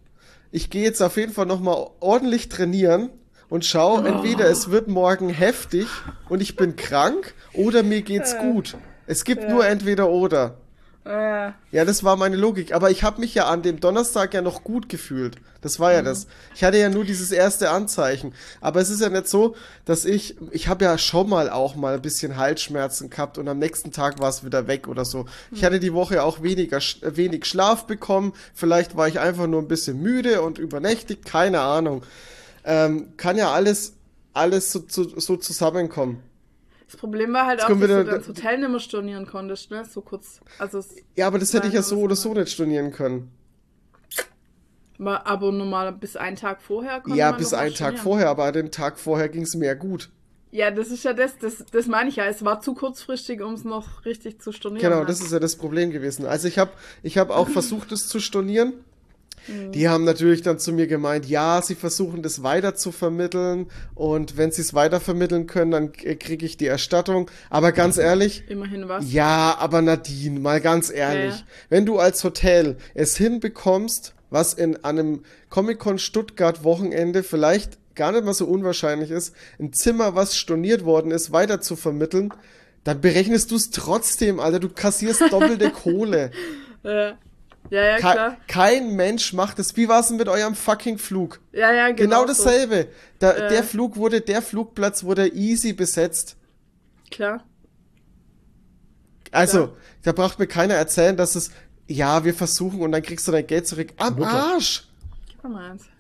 Ich gehe jetzt auf jeden Fall nochmal ordentlich trainieren und schau, entweder es wird morgen heftig und ich bin krank oder mir geht's gut. Es gibt nur entweder oder. Äh, Ja, das war meine Logik. Aber ich habe mich ja an dem Donnerstag ja noch gut gefühlt. Das war ja das. Ich hatte ja nur dieses erste Anzeichen. Aber es ist ja nicht so, dass ich, ich habe ja schon mal auch mal ein bisschen Halsschmerzen gehabt und am nächsten Tag war es wieder weg oder so. Ich hatte die Woche auch weniger, äh, wenig Schlaf bekommen. Vielleicht war ich einfach nur ein bisschen müde und übernächtigt. Keine Ahnung. Ähm, kann ja alles, alles so, so, so zusammenkommen. Das Problem war halt Jetzt auch, dass wir du da- dann das Hotel nicht mehr stornieren konntest, ne? So kurz. Also, Ja, aber das hätte ich ja so oder so nicht stornieren können. aber normal bis einen Tag vorher. Ja, bis einen Tag vorher, aber den Tag vorher ging es mir ja gut. Ja, das ist ja das, das, das meine ich ja. Es war zu kurzfristig, um es noch richtig zu stornieren. Genau, halt. das ist ja das Problem gewesen. Also ich habe ich hab auch versucht, es zu stornieren. Mhm. Die haben natürlich dann zu mir gemeint, ja, sie versuchen das weiter zu vermitteln und wenn sie es weiter vermitteln können, dann kriege ich die Erstattung. Aber ganz ehrlich, Immerhin was. ja, aber Nadine, mal ganz ehrlich, Ja. wenn du als Hotel es hinbekommst, was in einem Comic-Con Stuttgart Wochenende vielleicht gar nicht mal so unwahrscheinlich ist, ein Zimmer, was storniert worden ist, weiter zu vermitteln, dann berechnest du es trotzdem, Alter, du kassierst doppelte Kohle. Äh, ja, ja, Ke klar. kein Mensch macht es. Wie war es denn mit eurem fucking Flug? Ja, ja, Genau, genau. so. dasselbe. Da, Ja. Der Flug wurde, der Flugplatz wurde easy besetzt. Klar. Also, Ja. da braucht mir keiner erzählen, dass es, ja, wir versuchen und dann kriegst du dein Geld zurück. Am Mutter. Arsch!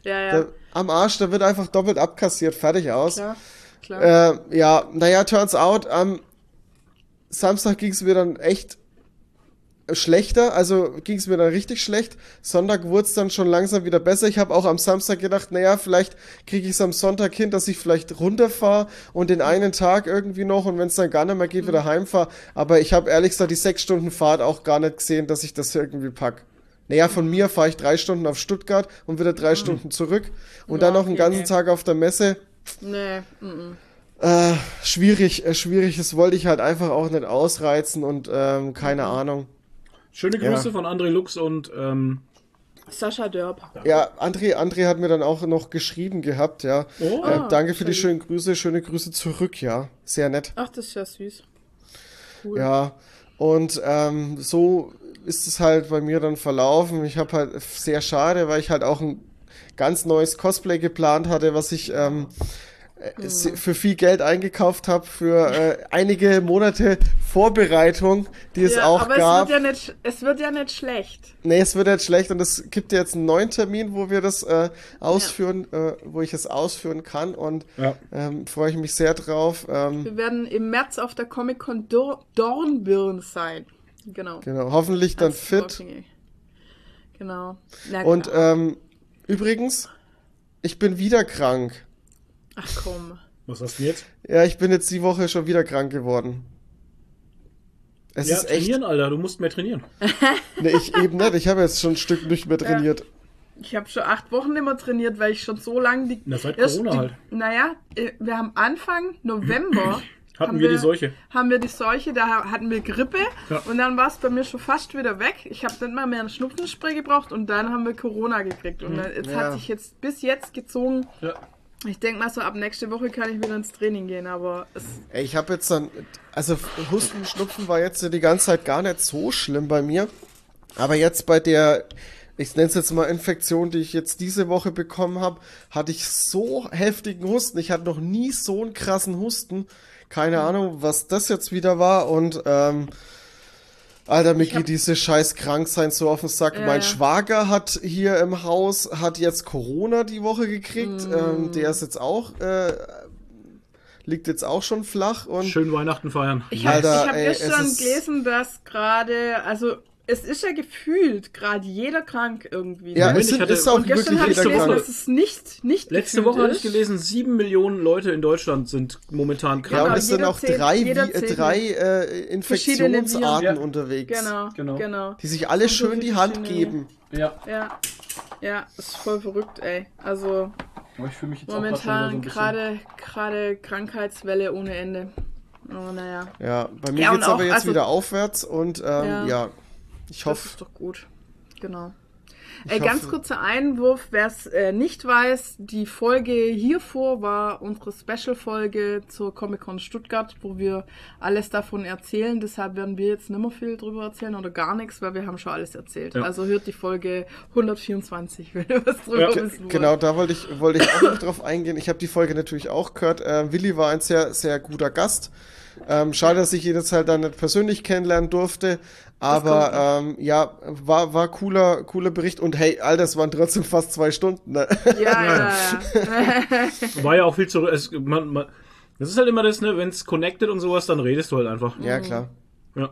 Ja, ja. Da, am Arsch, da wird einfach doppelt abkassiert, fertig aus. klar. klar. Äh, ja, naja, turns out, am Samstag ging es mir dann echt schlechter, also ging es mir dann richtig schlecht. Sonntag wurde es dann schon langsam wieder besser. Ich habe auch am Samstag gedacht, naja, vielleicht kriege ich es am Sonntag hin, dass ich vielleicht runterfahre und den einen Tag irgendwie noch und wenn es dann gar nicht mehr geht, wieder heimfahre. Aber ich habe ehrlich gesagt die sechs Stunden Fahrt auch gar nicht gesehen, dass ich das irgendwie pack. Naja, von mir fahre ich drei Stunden auf Stuttgart und wieder drei Stunden zurück und Ja, dann noch einen ganzen okay. Tag auf der Messe. nee, mm, Äh, schwierig, äh, schwierig. Das wollte ich halt einfach auch nicht ausreizen und ähm, keine Ahnung. Schöne Ja. Grüße von André Lux und ähm, Sascha Dörp. Ja, André, André hat mir dann auch noch geschrieben gehabt, ja. Oh. äh, Ah, danke für die schön. schönen Grüße, schöne Grüße zurück, ja. Sehr nett. Ach, das ist ja süß. Cool. Ja. Und ähm, so ist es halt bei mir dann verlaufen. Ich habe halt sehr schade, weil ich halt auch ein ganz neues Cosplay geplant hatte, was ich ähm, äh, se- für viel Geld eingekauft habe, für äh, einige Monate Vorbereitung, die es ja, auch aber gab. es wird ja nicht, es wird ja nicht schlecht. Nee, es wird jetzt schlecht und es gibt jetzt einen neuen Termin, wo wir das äh, ausführen, äh, wo ich es ausführen kann und Ja. ähm, freue ich mich sehr drauf. Ähm, Wir werden im März auf der Comic-Con Dor Dornbirn sein. Genau. genau, hoffentlich dann Als fit. Walking- Genau. Na, Und genau. ähm, übrigens, ich bin wieder krank. Ach komm. was hast du jetzt? Ja, ich bin jetzt die Woche schon wieder krank geworden. Es ja, ist echt. trainieren, Alter, du musst mehr trainieren. Nee, ich eben nicht. Ich habe jetzt schon ein Stück nicht mehr trainiert. Ich habe schon acht Wochen mehr trainiert, weil ich schon so lange die. Na, seit erst Corona die, halt. Naja, äh, wir haben Anfang November. Hatten haben wir die Seuche. Haben wir die Seuche, da ha- hatten wir Grippe Ja. und dann war es bei mir schon fast wieder weg. Ich habe nicht mal mehr ein Schnupfenspray gebraucht und dann haben wir Corona gekriegt. Und dann, jetzt Ja. hat sich jetzt bis jetzt gezogen. Ja. Ich denke mal so, ab nächste Woche kann ich wieder ins Training gehen, aber es, ich habe jetzt dann, also Husten, Schnupfen war jetzt die ganze Zeit gar nicht so schlimm bei mir. Aber jetzt bei der, ich nenne es jetzt mal Infektion, die ich jetzt diese Woche bekommen habe, hatte ich so heftigen Husten. Ich hatte noch nie so einen krassen Husten. Keine Ahnung, was das jetzt wieder war. Und ähm, Alter, geht diese scheiß Kranksein so auf den Sack. Ja, mein ja. Schwager hat hier im Haus, hat jetzt Corona die Woche gekriegt. Mm. Ähm, der ist jetzt auch, äh, liegt jetzt auch schon flach. Und Schön Weihnachten feiern. Ich habe hab gestern gelesen, dass gerade, also es ist ja gefühlt gerade jeder krank irgendwie. ja, ne? Es sind, hatte- ist auch Und gestern wirklich habe ich jeder gelesen, krank. dass es nicht, nicht Letzte Woche hatte ich gelesen, sieben Millionen Leute in Deutschland sind momentan Ja, krank. und Genau, es sind auch drei, äh, zählt drei äh, Infektionsarten. Ja. unterwegs, Genau, Genau. genau. die sich alle Und so schön die Hand geben. Ja. Ja, ja, ist voll verrückt, ey. Also Aber ich fühle mich jetzt momentan gerade gerade Krankheitswelle ohne Ende. Oh, naja. Ja, bei mir Ja, und geht's aber jetzt also- wieder aufwärts und ähm, ja. Ja. Ich Das hoffe, ist doch gut. Genau. Äh, ganz kurzer Einwurf, wer es äh, nicht weiß, die Folge hiervor war unsere Special-Folge zur Comic-Con Stuttgart, wo wir alles davon erzählen. Deshalb werden wir jetzt nicht mehr viel drüber erzählen oder gar nichts, weil wir haben schon alles erzählt. Ja. Also hört die Folge 124, wenn ihr was drüber Ja. wissen wollt. Genau, da wollte ich, wollte ich auch noch drauf eingehen. Ich habe die Folge natürlich auch gehört. Äh, Willi war ein sehr, sehr guter Gast. Ähm, schade, dass ich ihn jetzt halt dann nicht persönlich kennenlernen durfte. Aber ähm, ja, war, war cooler, cooler Bericht. Und hey, Alter, es waren trotzdem fast zwei Stunden. Ne? Ja, ja, ja. War ja auch viel zu. Es, man, man, das ist halt immer das, ne, wenn es connected und sowas, dann redest du halt einfach. ja, klar. Ja.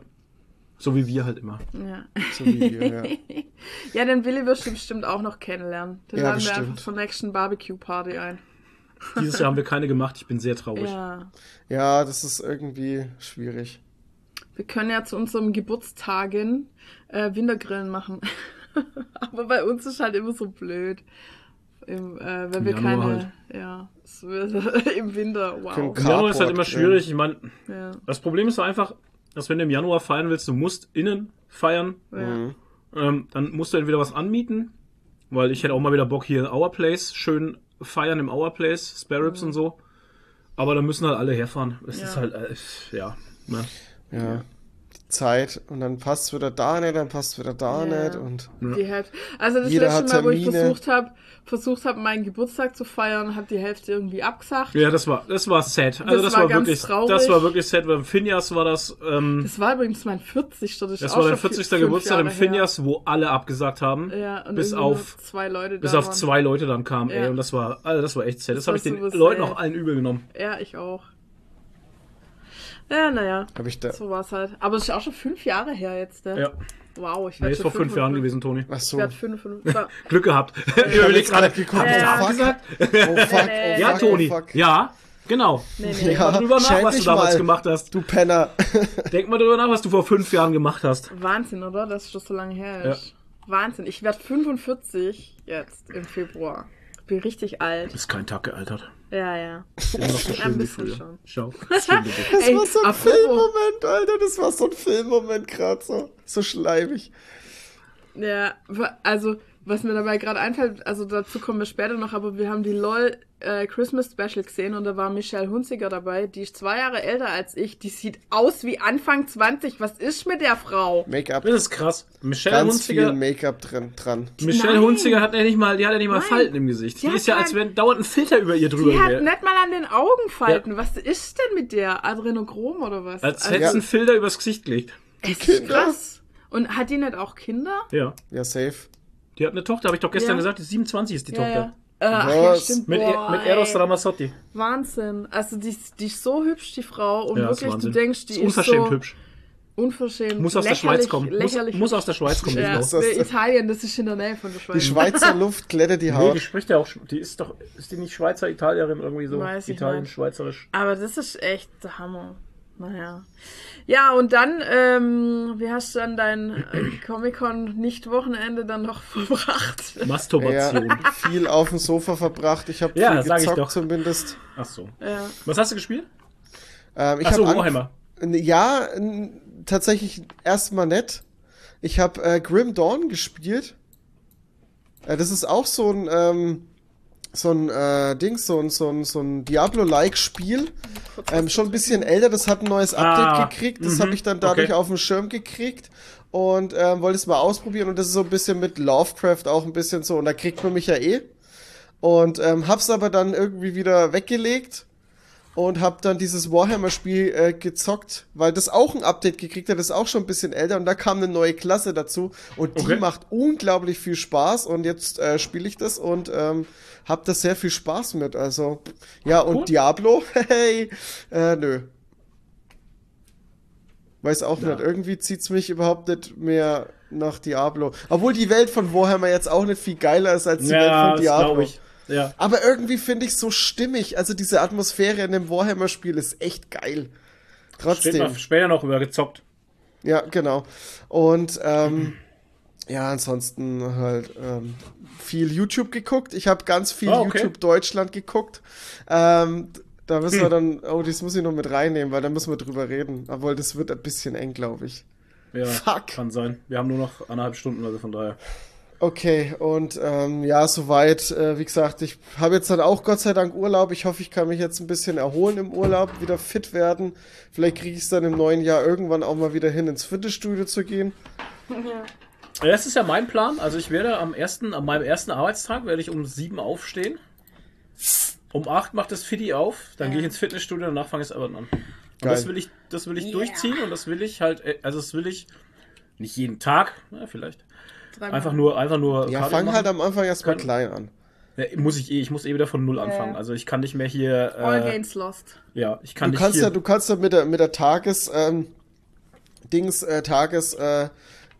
So wie wir halt immer. ja. So wie wir, ja. ja, den Willi wirst du bestimmt auch noch kennenlernen. Den Ja, laden wir bestimmt. einfach zur nächsten Barbecue-Party ein. Dieses Jahr haben wir keine gemacht, ich bin sehr traurig. Ja. ja, das ist irgendwie schwierig. Wir können ja zu unserem Geburtstagen äh, Wintergrillen machen. Aber bei uns ist halt immer so blöd. Im, äh, wenn Im wir Januar keine. halt. Ja, im Winter, wow. Im Januar ist halt immer schwierig. Ich meine, Ja, das Problem ist einfach, dass wenn du im Januar feiern willst, du musst innen feiern. ja. Mhm. Ähm, dann musst du entweder was anmieten, weil ich hätte auch mal wieder Bock hier in Our Place schön feiern im Our Place, Spare Ribs und so. Aber da müssen halt alle herfahren. Es Ja. ist halt, äh, ja. Ne? Ja. Die Zeit und dann passt wieder da nicht, dann passt wieder da Ja. nicht und Die Hälfte. Also das letzte Mal, wo ich Termine. versucht habe, versucht habe, meinen Geburtstag zu feiern, hat die Hälfte irgendwie abgesagt. Ja, das war, das war sad. Also das, war war, ganz wirklich, traurig. das war wirklich sad. Beim Finjas war das, ähm, Das war übrigens mein 40. Das, das auch war der schon 40. fünf Geburtstag im. Finjas, wo alle abgesagt haben. Ja, und bis auf, zwei Leute bis da auf waren. zwei Leute dann kamen, ey. Ja. Und das war, also das war echt sad. Das, Das habe ich war den Leuten sad. auch allen übel genommen. Ja, ich auch. Ja, naja, habe ich da. so war's halt. Aber es ist auch schon fünf Jahre her jetzt, ne? Ja. Wow, ich Nee, werde ist vor fünf Jahren gewesen, Toni. Ach Ich so. werde 55. Ja. Glück gehabt. Ich hab überleg jetzt gerade, geguckt, hab ich oh da fuck. abgesagt? Oh fuck, oh Ja, fuck, Toni. oh fuck. Ja, genau. Nee, nee. Ja, mal drüber nach, was du damals mal, gemacht hast. Du Penner. Denk mal drüber nach, was du vor fünf Jahren gemacht hast. Wahnsinn, oder? Dass das so lange her ist. Wahnsinn. Ich werde 45 jetzt im Februar. Bin richtig alt. Ist kein Tag gealtert. Ja, ja. Immer noch so Ein schön wie bisschen früher. schon. Schau. Das Ey, war so ein apropos- Filmmoment, Alter. Das war so ein Filmmoment gerade so. So schleimig. Ja, also, was mir dabei gerade einfällt, also dazu kommen wir später noch, aber wir haben die LOL äh, Christmas Special gesehen und da war Michelle Hunziger dabei. Die ist zwei Jahre älter als ich. Die sieht aus wie Anfang 20. Was ist mit der Frau? Make-up. Das ist krass. Michelle Ganz viel Hunziger, Make-up drin, dran. Michelle Nein. Hunziger hat ja nicht mal, die hat ja nicht mal Nein. Falten im Gesicht. Die Die, ist ja, als wenn dauernd ein Filter über ihr drüber Die hat wäre. nicht mal an den Augenfalten. Was ist denn mit der? Adrenochrom oder was? Als also, hätte sie einen Filter übers Gesicht gelegt. es ist krass. Und hat die nicht auch Kinder? Ja. Ja, safe. Die hat eine Tochter, habe ich doch gestern Ja. gesagt. Die 27 ist die Ja, Tochter. ja. Äh, ach, ja, stimmt. Mit, Boah, e mit Eros ey. Ramazzotti. Wahnsinn. Also die, ist- die ist so hübsch, die Frau. Und Ja, ist wirklich, du denkst, die ist ist, unverschämt so hübsch. unverschämt. Muss aus der Schweiz kommen. Muss, Lächerlich. muss aus der Schweiz kommen, die ja, für Italien, das ist in der Nähe von der Schweiz. Die Schweizer Luft glättet die Nee, Haut. die spricht ja auch, die ist doch, ist die nicht Schweizer, Italierin irgendwie so? Weiß ich Italien, nicht. Schweizerisch. Aber das ist echt der Hammer. Naja. Ja, und dann, ähm, wie hast du dann dein äh, Comic-Con-Nicht-Wochenende dann noch verbracht? Masturbation. Ja, viel auf dem Sofa verbracht. Ich habe Ja, viel sag ich gezockt doch. zumindest. Ach so. Ja. Was hast du gespielt? Ähm, ich Ach so, Warhammer. Ja, tatsächlich erstmal nett. Ich habe äh, Grim Dawn gespielt. Äh, das ist auch so ein ähm, so ein äh, Ding, so ein, so ein, so ein Diablo-like Spiel. Ähm, schon ein bisschen älter, das hat ein neues Update Ah, gekriegt. Das mhm, habe ich dann dadurch okay. auf dem Schirm gekriegt und ähm, wollte es mal ausprobieren. Und das ist so ein bisschen mit Lovecraft auch ein bisschen so. Und da kriegt man mich ja eh. Und ähm, hab's aber dann irgendwie wieder weggelegt und hab dann dieses Warhammer-Spiel äh, gezockt, weil das auch ein Update gekriegt hat, das ist auch schon ein bisschen älter und da kam eine neue Klasse dazu und die Okay. macht unglaublich viel Spaß und jetzt äh, spiele ich das und ähm, hab da sehr viel Spaß mit. Also ja und Cool. Diablo, hey, äh, nö. Weiß auch Ja. nicht, irgendwie zieht's mich überhaupt nicht mehr nach Diablo. Obwohl die Welt von Warhammer jetzt auch nicht viel geiler ist als die Welt von das Diablo. ich. Ja. Aber irgendwie finde ich so stimmig. Also diese Atmosphäre in dem Warhammer-Spiel ist echt geil. Steht Trotzdem. mal später noch über gezockt. Ja, genau. Und ähm, ja, ansonsten halt ähm, viel YouTube geguckt. Ich habe ganz viel Ah, okay. YouTube Deutschland geguckt. Ähm, da müssen wir dann, oh, das muss ich noch mit reinnehmen, weil da müssen wir drüber reden. Obwohl, das wird ein bisschen eng, glaube ich. Ja, Fuck. kann sein. Wir haben nur noch anderthalb Stunden, also von daher. Okay, und ähm, ja, soweit, äh, wie gesagt, ich habe jetzt dann auch Gott sei Dank Urlaub. Ich hoffe, ich kann mich jetzt ein bisschen erholen im Urlaub, wieder fit werden. Vielleicht kriege ich es dann im neuen Jahr irgendwann auch mal wieder hin, ins Fitnessstudio zu gehen. Ja, Das ist ja mein Plan. Also ich werde am ersten, an meinem ersten Arbeitstag werde ich um sieben aufstehen. Um acht macht das Fiddy auf, dann gehe ich ins Fitnessstudio, danach fange ich das Arbeiten an. Und das will ich, das will ich Yeah. durchziehen und das will ich halt, äh, also das will ich nicht jeden Tag, na, vielleicht. Dreimal. Einfach nur, einfach nur. Ja, fang machen. halt am Anfang erstmal Kann- klein an. Ja, muss ich eh, ich muss eh wieder von null anfangen. Also ich kann nicht mehr hier. All Äh, Gains Lost. ja, ich kann Du nicht kannst hier. ja, du kannst ja mit der, mit der Tages, ähm, Dings, äh, Tages, äh,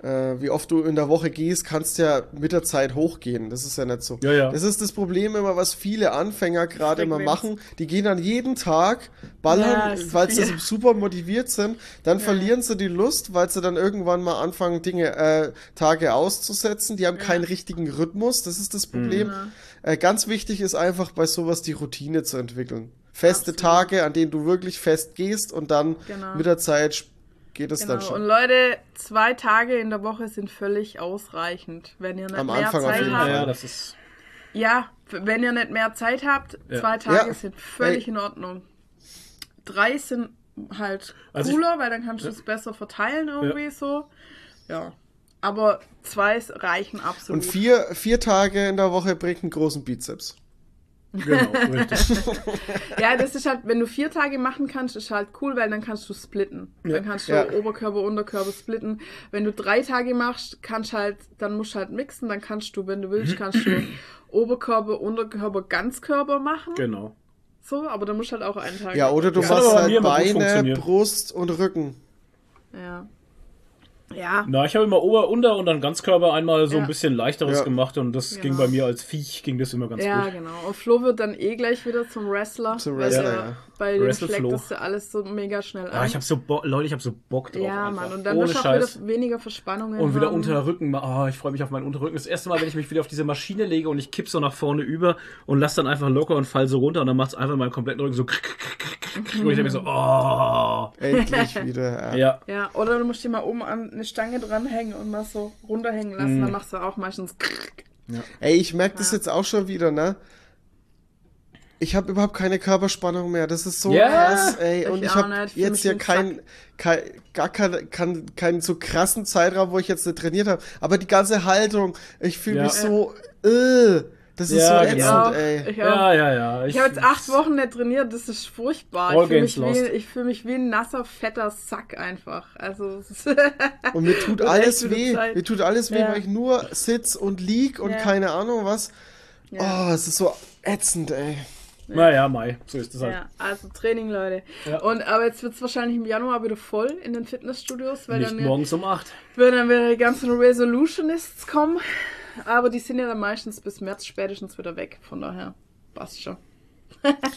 äh, wie oft du in der Woche gehst, kannst ja mit der Zeit hochgehen. Das ist ja nicht so. Ja, ja. Das ist das Problem immer, was viele Anfänger gerade immer machen. Die gehen dann jeden Tag Ja, ballern, ist weil sie super motiviert sind. Dann verlieren sie die Lust, weil sie dann irgendwann mal anfangen, Dinge, äh, Tage auszusetzen. Die haben keinen richtigen Rhythmus. Das ist das Problem. Äh, ganz wichtig ist einfach bei sowas die Routine zu entwickeln. Feste Absolut. Tage, an denen du wirklich fest gehst und dann Genau. mit der Zeit sp- geht es Genau. dann Und schon. Leute, zwei Tage in der Woche sind völlig ausreichend. Wenn ihr nicht Am mehr Anfang auf Zeit jeden habt. Fall. ja, das ist. Ja, wenn ihr nicht mehr Zeit habt, Ja. zwei Tage Ja. sind völlig Hey. in Ordnung. Drei sind halt Also ich- cooler, weil dann kannst du es besser verteilen irgendwie so. Ja. Aber zwei reichen absolut. Und vier, vier Tage in der Woche bringt einen großen Bizeps. Genau, richtig. Ja, das ist halt, wenn du vier Tage machen kannst, ist halt cool, weil dann kannst du splitten. Ja. Dann kannst du Ja. Oberkörper, Unterkörper splitten. Wenn du drei Tage machst, kannst halt, dann musst du halt mixen, dann kannst du, wenn du willst, kannst du Oberkörper, Unterkörper, Ganzkörper machen. genau. So, aber dann musst du halt auch einen Tag. Ja, oder du hat machst halt Beine. Brust und Rücken. Ja. Ja. Na, ich habe immer Ober-, Unter- und dann Ganzkörper einmal so Ja. ein bisschen leichteres Ja. gemacht und das ging Genau. bei mir als Viech, ging das immer ganz Ja, gut. genau. Und Flo wird dann eh gleich wieder zum Wrestler. Zum weil Wrestler, ja. Bei dem schlägt Flo. das ja alles so mega schnell an. Ah, ich hab so Bo Leute, ich habe so Bock drauf. ja, einfach. Mann. Und dann Ohne wirst auch Scheiß. wieder weniger Verspannungen Und wieder haben. Unterrücken. Oh, ich freue mich auf meinen Unterrücken. Das erste Mal, wenn ich mich wieder auf diese Maschine lege und ich kipp so nach vorne über und lass dann einfach locker und fall so runter und dann macht's einfach meinen kompletten Rücken so. Und ich denke mir so, oh. Endlich wieder. Ja. Ja. Ja, oder du musst dir mal oben an eine Stange dranhängen und mal so runterhängen Mhm. lassen. Dann machst du auch meistens. Ey, ich merke das Ja. jetzt auch schon wieder, ne? Ich habe überhaupt keine Körperspannung mehr. Das ist so Ja, krass, ey. Und ich habe. Ich fühl jetzt mich ja wie ein kein, kein, gar keinen kein, keinen so krassen Zeitraum, wo ich jetzt nicht trainiert habe. Aber die ganze Haltung, ich fühle Ja. mich so, äh, das ist Ja, so genau. ätzend, Ich auch. ey. Ich, auch. Ja, ja, ja. ich habe jetzt acht Wochen nicht trainiert, das ist furchtbar. All Ich fühle mich, wie, ich fühl mich wie ein nasser, fetter Sack einfach. Also, es ist Und mir tut alles weh. Zeit. Mir tut alles weh, Ja. weil ich nur sitz und lieg und Ja. keine Ahnung was. Ja. Oh, es ist so ätzend, ey. Naja, Mai. So ist das halt. Ja, also Training, Leute. Ja. Und aber jetzt wird es wahrscheinlich im Januar wieder voll in den Fitnessstudios, weil Nicht dann, ja- morgens um 8. weil dann wieder die ganzen Resolutionists kommen. Aber die sind ja dann meistens bis März spätestens wieder weg. Von daher passt schon.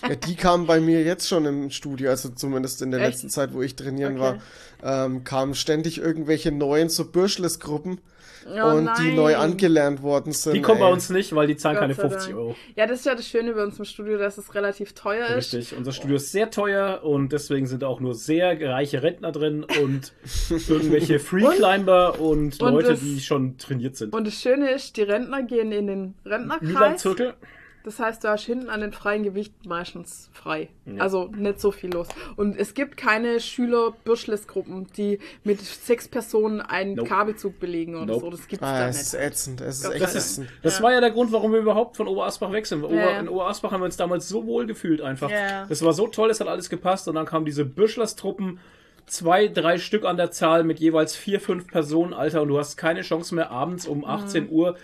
Ja, die kamen bei mir jetzt schon im Studio, also zumindest in der Echt? letzten Zeit, wo ich trainieren Okay. war, ähm, kamen ständig irgendwelche neuen so Bürschles-Gruppen Oh und die neu nein. angelernt worden sind. Die kommen bei ey. uns nicht, weil die zahlen Gott keine sei 50 Dank. Euro. Ja, das ist ja das Schöne bei uns im Studio, dass es relativ teuer ist. Richtig. Unser Studio ist sehr teuer und deswegen sind auch nur sehr reiche Rentner drin und irgendwelche Freeclimber und, und Leute, das- die schon trainiert sind. Und das Schöne ist, die Rentner gehen in den Rentnerkreis. Milan-Zirkel? Das heißt, du hast hinten an den freien Gewicht meistens frei. Also nicht so viel los. Und es gibt keine Schüler-Bürschles-Gruppen, die mit sechs Personen einen Nope. Kabelzug belegen oder Nope. so. Das gibt's Ah, da es ist nicht. ätzend, es ist echt Dank. ätzend. Das Ja. war ja der Grund, warum wir überhaupt von Oberasbach. Ober, Ja. In Oberasbach haben wir uns damals so wohl gefühlt einfach. Ja. Das war so toll, es hat alles gepasst und dann kamen diese Büschlers-Truppen, zwei, drei Stück an der Zahl mit jeweils vier, fünf Personen, Alter, und du hast keine Chance mehr abends um 18 Uhr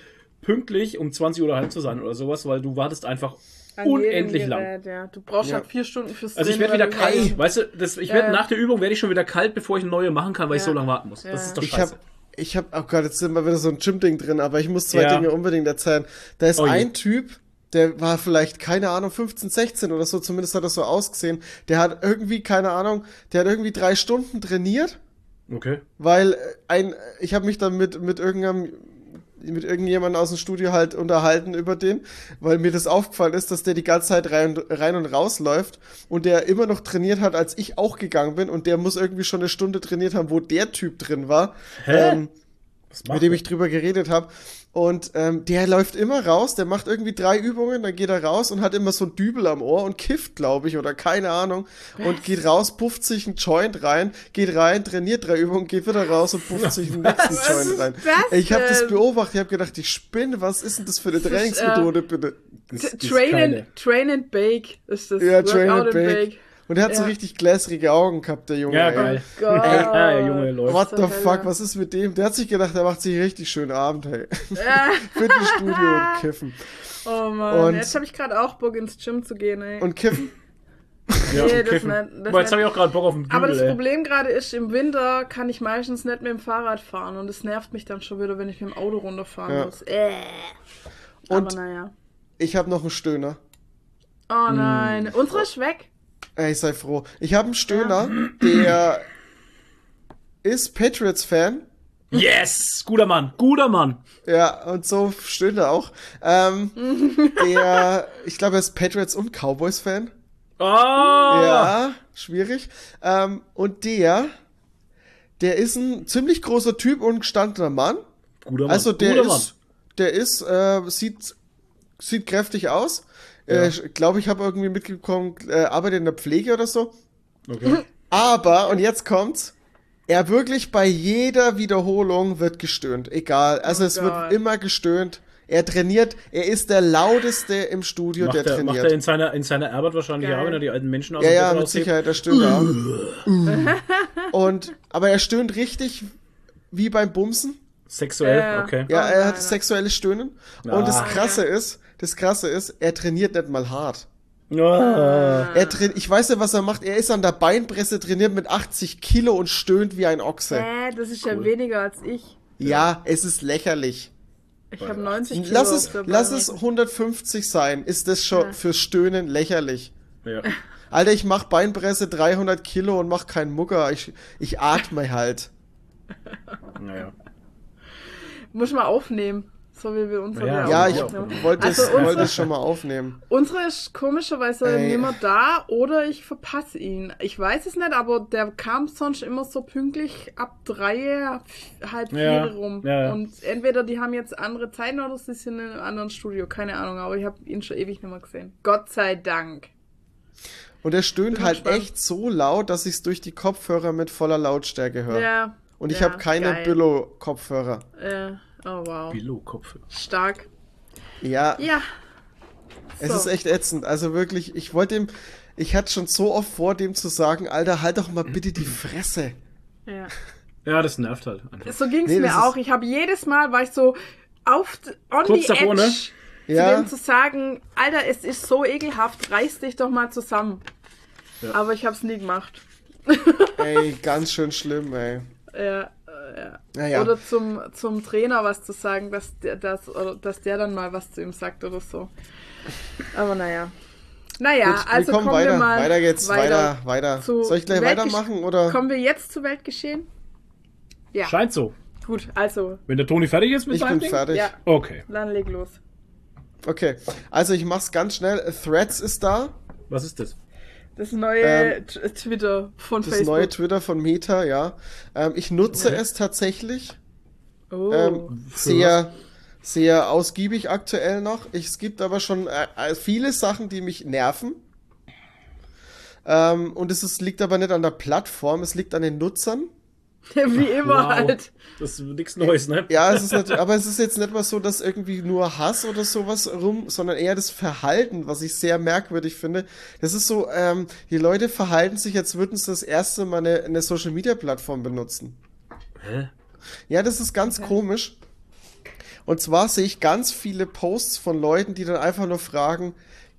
pünktlich um 20 Uhr daheim zu sein oder sowas, weil du wartest einfach An unendlich jedem lang. Gerät, Ja. Du brauchst Ja. halt vier Stunden fürs Also ich werde wieder kalt, weißt du, das, ich Ja, werde ja. nach der Übung werde ich schon wieder kalt, bevor ich eine neue machen kann, weil ich so lange warten muss. Ja. Das ist doch Ich scheiße. habe, ich habe, oh Gott, jetzt sind wir wieder so ein Gym-Ding drin, aber ich muss zwei Ja. Dinge unbedingt erzählen. Da ist Oh ein Typ, der war vielleicht, keine Ahnung, 15, 16 oder so, zumindest hat das so ausgesehen. Der hat irgendwie, keine Ahnung, der hat irgendwie drei Stunden trainiert, Okay. weil ein, ich habe mich dann mit, mit irgendeinem mit irgendjemandem aus dem Studio halt unterhalten über den, weil mir das aufgefallen ist, dass der die ganze Zeit rein, rein und raus läuft und der immer noch trainiert hat, als ich auch gegangen bin und der muss irgendwie schon eine Stunde trainiert haben, wo der Typ drin war. Hä? Ähm, mit dem ich drüber geredet habe. Und ähm, der läuft immer raus, der macht irgendwie drei Übungen, dann geht er raus und hat immer so ein Dübel am Ohr und kifft, glaube ich, oder keine Ahnung. Und geht raus, pufft sich einen Joint rein, geht rein, trainiert drei Übungen, geht wieder raus und pufft sich einen nächsten Joint rein. das ich habe das beobachtet, ich habe gedacht, ich spinne, was ist denn das für eine Das ist, Trainingsmethode, bitte? Das ist Train and, Train and Bake ist das. Ja, Train Workout and Bake. Und er hat so Ja. richtig gläserige Augen gehabt, der Junge. Ja, ey. geil. Gott. Ja, der Junge läuft. What the fuck, was ist mit dem? Der hat sich gedacht, er macht sich einen richtig schönen Abend, hey. Ja. Fitnessstudio und kiffen. Oh Mann, Und- jetzt habe ich gerade auch Bock ins Gym zu gehen, ey. Und kiffen? Ja, Nee, das kiffen. nicht, das Aber jetzt habe ich auch gerade Bock auf Aber Bügel, das ey. Problem gerade ist, im Winter kann ich meistens nicht mit dem Fahrrad fahren und es nervt mich dann schon wieder, wenn ich mit dem Auto runterfahren Ja. muss. Äh. Und- Aber naja. Ich habe noch einen Stöhner. Oh Hm. nein, unsere ist weg. Ey, sei froh. Ich habe einen Stöhner, der ist Patriots-Fan. Yes! Guter Mann, guter Mann. Ja, und so stöhnt er auch. Ähm, der, ich glaube, er ist Patriots und Cowboys-Fan. Ah! Ja, schwierig. Ähm, und der, der ist ein ziemlich großer Typ und gestandener Mann. Guter Mann. Also der guter ist, der ist, äh, sieht, sieht kräftig aus. Ja. Äh, ich glaube, ich habe irgendwie mitbekommen, äh, arbeitet in der Pflege oder so. Okay. Aber, und jetzt kommt's, er wirklich bei jeder Wiederholung wird gestöhnt. Egal. Also Oh es Gott. wird immer gestöhnt. Er trainiert, er ist der lauteste im Studio, Macht der er, macht trainiert. er in seiner, in seiner Arbeit wahrscheinlich Geil. auch, wenn er die alten Menschen aus ja, dem ja, mit raushebt. Sicherheit, der stöhnt auch. Und, aber er stöhnt richtig wie beim Bumsen. Sexuell, Ja. okay. Ja, Oh er nein, hat sexuelles Stöhnen. Und das Ah. Krasse ist, das Krasse ist, er trainiert nicht mal hart. Ah. Er train ich weiß nicht, was er macht. Er ist an der Beinpresse trainiert mit 80 Kilo und stöhnt wie ein Ochse. Äh, das ist ja Cool. weniger als ich. Ja, es ist lächerlich. Ich habe 90 Kilo. Lass es, lass es 150 sein. Ist das schon Ja. fürs Stöhnen lächerlich? Ja. Alter, ich mach Beinpresse 300 Kilo und mach keinen Mucker. Ich, ich atme halt. Naja. Muss mal aufnehmen. So wie wir unsere Ja, Ja, ich ja. wollte es, Also wollte es schon mal aufnehmen. Unsere ist komischerweise Ey. nimmer da oder ich verpasse ihn. Ich weiß es nicht, aber der kam sonst immer so pünktlich ab drei, halb vier Ja, rum. ja, ja. Und entweder die haben jetzt andere Zeiten oder sie sind in einem anderen Studio. Keine Ahnung, aber ich habe ihn schon ewig nicht mehr gesehen. Gott sei Dank. Und er stöhnt Bin halt gespannt. echt so laut, dass ich es durch die Kopfhörer mit voller Lautstärke höre. Ja. Und ich ja, habe keine. Billo-Kopfhörer. Äh, oh wow. Billo-Kopf. Stark. Ja, Ja. es So. ist echt ätzend. Also wirklich, ich wollte ihm, ich hatte schon so oft vor, dem zu sagen, Alter, halt doch mal bitte die Fresse. Ja. Ja, das nervt halt einfach. So ging es Nee, mir auch. Ich habe jedes Mal, war ich so auf on Kurz the davor, edge, ne? zu Ja. dem zu sagen, Alter, es ist so ekelhaft, reiß dich doch mal zusammen. Ja. Aber ich habe es nie gemacht. Ey, ganz schön schlimm, ey. Ja, äh, ja. Naja. Oder zum, zum Trainer was zu sagen, dass der, das, oder dass der dann mal was zu ihm sagt oder so. Aber naja. Naja, Gut, also wir kommen kommen weiter. wir mal weiter geht's, weiter, weiter. zu Soll ich gleich Weltgesch- weitermachen oder? Kommen wir jetzt zu Weltgeschehen? Ja, Scheint so. gut, also, Wenn der Toni fertig ist mit Ich seinem bin Ding? fertig. ja, Okay. dann leg los. Okay, also ich mach's ganz schnell. Threads ist da. Was ist das? Das neue Ähm, T- Twitter von Das Facebook. neue Twitter von Meta, ja. Ähm, ich nutze Okay. es tatsächlich. oh. Ähm, sehr, sehr ausgiebig aktuell noch. Ich, es gibt aber schon äh, äh, viele Sachen, die mich nerven. Ähm, und es ist, liegt aber nicht an der Plattform, es liegt an den Nutzern. Wie immer Wow. halt. Das ist nichts Neues, ne? Ja, es ist nicht, aber es ist jetzt nicht mal so, dass irgendwie nur Hass oder sowas rum, sondern eher das Verhalten, was ich sehr merkwürdig finde. Das ist so, ähm, die Leute verhalten sich, als würden sie das erste Mal eine, eine Social Media Plattform benutzen. Hä? Ja, das ist ganz komisch. Und zwar sehe ich ganz viele Posts von Leuten, die dann einfach nur fragen,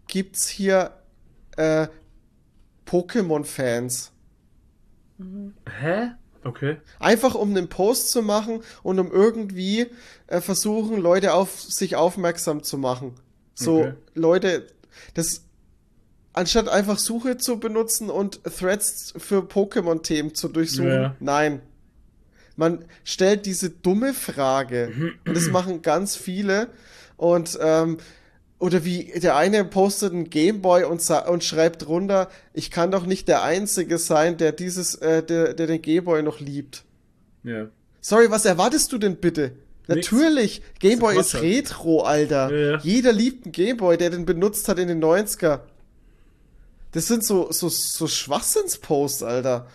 gibt's hier äh, Pokémon-Fans? Hä? Okay. Einfach um einen Post zu machen und um irgendwie äh, versuchen, Leute auf sich aufmerksam zu machen. So, Okay. Leute, das anstatt einfach Suche zu benutzen und Threads für Pokémon-Themen zu durchsuchen, Ja. nein. Man stellt diese dumme Frage. Und das machen ganz viele. Und, ähm, oder wie der eine postet einen Gameboy und, sa- und schreibt drunter, ich kann doch nicht der Einzige sein, der dieses, äh, der, der den Gameboy noch liebt. Ja. Sorry, was erwartest du denn bitte? Nix. Natürlich, Gameboy Quatsch ist halt. Retro, Alter. Ja, ja. Jeder liebt einen Gameboy, der den benutzt hat in den 90er. Das sind so, so, so Schwachsinnsposts, Alter.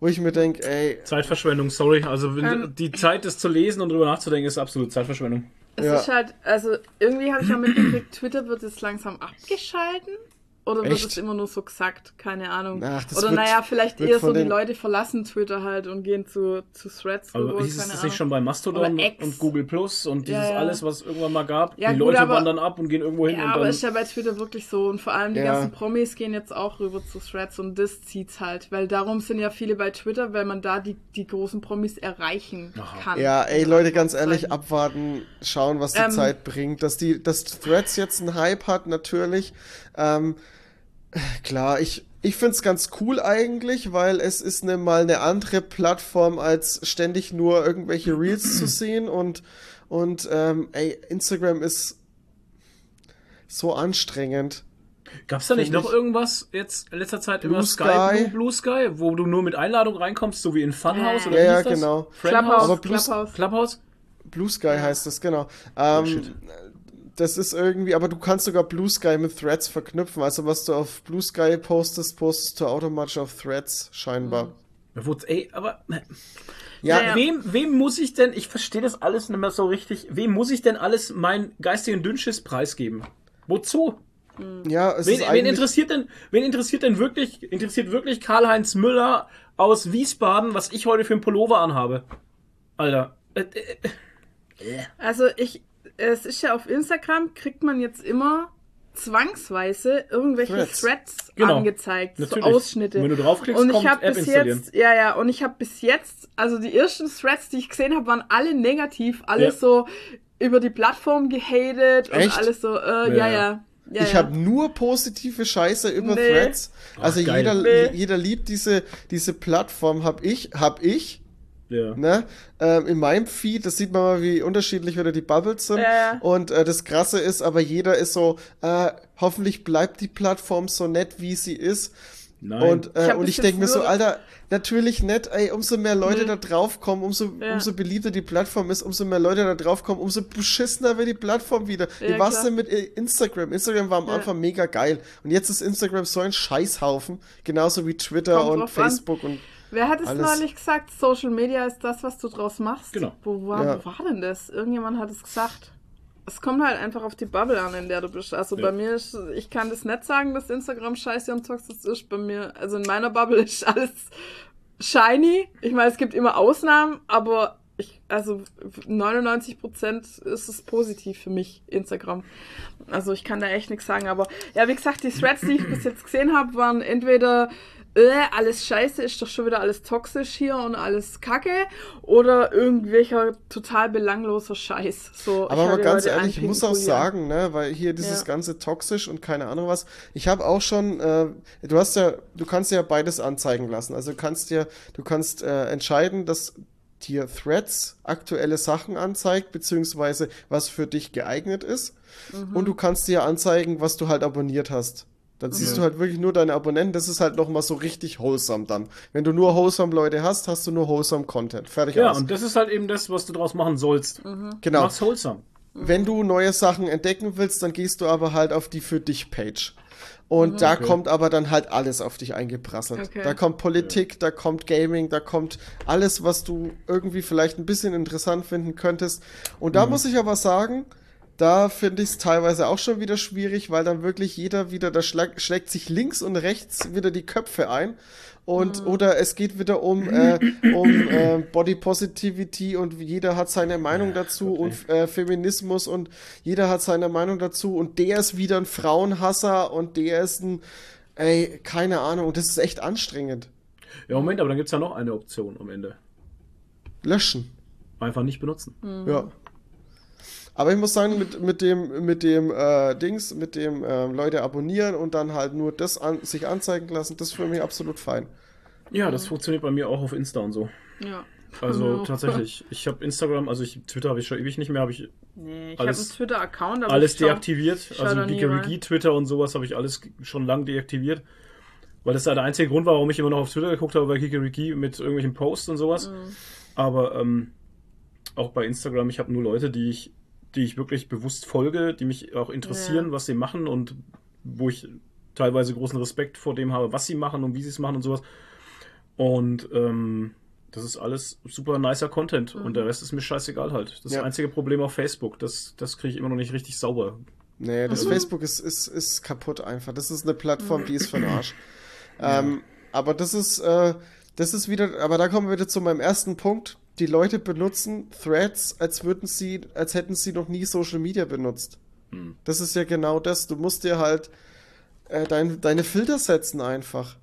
Wo ich mir denke, ey, Zeitverschwendung, sorry. Also wenn Ähm. die Zeit, das zu lesen und drüber nachzudenken, ist absolut Zeitverschwendung. Es Ja. ist halt, also irgendwie habe ich ja mitgekriegt, Twitter wird jetzt langsam abgeschalten. Oder wird es immer nur so gesagt? Keine Ahnung. Ach, Oder wird- naja, vielleicht eher so die Leute verlassen Twitter halt und gehen zu, zu Threads. Aber rüber, hieß es keine das Ahnung. nicht schon bei Mastodon und Google Plus und dieses Ja, ja. alles, was es irgendwann mal gab? Ja, die gut, Leute aber- wandern ab und gehen irgendwo hin Ja, und aber dann. ist ja bei Twitter wirklich so. Und vor allem die Ja. ganzen Promis gehen jetzt auch rüber zu Threads und das zieht's halt. Weil darum sind ja viele bei Twitter, weil man da die, die großen Promis erreichen Aha. kann. ja, ey, Leute, ganz ehrlich, Anführungszeichen. abwarten, schauen, was die Ähm. Zeit bringt. Dass die, dass Threads jetzt einen Hype hat, natürlich. Ähm, klar, ich, ich find's ganz cool eigentlich, weil es ist ne, mal eine andere Plattform, als ständig nur irgendwelche Reels zu sehen und, und, ähm, ey, Instagram ist so anstrengend. Gab's da nicht noch ich- irgendwas jetzt in letzter Zeit Blue Sky, Sky. Blue, Blue Sky, wo du nur mit Einladung reinkommst, so wie in Funhouse oder Ja, wie ja, genau. Clubhouse, Clubhouse. Clubhouse? Blue Sky heißt das, genau. Ähm, Oh, shit. Das ist irgendwie, aber du kannst sogar Blue Sky mit Threads verknüpfen. Also was du auf Blue Sky postest, postest du automatisch auf Threads scheinbar. Ja, wo- Ey, aber Ja, Naja. wem, wem muss ich denn, ich verstehe das alles nicht mehr so richtig, wem muss ich denn alles meinen geistigen Dünnschiss preisgeben? Wozu? ja, es Wen, ist wen interessiert denn, wen interessiert denn wirklich, interessiert wirklich Karl-Heinz Müller aus Wiesbaden, was ich heute für einen Pullover anhabe? Alter. Äh, äh, Also ich, es ist ja auf Instagram, kriegt man jetzt immer zwangsweise irgendwelche Threads. Threads, Genau. angezeigt, Natürlich. so Ausschnitte. Und wenn du draufklickst, und ich kommt App bis jetzt, ja, ja, und ich habe bis jetzt, also die ersten Threads, die ich gesehen habe, waren alle negativ, alles Ja. so über die Plattform gehatet und Echt? alles so, äh, Ja, ja, ja. ja. ich ja. habe nur positive Scheiße über Nee. Threads. Also Ach, jeder, Nee. jeder liebt diese, diese Plattform, hab ich, hab ich. Ja. Ne? Ähm, in meinem Feed, das sieht man mal, wie unterschiedlich wieder die Bubbles sind. Ja. Und äh, das Krasse ist, aber jeder ist so, äh, hoffentlich bleibt die Plattform so nett, wie sie ist. Nein. Und, Ich äh, und bis ich denke mir so, Alter, natürlich nett, ey, umso mehr Leute Nee. da draufkommen, umso, Ja. umso beliebter die Plattform ist, umso mehr Leute da draufkommen, umso beschissener wird die Plattform wieder. Ja, Wie war's denn mit äh, Instagram? Instagram war am Ja. Anfang mega geil. Und jetzt ist Instagram so ein Scheißhaufen, genauso wie Twitter Kommt und drauf an. Facebook und Wer hat es neulich gesagt? Social Media ist das, was du draus machst. Genau. Wo war, Ja. wo war denn das? Irgendjemand hat es gesagt. Es kommt halt einfach auf die Bubble an, in der du bist. Also Ja. bei mir ist, ich kann das nicht sagen, dass Instagram scheiße und toxisch ist. Bei mir, also in meiner Bubble ist alles shiny. Ich meine, es gibt immer Ausnahmen, aber ich, also 99% ist es positiv für mich, Instagram. Also ich kann da echt nichts sagen, aber ja, wie gesagt, die Threads, die ich bis jetzt gesehen habe, waren entweder äh, alles scheiße, ist doch schon wieder alles toxisch hier und alles kacke oder irgendwelcher total belangloser Scheiß. So, Aber mal ganz ehrlich, ich muss auch sagen, ne, weil hier dieses Ja. ganze toxisch und keine Ahnung was. Ich habe auch schon, äh, du hast ja, du kannst ja beides anzeigen lassen. Also du kannst dir, du kannst äh, entscheiden, dass dir Threads aktuelle Sachen anzeigt, beziehungsweise was für dich geeignet ist. Mhm. Und du kannst dir anzeigen, was du halt abonniert hast. Dann siehst du halt wirklich nur deine Abonnenten. Das ist halt nochmal so richtig wholesome dann. Wenn du nur wholesome Leute hast, hast du nur wholesome Content. Fertig ja, aus. und das ist halt eben das, was du draus machen sollst. Genau. Mach's wholesome. Wenn du neue Sachen entdecken willst, dann gehst du aber halt auf die für dich Page. Und da kommt aber dann halt alles auf dich eingeprasselt. Okay. Da kommt Politik, da kommt Gaming, da kommt alles, was du irgendwie vielleicht ein bisschen interessant finden könntest. Und da muss ich aber sagen, da finde ich es teilweise auch schon wieder schwierig, weil dann wirklich jeder wieder, da schlag, schlägt sich links und rechts wieder die Köpfe ein. Und oder es geht wieder um, äh, um äh, Body Positivity und jeder hat seine Meinung dazu und äh, Feminismus und jeder hat seine Meinung dazu und der ist wieder ein Frauenhasser und der ist ein, ey, keine Ahnung, das ist echt anstrengend. Ja, Moment, aber dann gibt's ja noch eine Option am Ende. Löschen. Einfach nicht benutzen. Ja. Aber ich muss sagen, mit, mit dem, mit dem äh, Dings, mit dem ähm, Leute abonnieren und dann halt nur das an, sich anzeigen lassen, das ist für mich absolut fein. Ja, das funktioniert bei mir auch auf Insta und so. Ja. Also Ja. tatsächlich, ich habe Instagram, also ich, Twitter habe ich schon ewig nicht mehr, habe ich Nee, ich habe einen Alles- Twitter-Account, aber alles deaktiviert. schau Also rein. Twitter und sowas habe ich alles schon lang deaktiviert. Weil das ja der einzige Grund war, warum ich immer noch auf Twitter geguckt habe, bei Geekerigi mit irgendwelchen Posts und sowas. Mhm. Aber ähm, auch bei Instagram, ich habe nur Leute, die ich, die ich wirklich bewusst folge, die mich auch interessieren, Ja. was sie machen und wo ich teilweise großen Respekt vor dem habe, was sie machen und wie sie es machen und sowas. Und ähm, das ist alles super nicer Content und der Rest ist mir scheißegal halt. Das Ja. einzige Problem auf Facebook, das, das kriege ich immer noch nicht richtig sauber. Nee, das Mhm. Facebook ist, ist, ist kaputt einfach. Das ist eine Plattform, die ist für den Arsch. Ähm, aber das ist, äh, das ist wieder, aber da kommen wir wieder zu meinem ersten Punkt. Die Leute benutzen Threads, als würden sie, als hätten sie noch nie Social Media benutzt. Hm. Das ist ja genau das. Du musst dir halt äh, dein, deine Filter setzen einfach.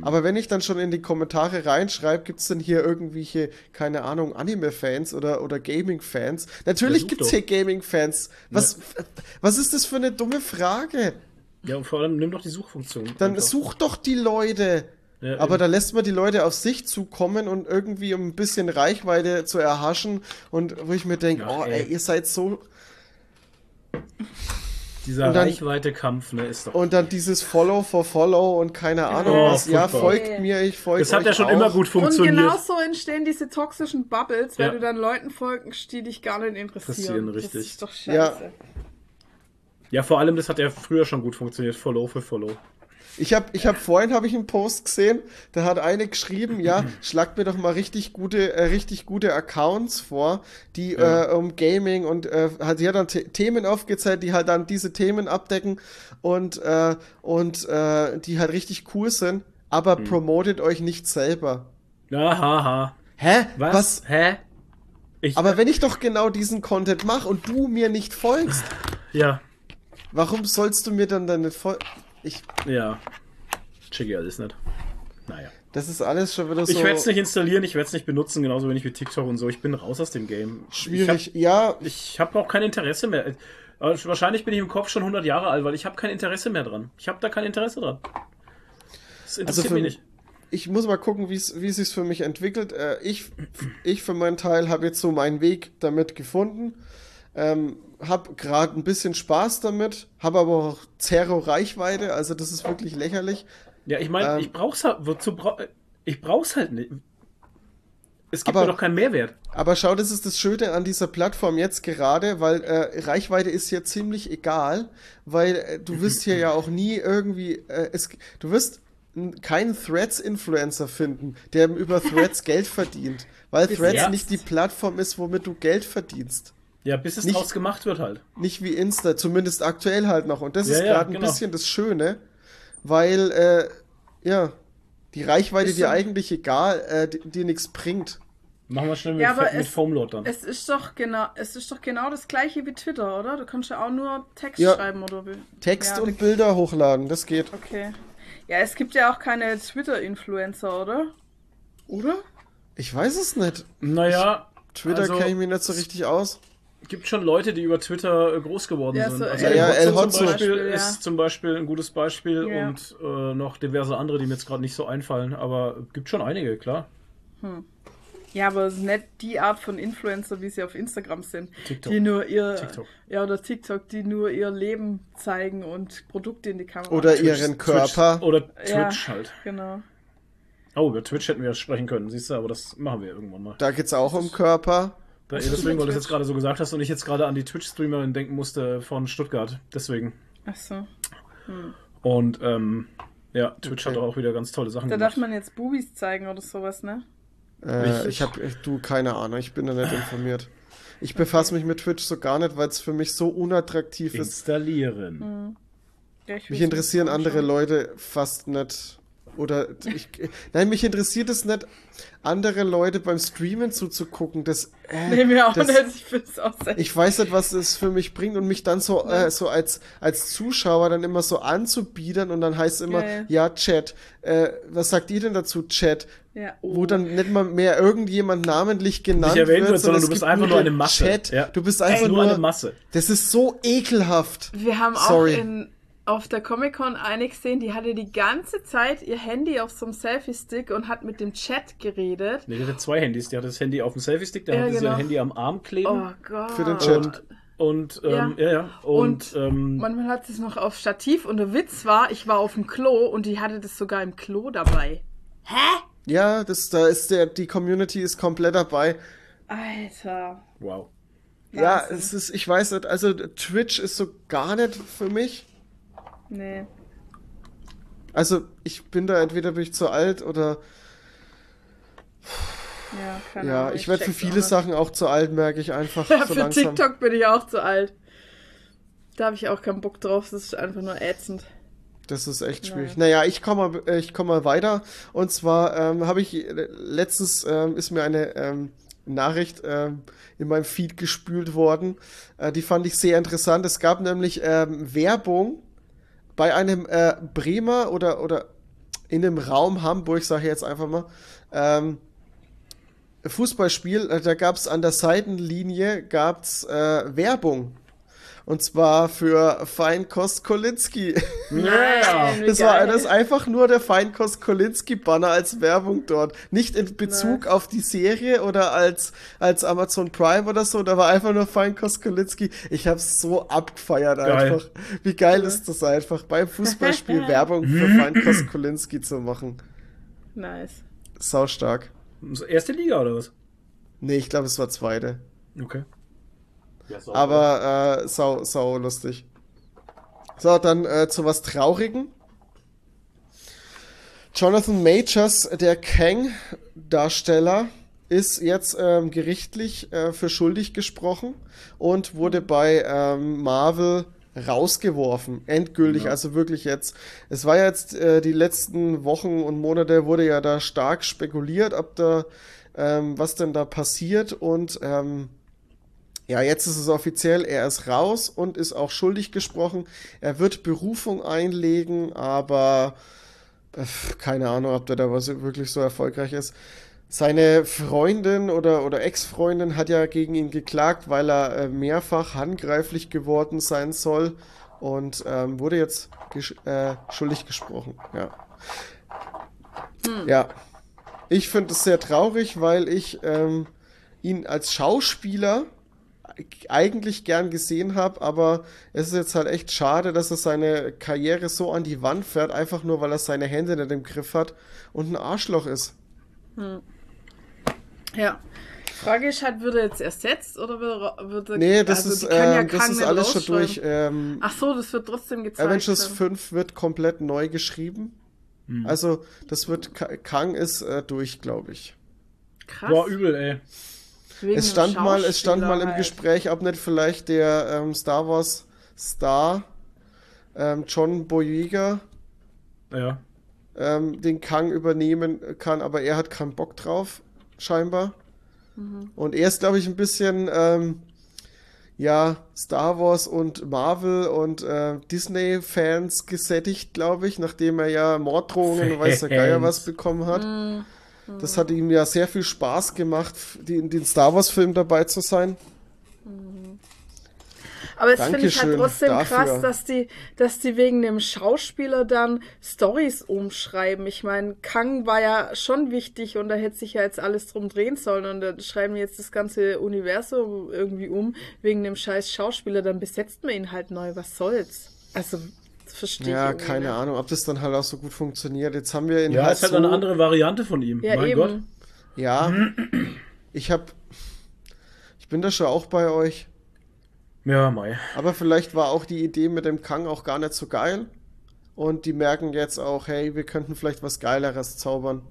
Aber wenn ich dann schon in die Kommentare reinschreibe, gibt's denn hier irgendwelche, keine Ahnung, Anime-Fans oder, oder Gaming-Fans? Natürlich gibt's doch. hier Gaming-Fans. Was, was ist das für eine dumme Frage? Ja, und vor allem nimm doch die Suchfunktion. Dann einfach. such doch die Leute. Ja, Aber eben. da lässt man die Leute auf sich zukommen und irgendwie um ein bisschen Reichweite zu erhaschen und wo ich mir denke, oh ey. ey, ihr seid so Dieser und dann- Reichweite-Kampf, ne, ist doch. und dann dieses Follow for Follow und keine Ahnung Oh, was. Ja, folgt mir, ich folge das hat ja schon auch. immer gut funktioniert. Und genau so entstehen diese toxischen Bubbles, weil Ja. du dann Leuten folgst, die dich gar nicht interessieren. Interessieren, richtig. Das ist doch scheiße. Ja. Ja, vor allem, das hat ja früher schon gut funktioniert. Follow für Follow. Ich habe ich hab vorhin habe ich einen Post gesehen, da hat eine geschrieben, ja, schlagt mir doch mal richtig gute äh, richtig gute Accounts vor, die Ja. äh, um Gaming und äh, hat sie hat dann The Themen aufgezählt, die halt dann diese Themen abdecken und äh, und äh, die halt richtig cool sind, aber Hm. promotet euch nicht selber. Aha. Hä? Was? Hä? Ich, Aber wenn ich doch genau diesen Content mache und du mir nicht folgst, ja, warum sollst du mir dann deine Fol ich ja. Check ich alles nicht. Naja. das ist alles schon wieder so Ich werde es nicht installieren, ich werde es nicht benutzen, genauso wenig wie TikTok und so. Ich bin raus aus dem Game. schwierig. ja, Ich habe hab auch kein Interesse mehr. Äh, Wahrscheinlich bin ich im Kopf schon 100 Jahre alt, weil ich habe kein Interesse mehr dran. Ich habe da kein Interesse dran. Das interessiert Also für- mich nicht. ich muss mal gucken, wie es sich für mich entwickelt. Äh, ich, ich für meinen Teil habe jetzt so meinen Weg damit gefunden. Ähm, hab gerade ein bisschen Spaß damit, habe aber auch Zero Reichweite, also das ist wirklich lächerlich. Ja, ich meine, ähm, ich brauch's halt. Wozu brauch, ich brauch's halt nicht. Es gibt Aber- mir doch keinen Mehrwert. Aber schau, das ist das Schöne an dieser Plattform jetzt gerade, weil äh, Reichweite ist hier ziemlich egal, weil äh, du wirst hier ja auch nie irgendwie, äh, es, du wirst keinen Threads-Influencer finden, der über Threads Geld verdient, weil Threads nicht die Plattform ist, womit du Geld verdienst. Ja, bis es Nicht- draus gemacht wird halt. Nicht wie Insta, zumindest aktuell halt noch. Und das Ja, ist ja, gerade ein genau. bisschen das Schöne, weil, äh, ja, die Reichweite Ist dir eigentlich egal, äh, di- dir nichts bringt. Machen wir schnell mit, Ja, mit es- Foamload dann. Es ist doch genau, es ist doch genau das gleiche wie Twitter, oder? Du kannst ja auch nur Text Ja. schreiben oder wie. Text Ja, und Bilder hochladen, das geht. Okay. Ja, es gibt ja auch keine Twitter-Influencer, oder? Oder? Ich weiß es nicht. naja, Twitter Also- kenne ich mich nicht so richtig aus. Gibt schon Leute, die über Twitter äh, groß geworden Ja, sind. so also El Ja, El Hotzo zum Beispiel Ja. ist zum Beispiel ein gutes Beispiel Ja. und äh, noch diverse andere, die mir jetzt gerade nicht so einfallen, aber gibt schon einige, klar. Ja, aber es ist nicht die Art von Influencer, wie sie auf Instagram sind. TikTok. Die nur ihr. TikTok. Ja, oder TikTok, die nur ihr Leben zeigen und Produkte in die Kamera. Oder halten. ihren Körper. Twitch, oder Ja. Twitch halt. Genau. Oh, über Twitch hätten wir ja sprechen können, siehst du, aber das machen wir irgendwann mal. Da geht's auch um Körper. Da, deswegen, weil du das Twitch? jetzt gerade so gesagt hast und ich jetzt gerade an die Twitch-Streamerin denken musste von Stuttgart. Deswegen. Ach so. Und ähm, ja, Twitch Okay. hat auch wieder ganz tolle Sachen Da darf gemacht. man jetzt Bubis zeigen oder sowas, ne? Äh, Richtig. ich habe du keine Ahnung, ich bin da nicht informiert. Ich befasse mich mit Twitch so gar nicht, weil es für mich so unattraktiv ist. Installieren. Ja, ich Mich interessieren andere. Leute fast nicht. Oder ich, nein, mich interessiert es nicht, andere Leute beim Streamen zuzugucken. Das, äh, Nee, mir auch das, nicht. Ich find's auch sehr. Ich weiß nicht, was es für mich bringt und mich dann so, äh, so als, als Zuschauer dann immer so anzubiedern und dann heißt es immer, Ja, ja. ja, Chat, äh, was sagt ihr denn dazu, Chat? ja, Wo oh. dann nicht mal mehr irgendjemand namentlich genannt Nicht erwähnt wird, sondern es du bist einfach nur eine Masse. Chat. Ja. Du bist einfach ist nur nur, eine Masse. das ist so ekelhaft. Wir haben Sorry. auch in, auf der Comic-Con eine gesehen, die hatte die ganze Zeit ihr Handy auf so einem Selfie-Stick und hat mit dem Chat geredet. Nee, die hatte zwei Handys. Die hatte das Handy auf dem Selfie-Stick, da Ja, hatte sie genau. ein Handy am Arm kleben. Oh Gott. Für den Chat. Und, und ähm, ja, ja. Und, Und ähm, Manchmal hat sie es noch auf Stativ und der Witz war, ich war auf dem Klo und die hatte das sogar im Klo dabei. Ja, das, da ist der, die Community ist komplett dabei. Alter. wow. Ja, Wahnsinn. es ist, ich weiß nicht, also Twitch ist so gar nicht für mich. Nee. Also ich bin da entweder bin ich zu alt oder Ja, keine ja, Ahnung, ich werde für viele auch. Sachen auch zu alt, merke ich einfach Ja, so für langsam. TikTok bin ich auch zu alt. Da habe ich auch keinen Bock drauf, das ist einfach nur ätzend. Das ist echt schwierig. Naja. Naja, ich komme mal, äh, ich komm mal weiter. Und zwar ähm, habe ich äh, letztens ähm, ist mir eine ähm, Nachricht ähm, in meinem Feed gespült worden. Äh, die fand ich sehr interessant. Es gab nämlich ähm, Werbung bei einem äh, Bremer oder oder in dem Raum Hamburg, sage ich jetzt einfach mal. Ähm, Fußballspiel, äh, da gab es an der Seitenlinie gab's äh, Werbung. Und zwar für Feinkost Kolinski. Ja. wie Das war das ist einfach nur der Feinkost Kolinski Banner als Werbung dort. Nicht in Bezug Nice. auf die Serie oder als, als Amazon Prime oder so, da war einfach nur Feinkost Kolinski. Ich hab's so abgefeiert Geil. einfach. Wie geil Cool. ist das einfach, beim Fußballspiel Werbung für Feinkost Kolinski zu machen. Nice. Sau stark. Erste Liga oder was? Nee, ich glaube, es war zweite. Okay. Ja, so, Aber äh, sau, sau lustig. So, dann äh, zu was Traurigen. Jonathan Majors, der Kang-Darsteller, ist jetzt ähm, gerichtlich äh, für schuldig gesprochen und wurde bei ähm, Marvel rausgeworfen. Endgültig, Ja. also wirklich jetzt. Es war jetzt äh, die letzten Wochen und Monate wurde ja da stark spekuliert, ob da ähm, was denn da passiert und ähm, ja, jetzt ist es offiziell, er ist raus und ist auch schuldig gesprochen. Er wird Berufung einlegen, aber keine Ahnung, ob der da was wirklich so erfolgreich ist. Seine Freundin oder, oder Ex-Freundin hat ja gegen ihn geklagt, weil er äh, mehrfach handgreiflich geworden sein soll und ähm, wurde jetzt gesch äh, schuldig gesprochen. Ja. Ja. Ich finde es sehr traurig, weil ich ähm, ihn als Schauspieler eigentlich gern gesehen habe, aber es ist jetzt halt echt schade, dass er seine Karriere so an die Wand fährt, einfach nur weil er seine Hände nicht im Griff hat und ein Arschloch ist. Ja. Frage ist halt, wird er jetzt ersetzt oder wird er. Wird er Nee, das also ist, ja ähm, das Kang ist alles schon durch. Ähm, Ach so, das wird trotzdem gezeigt. Avengers dann. 5 wird komplett neu geschrieben. Hm. Also, das wird, Ka- Kang ist äh, durch, glaube ich. Krass. Boah, übel, ey. Es stand mal, es stand mal im halt. Gespräch, ob nicht vielleicht der ähm, Star Wars Star ähm, John Boyega Ja. ähm, den Kang übernehmen kann, aber er hat keinen Bock drauf, scheinbar. Und er ist, glaube ich, ein bisschen, ähm, ja, Star Wars und Marvel und äh, Disney-Fans gesättigt, glaube ich, nachdem er ja Morddrohungen und weiß der Geier was bekommen hat. Das hat ihm ja sehr viel Spaß gemacht, in den Star Wars-Film dabei zu sein. Aber es finde ich halt trotzdem dafür. krass, dass die, dass die wegen dem Schauspieler dann Stories umschreiben. Ich meine, Kang war ja schon wichtig und da hätte sich ja jetzt alles drum drehen sollen und dann schreiben jetzt das ganze Universum irgendwie um wegen dem scheiß Schauspieler, dann besetzt man ihn halt neu. Was soll's? Also, verstehe ich Ja, irgendwie keine nicht. Ahnung, ob das dann halt auch so gut funktioniert. Jetzt haben wir ihn Ja, halt ist halt eine andere Variante von ihm. Ja, mein eben. Gott. Ja, ich hab, ich bin da schon auch bei euch. Ja, Mai. Aber vielleicht war auch die Idee mit dem Kang auch gar nicht so geil. Und die merken jetzt auch, hey, wir könnten vielleicht was Geileres zaubern.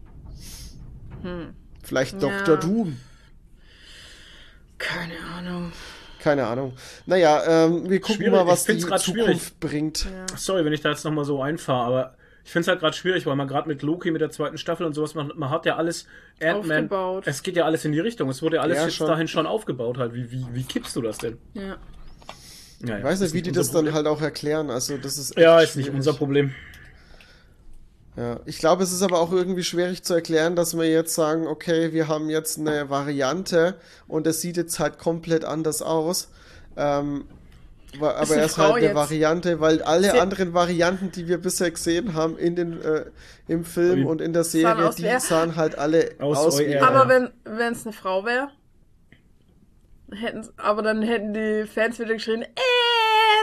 Vielleicht Ja. Dr. Doom. Keine Ahnung. Keine Ahnung. Naja, ähm, wir gucken Schwierig, mal, was die Zukunft bringt. Ja. Sorry, wenn ich da jetzt nochmal so einfahre, aber ich finde es halt gerade schwierig, weil man gerade mit Loki, mit der zweiten Staffel und sowas, man, man hat ja alles Ant-Man. Aufgebaut. Es geht ja alles in die Richtung. Es wurde ja alles Ja, jetzt schon. dahin schon aufgebaut halt. Wie, wie, wie kippst du das denn? Ja. Ja, Ich weiß nicht, wie die das dann halt auch erklären. Also, das ist. Ja, ist nicht schwierig. unser Problem. Ja, ich glaube, es ist aber auch irgendwie schwierig zu erklären, dass wir jetzt sagen, okay, wir haben jetzt eine Variante und es sieht jetzt halt komplett anders aus. Ähm, aber er Frau halt eine jetzt. Variante, weil alle Sie- anderen Varianten, die wir bisher gesehen haben in den, äh, im Film und in der Serie, die sahen halt alle Aus aus, wie er. Aber wenn es eine Frau wäre, hätten, aber dann hätten die Fans wieder geschrien, äh,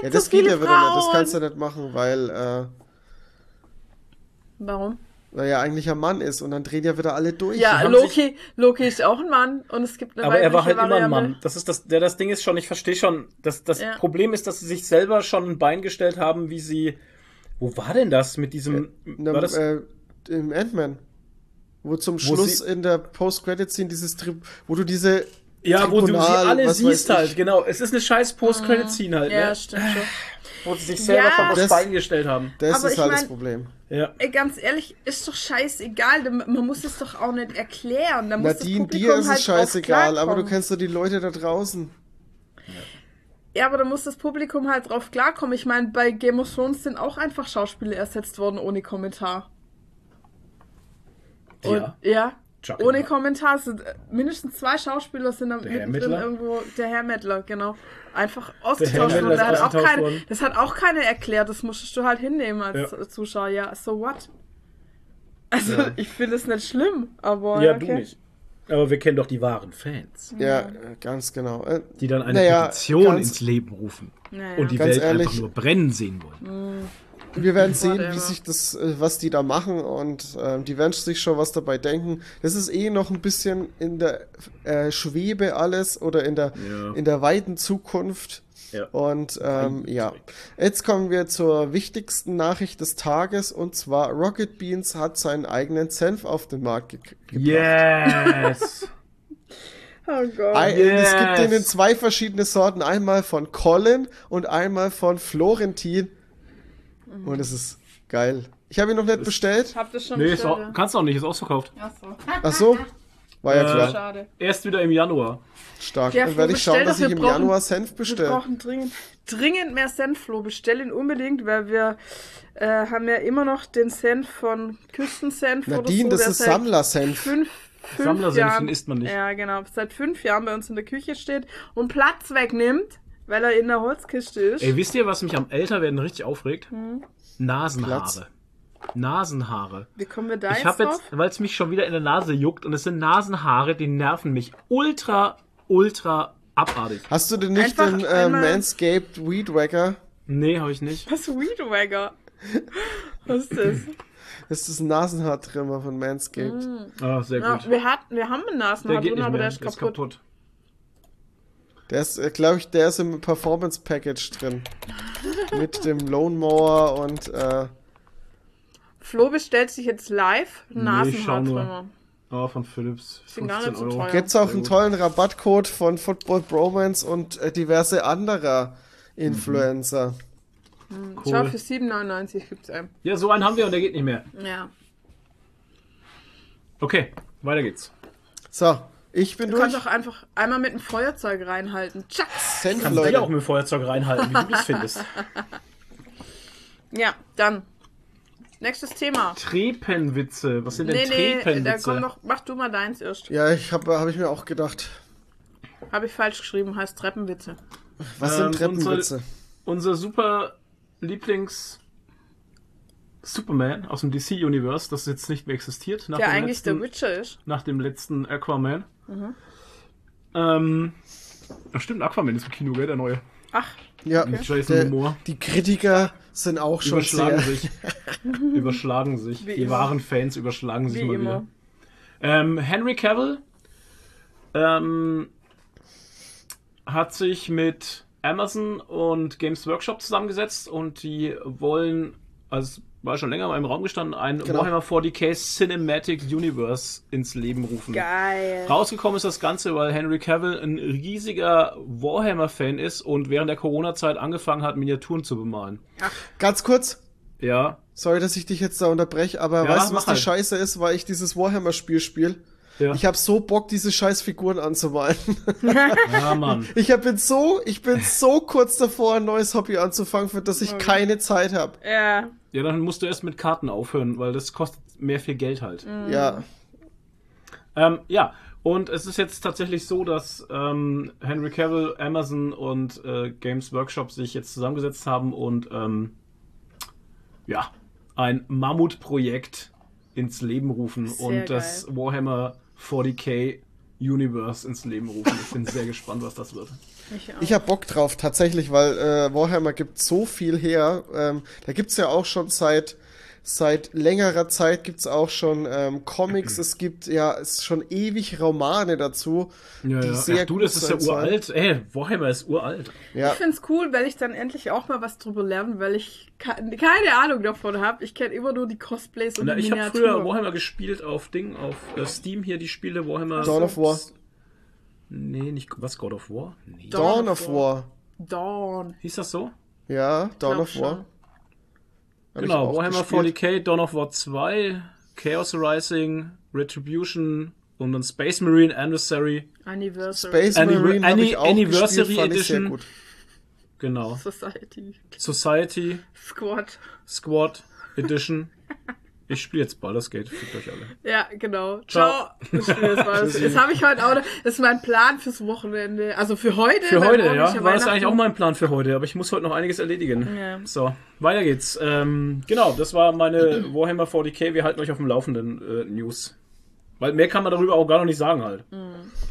Ja, das geht ja wieder nicht. Das kannst du nicht machen, weil, äh, Warum? weil er eigentlich ein Mann ist und dann drehen ja wieder alle durch. Ja, Loki, Loki ist auch ein Mann und es gibt eine Aber er war halt weibliche immer ein. Mann. Das ist das, der, das Ding ist schon, ich verstehe schon. Das, das Ja. Problem ist, dass sie sich selber schon ein Bein gestellt haben, wie sie. Wo war denn das mit diesem. In war das, äh, Im Ant-Man. Wo zum Schluss sie- in der Post-Credit-Scene dieses Trip, wo du diese ja, wo du sie Tribunal, alle siehst halt, genau. Es ist eine scheiß Post-Credit-Scene halt, Ja, ne? stimmt schon. Wo sie sich selber Ja. schon das Das- Bein gestellt haben. Das Aber ist halt das mein- Problem. Ja. Ey, ganz ehrlich, ist doch scheißegal. Man muss es doch auch nicht erklären. Da muss das Nadine, Publikum dir ist es halt scheißegal, aber du kennst doch die Leute da draußen. Ja, aber da muss das Publikum halt drauf klarkommen. Ich meine, bei Game of Thrones sind auch einfach Schauspieler ersetzt worden ohne Kommentar. Und, Ja. ja. Chucky. Ohne Kommentar sind äh, mindestens zwei Schauspieler sind am Der Herr mittendrin Mittler? irgendwo der Herr Mettler, genau. Einfach ausgetauscht worden. Der hat auch keine, worden. das hat auch keiner erklärt, das musstest du halt hinnehmen als Ja. Zuschauer. Ja, so what? Also, Ja. ich finde es nicht schlimm, aber. Ja, okay. du nicht. Aber wir kennen doch die wahren Fans, Ja, äh, ganz genau. Äh, die dann eine Naja, Petition ganz- ins Leben rufen Naja. und die Ganz Welt ehrlich- einfach nur brennen sehen wollen. Wir werden sehen, wie sich das, äh, was die da machen und ähm, die werden sich schon was dabei denken. Das ist eh noch ein bisschen in der äh, Schwebe alles oder in der, Ja. in der weiten Zukunft. Ja. Und ähm, ja, jetzt kommen wir zur wichtigsten Nachricht des Tages und zwar Rocket Beans hat seinen eigenen Senf auf den Markt ge gebracht. Yes! Oh Gott. Ein, Es gibt Yes. den in zwei verschiedene Sorten, einmal von Colin und einmal von Florentin. Und es ist geil. Ich habe ihn noch nicht bestellt. Habt ihr schon nee, ist bestellt, auch, kannst du auch nicht, ist ausverkauft. Ach so, war ja Äh, klar. Schade. Erst wieder im Januar. Stark. Ja, Dann werde ich schauen, doch, dass ich wir im brauchen- Januar Senf Wir bestelle. brauchen dringend, dringend mehr Senfflo. Bestell ihn unbedingt, weil wir äh, haben ja immer noch den Senf von Küstensenf Nadine, oder so. das ist Sammlersenf. Fünf, fünf Sammlersenf, den isst man nicht. Ja, genau. Seit fünf Jahren bei uns in der Küche steht und Platz wegnimmt, weil er in der Holzkiste ist. Ey, wisst ihr, was mich am Älterwerden richtig aufregt? Hm. Nasenhaare. Platz. Nasenhaare. Wie kommen wir da Ich jetzt jetzt, weil es mich schon wieder in der Nase juckt und es sind Nasenhaare, die nerven mich ultra, ultra abartig. Hast du denn nicht Einfach den äh, Manscaped Weed Wacker? Nee, habe ich nicht. Was Weedwagger? Was ist das? Das ist ein Nasenhaartrimmer von Manscaped. Ah, sehr Ja, gut. wir, hatten, wir haben einen Nasenhaar drin, aber der ist kaputt. Der ist, äh, glaube ich, der ist im Performance Package drin. Mit dem Lone Mower und äh, Flo bestellt sich jetzt live Nee, ich schau nur. Nasenhaartrimmer. Ah, von Philips. Sind gar 15 nicht so Euro. gibt's auch einen tollen Rabattcode von Football Bromance und äh, diverse anderer Influencer. Schau, Cool. für 7,99 gibt's einen. Ja, so einen haben wir und der geht nicht mehr. Ja. Okay, weiter geht's. So, ich bin Du durch. kannst auch einfach einmal mit dem Feuerzeug reinhalten. Tschack. Senf, Kannst du Leute. auch mit dem Feuerzeug reinhalten, wie du das findest. Ja, dann. Nächstes Thema. Trepenwitze. Was sind denn Nee, nee, da Trepenwitze? komm doch, mach du mal deins erst. Ja, ich habe hab ich mir auch gedacht. Habe ich falsch geschrieben, heißt Treppenwitze. Was Ähm, sind Treppenwitze? Unser super Lieblings Superman aus dem DC Universe, das jetzt nicht mehr existiert, nach, Der dem, eigentlich letzten, der Witcher ist. nach dem letzten Aquaman. Mhm. Ähm, ach stimmt, Aquaman ist im Kino, gell, der neue. Ach, Ja, Mit Jason der, die Kritiker sind auch schon Überschlagen sehr. sich. überschlagen sich. Wie Die immer. wahren Fans überschlagen sich wie mal immer. wieder. Ähm, Henry Cavill ähm, hat sich mit Amazon und Games Workshop zusammengesetzt und die wollen, also war schon länger mal im Raum gestanden, ein Genau. Warhammer 40k Cinematic Universe ins Leben rufen. Geil. Rausgekommen ist das Ganze, weil Henry Cavill ein riesiger Warhammer-Fan ist und während der Corona-Zeit angefangen hat, Miniaturen zu bemalen. Ganz kurz, Ja, sorry, dass ich dich jetzt da unterbreche, aber Ja, weißt du, was die halt. Scheiße ist, weil ich dieses Warhammer-Spiel spiele? ja. Ich habe so Bock, diese scheiß Figuren anzumalen. ja, Mann. Ich hab, bin so, ich bin so kurz davor, ein neues Hobby anzufangen, für das ich keine Zeit habe. Ja. Ja, dann musst du erst mit Karten aufhören, weil das kostet mehr viel Geld halt. Mhm. Ja, Ähm, ja, und es ist jetzt tatsächlich so, dass ähm, Henry Cavill, Amazon und äh, Games Workshop sich jetzt zusammengesetzt haben und ähm, ja, ein Mammutprojekt ins Leben rufen Sehr und das Warhammer 40k Universe ins Leben rufen. Ich bin sehr gespannt, was das wird. Ich auch. ich hab Bock drauf, tatsächlich, weil äh, Warhammer gibt so viel her. Ähm, da gibt's ja auch schon seit seit längerer Zeit gibt's auch schon ähm, Comics. es gibt ja es ist schon ewig Romane dazu, Ja, die ja. sehr Ach, du, gut das ist ja uralt. Ey, Warhammer ist uralt. Ja, Ich find's cool, weil ich dann endlich auch mal was drüber lerne, weil ich ke- keine Ahnung davon habe. Ich kenne immer nur die Cosplays und Na, die ich habe früher Warhammer gespielt auf Ding, auf äh, Steam hier die Spiele Warhammer. Dawn of War. Nee, nicht was God of War? Nee. Dawn Dawn of of War. Dawn. Hieß das so? Ja, Dawn of War. schon. Hab genau, Warhammer gespielt. 40k, Dawn of War 2, Chaos Rising, Retribution und dann Space Marine Anniversary. Anniversary. Space Anni- Marine auch Anniversary gespielt, fand ich sehr Edition. gut. Genau. Society. Society, Squad. Squad Edition. Ich spiele jetzt Baldur's Gate, fickt euch alle. Ja, genau. Ciao. Ciao. Ich spiele Das, habe ich heute auch. noch- Das ist mein Plan fürs Wochenende. Also für heute. Für heute, ja. War das eigentlich auch mein Plan für heute, aber ich muss heute noch einiges erledigen. Ja. So, weiter geht's. Ähm, genau, das war meine Warhammer 40k. Wir halten euch auf dem Laufenden äh, News. Weil mehr kann man darüber auch gar noch nicht sagen halt.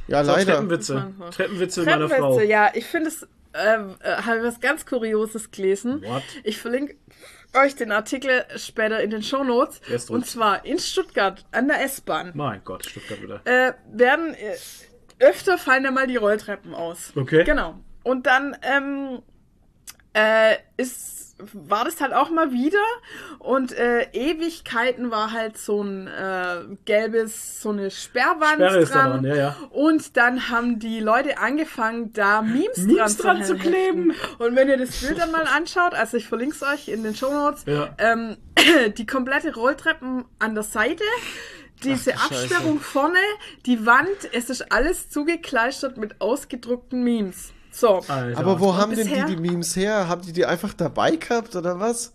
Ja, So, leider. Treppenwitze. Treppenwitze. Treppenwitze meiner Treppenwitze, Frau. ja. Ich finde es, ähm, äh, habe was ganz Kurioses gelesen. What? Ich verlinke euch den Artikel später in den Shownotes. Erst Und zwar in Stuttgart an der S-Bahn. Mein Gott, Stuttgart wieder. Äh, werden, äh, öfter fallen da mal die Rolltreppen aus. Okay. Genau. und dann ähm, äh, ist war das halt auch mal wieder und äh, Ewigkeiten war halt so ein äh, gelbes, so eine Sperrwand Sperre dran. dran, ja, ja. Und dann haben die Leute angefangen, da Memes, Memes dran, dran zu kleben. Und wenn ihr das Bild dann mal anschaut, also ich verlinke es euch in den Show Notes, Ja. ähm, die komplette Rolltreppen an der Seite, diese Ach, du Scheiße. Absperrung vorne, die Wand, es ist alles zugekleistert mit ausgedruckten Memes. So, Alter. Aber wo haben denn die die Memes her? Haben die die einfach dabei gehabt oder was?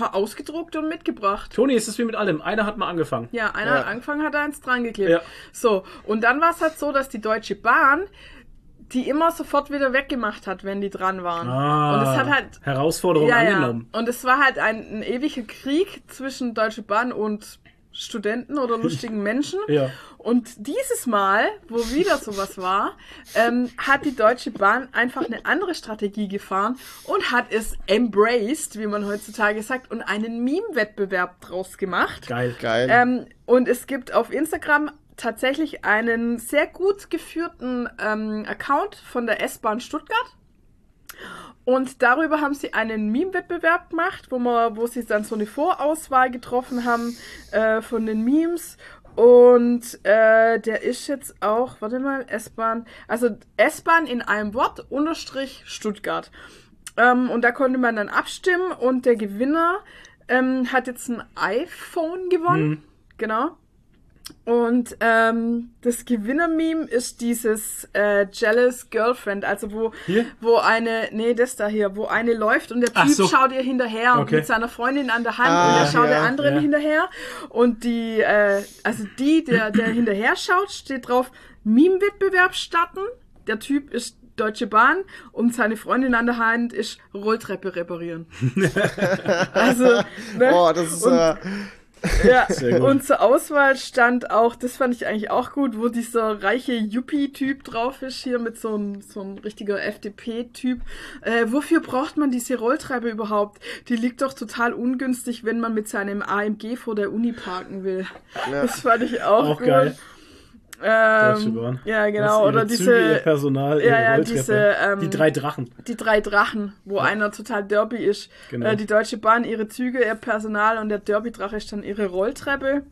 ausgedruckt und mitgebracht. Toni, ist es wie mit allem. Einer hat mal angefangen. Ja, einer Ja. hat angefangen, hat eins dran geklebt. Ja. So, und dann war es halt so, dass die Deutsche Bahn die immer sofort wieder weggemacht hat, wenn die dran waren. Ah, und es hat halt Herausforderung ja, ja. angenommen. Und es war halt ein, ein ewiger Krieg zwischen Deutsche Bahn und Studenten oder lustigen Menschen. Ja. Und dieses Mal, wo wieder sowas war, ähm, hat die Deutsche Bahn einfach eine andere Strategie gefahren und hat es embraced, wie man heutzutage sagt, und einen Meme-Wettbewerb draus gemacht. Geil. Geil. Ähm, und es gibt auf Instagram tatsächlich einen sehr gut geführten ähm, Account von der S-Bahn Stuttgart. Und darüber haben sie einen Meme-Wettbewerb gemacht, wo, man, wo sie dann so eine Vorauswahl getroffen haben äh, von den Memes. Und äh, der ist jetzt auch, warte mal, S-Bahn, also S-Bahn in einem Wort, unterstrich Stuttgart. Ähm, und da konnte man dann abstimmen und der Gewinner ähm, hat jetzt ein iPhone gewonnen. Genau. Und ähm, das Gewinner-Meme ist dieses äh, Jealous Girlfriend, also wo, Hier? wo eine, nee, das da hier, wo eine läuft und der Typ so. schaut ihr hinterher und Okay. mit seiner Freundin an der Hand Ah, und er schaut der ja, anderen ja. hinterher und die, äh, also die, der, der hinterher schaut, steht drauf, Meme-Wettbewerb starten. Der Typ ist Deutsche Bahn und seine Freundin an der Hand ist Rolltreppe reparieren. also, ne? oh, das ist Und- äh, Ja, und zur Auswahl stand auch, das fand ich eigentlich auch gut, wo dieser reiche Yuppie-Typ drauf ist, hier mit so einem so ein richtiger FDP-Typ. Äh, wofür braucht man diese Rolltreppe überhaupt? Die liegt doch total ungünstig, wenn man mit seinem AMG vor der Uni parken will. Ja. Das fand ich auch, Auch gut. geil. Deutsche Ähm, Bahn. ja, genau. Oder Züge, diese, ihr Personal, ja, ja, diese, ähm, die drei Drachen. die drei Drachen, wo einer total derby ist. Genau. Äh, die Deutsche Bahn, ihre Züge, ihr Personal und der Derby-Drache ist dann ihre Rolltreppe.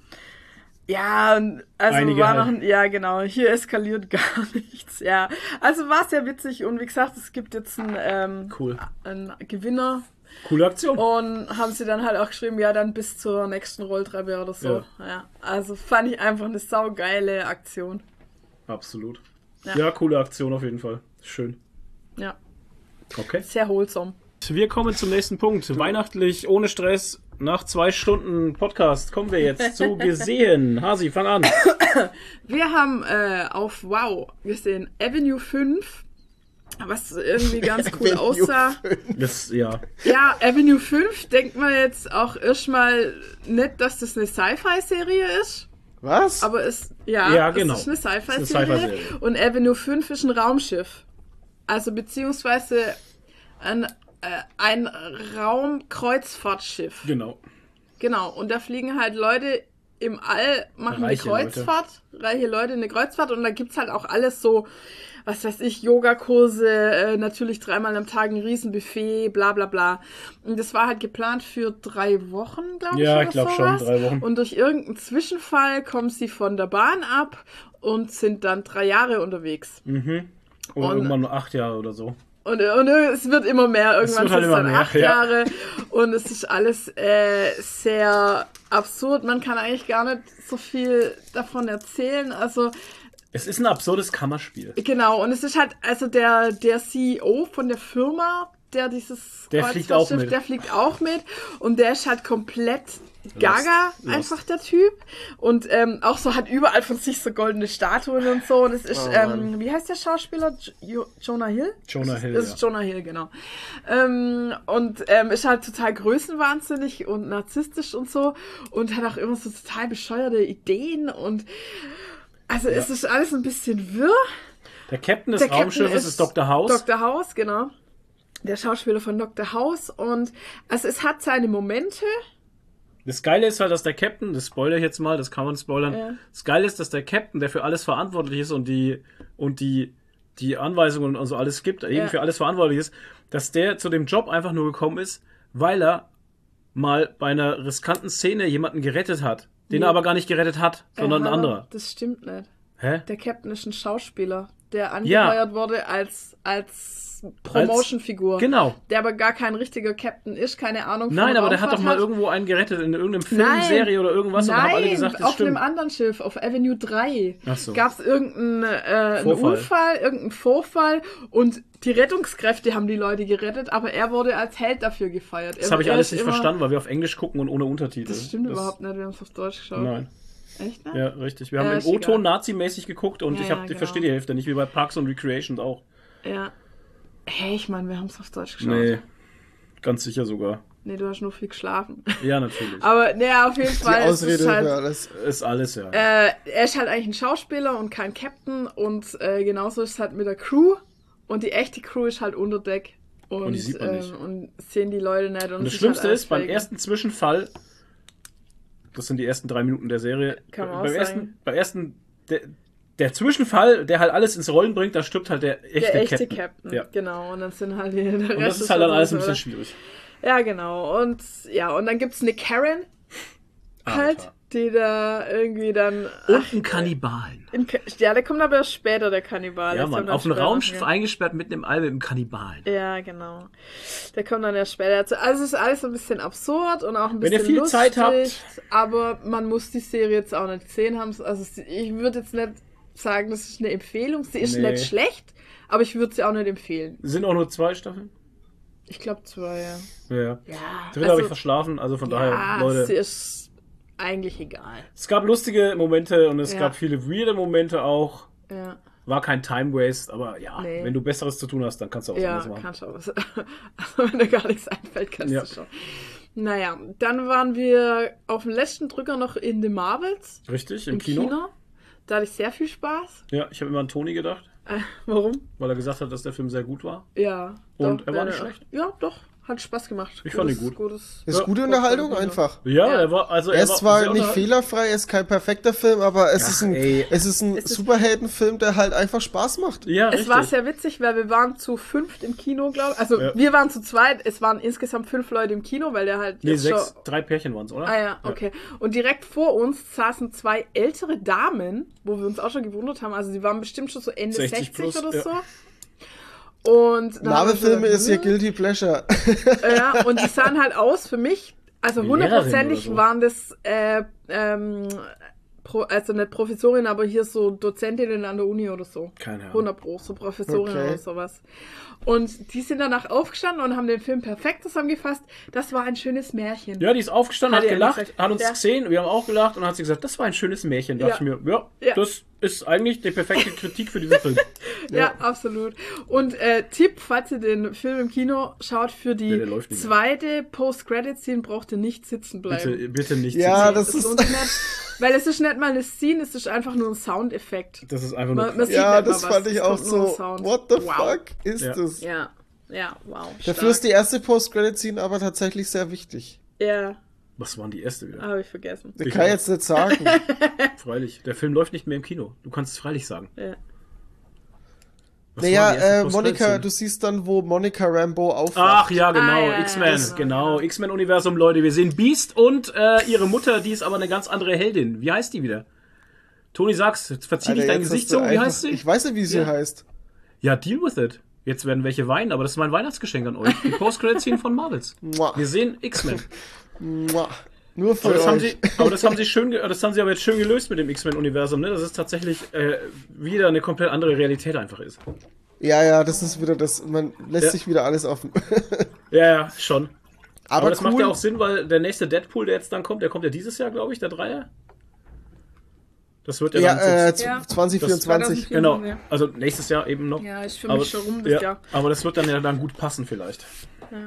Ja, also Einige war halt. noch ein, ja genau, hier eskaliert gar nichts, ja. Also war sehr witzig und wie gesagt, es gibt jetzt einen, ähm, Cool. einen Gewinner Coole Aktion. und haben sie dann halt auch geschrieben, ja, dann bis zur nächsten Rolltreppe oder so. Ja. Also fand ich einfach eine saugeile Aktion. Absolut. Ja. Ja. coole Aktion auf jeden Fall. Schön. Ja, Okay. sehr wholesome. Wir kommen zum nächsten Punkt. Weihnachtlich, ohne Stress. Nach zwei Stunden Podcast kommen wir jetzt zu gesehen. Hasi, fang an. Wir haben äh, auf Wow gesehen Avenue 5, was irgendwie ganz cool Avenue aussah. Das, ja. Ja, Avenue 5 denkt man jetzt auch erstmal nicht, dass das eine Sci-Fi-Serie ist. was? Aber es, ja, Ja, genau. es ist eine Es Sci-Fi-Serie. Sci-Fi-Serie. und Avenue 5 ist ein Raumschiff. Also beziehungsweise ein, äh, ein Raumkreuzfahrtschiff. Genau. Genau, und da fliegen halt Leute im All, machen Reiche eine Kreuzfahrt, reiche Leute eine Kreuzfahrt und da gibt's halt auch alles so, was weiß ich, Yogakurse, äh, natürlich dreimal am Tag ein Riesenbuffet, bla bla bla. Und das war halt geplant für drei Wochen, glaube ich. Ja, oder ich glaub schon, drei Wochen. Und durch irgendeinen Zwischenfall kommen sie von der Bahn ab und sind dann drei Jahre unterwegs. Mhm. Oder Und- irgendwann nur acht Jahre oder so. Und, und es wird immer mehr. Irgendwann halt sind es immer dann mehr, acht ja. Jahre. Und es ist alles äh, sehr absurd. Man kann eigentlich gar nicht so viel davon erzählen. Also, Es ist ein absurdes Kammerspiel. genau. Und es ist halt, also der, der CEO von der Firma, der dieses Der fliegt auch mit. Der fliegt auch mit. Und der ist halt komplett gaga, Lost. einfach der Typ. Und ähm, auch so hat überall von sich so goldene Statuen und so. Und es ist, Oh, ähm, wie heißt der Schauspieler? Jo Jonah Hill? Jonah Hill, ist- Das ist ja. Jonah Hill, genau. Ähm, und ähm, ist halt total größenwahnsinnig und narzisstisch und so. Und hat auch immer so total bescheuerte Ideen. Und also es ist alles ein bisschen wirr. Der Captain des Der Captain Raumschiffes ist, Dr. House. Dr. House, genau. Der Schauspieler von Dr. House. Und also es hat seine Momente. Das Geile ist halt, dass der Captain, das spoilere ich jetzt mal, das kann man spoilern. Ja. Das Geile ist, dass der Captain, der für alles verantwortlich ist und die und die die Anweisungen und so alles gibt, eben Ja. für alles verantwortlich ist, dass der zu dem Job einfach nur gekommen ist, weil er mal bei einer riskanten Szene jemanden gerettet hat, den Nee. er aber gar nicht gerettet hat, sondern ein Äh, anderer. Das stimmt nicht. Hä? Der Captain ist ein Schauspieler, der angeheuert wurde als, als Promotion-Figur. Genau. Der aber gar kein richtiger Captain ist, keine Ahnung Nein, aber der hat doch mal irgendwo einen gerettet in irgendeinem Film, Nein. Serie oder irgendwas und haben alle Nein, gesagt, das auf stimmt. einem anderen Schiff, auf Avenue 3, Ach so. gab es irgendeinen äh. Unfall, irgendeinen Vorfall und die Rettungskräfte haben die Leute gerettet, aber er wurde als Held dafür gefeiert. Das habe ich alles nicht verstanden, weil wir auf Englisch gucken und ohne Untertitel. Das stimmt überhaupt nicht, wir haben es auf Deutsch geschaut. Nein. Echt, ne? Ja, richtig. Wir haben Ja, im ist egal. O-Ton Nazi-mäßig geguckt und Ja, ich, hab, ja, ich genau. verstehe die Hälfte nicht, wie bei Parks und Recreation auch. Ja. Hey, ich meine, wir haben es auf Deutsch geschaut. Nee, ganz sicher sogar. Nee, du hast nur viel geschlafen. Ja, natürlich. Aber nee, auf jeden Die Fall. es Ausrede ist halt, für alles. Ist alles, ja. Äh, er ist halt eigentlich ein Schauspieler und kein Captain und äh, genauso ist es halt mit der Crew und die echte Crew ist halt unter Deck und, Und die sieht man nicht. ähm, und sehen die Leute nicht. Und, und das es Schlimmste halt ist, beim ersten Zwischenfall, das sind die ersten drei Minuten der Serie, Kann man auch beim, sagen. ersten, beim ersten, der, der Zwischenfall, der halt alles ins Rollen bringt, da stirbt halt der echte, der echte Captain. Captain, Ja. genau. Und dann sind halt die, der Und das ist halt dann alles ein bisschen schwierig. Ja, genau. Und ja, und dann gibt's eine Karen halt, Alter. die da irgendwie dann. Und einen Kannibalen. in, ja, der kommt aber erst später, der Kannibal. Ja, Mann, auf einem später. Raumschiff eingesperrt mitten im All mit einem Kannibalen. Ja, genau. Der kommt dann erst später dazu. Also es ist alles so ein bisschen absurd und auch ein Wenn bisschen ihr viel lustig, Zeit habt. aber man muss die Serie jetzt auch nicht gesehen haben. Also ich würde jetzt nicht sagen, das ist eine Empfehlung. Sie ist Nee. nicht schlecht, aber ich würde sie auch nicht empfehlen. Sind auch nur zwei Staffeln? Ich glaube zwei, ja. Ja, ja. Dritte habe ich verschlafen, also von daher, ja, Leute. sie ist eigentlich egal. Es gab lustige Momente und es Ja. gab viele weirde Momente auch. Ja, War kein Time Waste, aber ja, Nee. wenn du Besseres zu tun hast, dann kannst du auch was ja anderes machen. kannst du auch was. Also wenn dir gar nichts einfällt, kannst Ja. du schon. Naja, dann waren wir auf dem letzten Drücker noch in The Marvels Richtig, im, im Kino. Kino. Da hatte ich sehr viel Spaß. Ja, ich habe immer an Toni gedacht, Äh, warum? weil er gesagt hat, dass der Film sehr gut war. Ja. Und er war nicht schlecht. Ja, doch. Hat Spaß gemacht. Ich fand ihn Gutes- gut. Gutes, Ist Ja, gute Unterhaltung einfach. Ja, er war, also Er er ist war zwar nicht fehlerfrei, er ist kein perfekter Film, aber es Ach, ist ein, ey. es ist ein Superheldenfilm, der halt einfach Spaß macht. Ja, Es richtig. war sehr witzig, weil wir waren zu fünft im Kino, glaube ich. Also Ja. wir waren zu zweit. Es waren insgesamt fünf Leute im Kino, weil der halt nee, sechs, schon drei Pärchen waren es, oder? Ah ja, okay. Und direkt vor uns saßen zwei ältere Damen, wo wir uns auch schon gewundert haben. Also sie waren bestimmt schon so Ende 60 60, plus, oder ja. so. Und Marvel-Filme ist ihr hm, Guilty Pleasure. Ja, und die sahen halt aus für mich, also hundertprozentig waren das, äh, ähm, Pro, also nicht Professorin, aber hier so Dozentinnen an der Uni oder so. Keine Ahnung. 100 Pro, so Professorin Okay. oder sowas. Und die sind danach aufgestanden und haben den Film perfekt zusammengefasst. Das war ein schönes Märchen. Ja, die ist aufgestanden, Hat hat gelacht, gesagt. hat uns Ja. gesehen, wir haben auch gelacht und hat sie gesagt, das war ein schönes Märchen. Da Ja. dachte ich mir, ja, Ja. das ist eigentlich die perfekte Kritik für diesen Film. Ja, absolut. Und äh, Tipp, falls ihr den Film im Kino schaut, für die Ja, mehr. zweite Post-Credit-Scene braucht ihr nicht sitzen bleiben. Bitte, bitte nicht. Ja, sitzen. das Das ist- weil es ist nicht mal eine Scene, es ist einfach nur ein Soundeffekt. das ist einfach nur. Man- man Ja, das was, fand ich es auch so. Sound. What the Wow. fuck ist Ja. das? Ja, ja, wow. Dafür stark. ist die erste Post-Credit-Scene aber tatsächlich sehr wichtig. Ja, Was waren die erste wieder? habe ich vergessen. Ich Ich kann jetzt nicht sagen. Freilich. Der Film läuft nicht mehr im Kino. Du kannst es freilich sagen. Ja. Was naja, äh, Post-Credit-Szene? Monika, du siehst dann, wo Monika Rambo aufwacht. Ach ja, genau, Ah, ja, X-Men, ja, genau, genau. X-Men-Universum, Leute. Wir sehen Beast und äh, ihre Mutter, die ist aber eine ganz andere Heldin. Wie heißt die wieder? Toni, sag's, jetzt verzieh Alter, nicht dein Gesicht so. Wie einfach- heißt sie? Ich weiß nicht, wie sie Ja. heißt. Ja, deal with it. Jetzt werden welche weinen, aber das ist mein Weihnachtsgeschenk an euch. Die Post-Credit-Scene von Marvels. Wir sehen X-Men. Nur für Aber das, haben euch. sie, aber das haben sie schön, das haben sie aber jetzt schön gelöst mit dem X-Men-Universum, ne? Dass es tatsächlich äh, wieder eine komplett andere Realität einfach ist. Ja, ja, das ist wieder das. Man lässt Ja. sich wieder alles offen. Ja, ja, schon. Aber, Aber, das cool. macht ja auch Sinn, weil der nächste Deadpool, der jetzt dann kommt, der kommt ja dieses Jahr, glaube ich, der Dreier. Das wird ja, Ja, dann äh, Ja. 2024. genau. Also nächstes Jahr eben noch. Ja, für aber, mich schon rum das ja, Jahr. aber das wird dann ja dann gut passen vielleicht. Ja.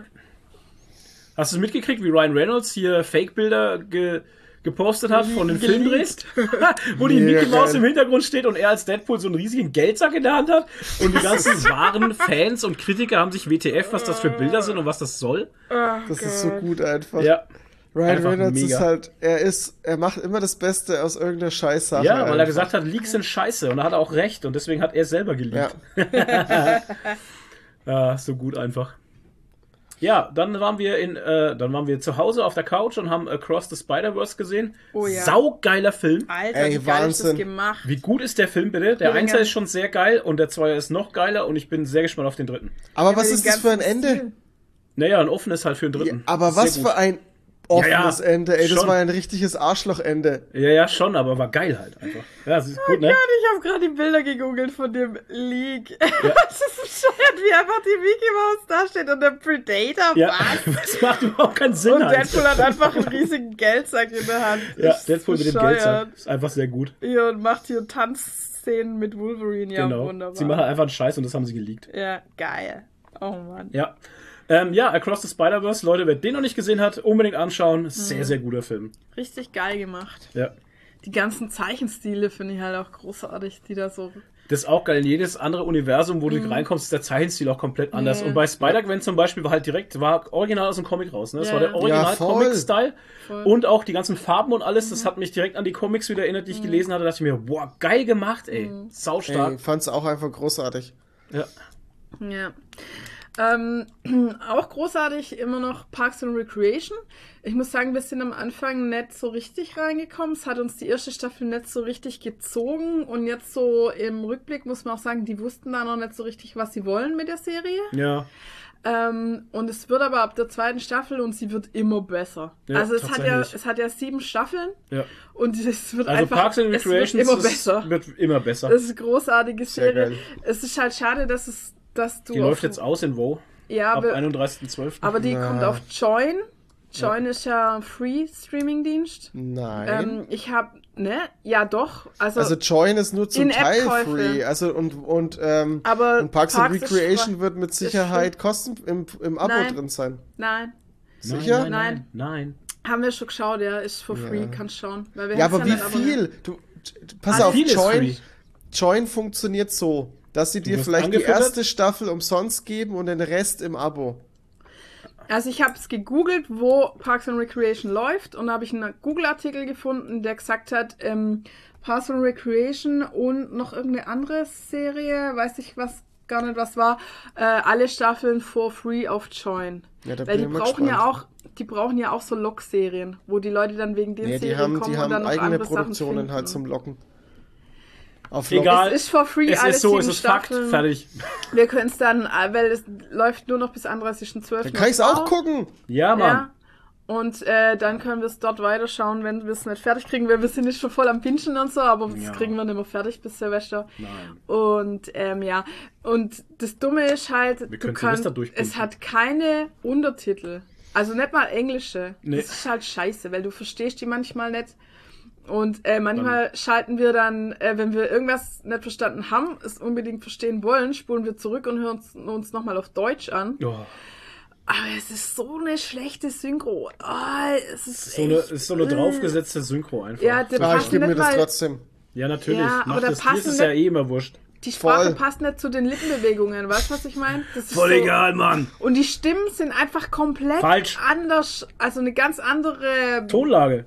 Hast du es mitgekriegt, wie Ryan Reynolds hier Fake-Bilder ge gepostet hat von den Filmdrehs? Wo die Mickey Mouse im Hintergrund steht und er als Deadpool so einen riesigen Geldsack in der Hand hat. Und die ganzen wahren Fans und Kritiker haben sich WTF, was das für Bilder sind und was das soll. Ah, Das ist so gut einfach. Ja. Ryan einfach Reynolds mega. ist halt, er ist, er macht immer das Beste aus irgendeiner Scheißsache. Ja, weil er einfach. gesagt hat, Leaks sind scheiße und er hat auch recht und deswegen hat er es selber geleakt. Ja. Ja, so gut einfach. Ja, dann waren wir in, äh, dann waren wir zu Hause auf der Couch und haben Across the Spider-Verse gesehen. Oh ja. Saugeiler Film. Alter, Ey, wie geil ist das Wahnsinn. gemacht. Wie gut ist der Film bitte? Der Ja, Einser ist schon sehr geil und der Zweier ist noch geiler und ich bin sehr gespannt auf den dritten. Aber Ja, was ist das für ein Ende? Stil. Naja, ein offenes halt für den Ja, dritten. aber Sehr was gut. für ein offenes Ja, ja, Ende, ey, das schon. war ein richtiges Arschlochende. Ja, ja, schon, aber war geil halt einfach. Ja, das ist gut, ne? Ich habe gerade die Bilder gegoogelt von dem Leak. das ist bescheuert, wie einfach die Mickey Mouse da steht und der Predator Ja, was? das macht überhaupt keinen Sinn Und halt. Deadpool hat einfach einen riesigen Geldsack in der Hand. Ja, Ist Deadpool mit dem bescheuert. Geldsack. Ist einfach sehr gut. Ja, und macht hier Tanzszenen mit Wolverine. Ja, genau. wunderbar. Sie machen einfach einen Scheiß und das haben sie geleakt. Ja, geil. Oh Mann. Ja. Ähm, ja, Across the Spider-Verse, Leute, wer den noch nicht gesehen hat, unbedingt anschauen. Mhm. Sehr, sehr guter Film. Richtig geil gemacht. Ja. Die ganzen Zeichenstile finde ich halt auch großartig, die da so. Das ist auch geil. In jedes andere Universum, wo Mhm. du reinkommst, ist der Zeichenstil auch komplett anders. Und bei Spider-Gwen zum Beispiel war halt direkt, war original aus dem Comic raus. Ne? Das Ja. war der Ja, Original-Comic-Style. Voll. und auch die ganzen Farben und alles, das hat mich direkt an die Comics wieder erinnert, die ich gelesen hatte. Da dachte ich mir, boah, geil gemacht, ey. Sau Ey, stark. fand's auch einfach großartig. Ja. Ja. Ähm, auch großartig immer noch Parks and Recreation. Ich muss sagen, wir sind am Anfang nicht so richtig reingekommen. Es hat uns die erste Staffel nicht so richtig gezogen. Und jetzt so im Rückblick muss man auch sagen, die wussten da noch nicht so richtig, was sie wollen mit der Serie. Ja. Ähm, und es wird aber ab der zweiten Staffel und sie wird immer besser. Ja, also es hat ja, es hat ja sieben Staffeln ja. und es wird Also einfach Parks and Recreation immer besser. wird immer besser. Es ist eine großartige Sehr Serie. geil. Es ist halt schade, dass es, dass du die auf- läuft jetzt aus in Wo? Ja, Ab aber, 31.12. aber die Na. kommt auf Join. Join ist ja ein Free-Streaming-Dienst. Nein. Ähm, ich habe, ne? Ja, doch. Also, also Join ist nur zum Teil free. Also und und ähm, aber und Parks, and ist Recreation wird mit Sicherheit kosten im, im Abo Nein. drin sein. Nein, Sicher? Nein, nein, nein. haben wir schon geschaut, ja, ist for free, Ja. kannst schauen. Weil wir Ja, aber wie viel? Du, pass Also auf. Join, Join funktioniert so, dass sie dir vielleicht die erste Staffel umsonst geben und den Rest im Abo. Also ich habe es gegoogelt, wo Parks and Recreation läuft und da habe ich einen Google-Artikel gefunden, der gesagt hat, ähm, Parks and Recreation und noch irgendeine andere Serie, weiß ich was gar nicht was war, äh, alle Staffeln for free auf Join. Ja, da Weil die brauchen ja gespannt. auch, die brauchen ja auch so Log-Serien, wo die Leute dann wegen den Nee, die Serien haben, kommen die und haben dann noch eigene andere Sachen Produktionen halt zum Locken. Auf Egal. Es ist for free, Es alle ist so, es ist Fakt, fertig. Wir können es dann, äh, weil es läuft nur noch bis 31.12. Dann kann ich's auch gucken. Ja, Mann. Ja. Und äh, dann können wir es dort weiterschauen, wenn wir es nicht fertig kriegen, weil wir sind jetzt schon voll am Pinschen und so, aber das Ja. kriegen wir nicht mehr fertig bis Silvester. Nein. Und ähm, ja, und das Dumme ist halt, du können kannst, es hat keine Untertitel. Also nicht mal englische. Nee. Das ist halt scheiße, weil du verstehst die manchmal nicht. Und äh, manchmal schalten wir dann, äh, wenn wir irgendwas nicht verstanden haben, es unbedingt verstehen wollen, spulen wir zurück und hören uns, uns nochmal auf Deutsch an. Oh, Aber es ist so eine schlechte Synchro. Ah, es ist so eine, echt, ist so eine äh. draufgesetzte Synchro einfach. Ja, der Ah, ich passt gebe mir nicht das mal. trotzdem. Ja, natürlich. Ja, aber da das, passen ist es ja nicht- eh immer wurscht. Die Sprache Voll. passt nicht zu den Lippenbewegungen. Weißt du, was ich meine? Voll so- egal, Mann. Und die Stimmen sind einfach komplett Falsch. anders. Also eine ganz andere. Tonlage.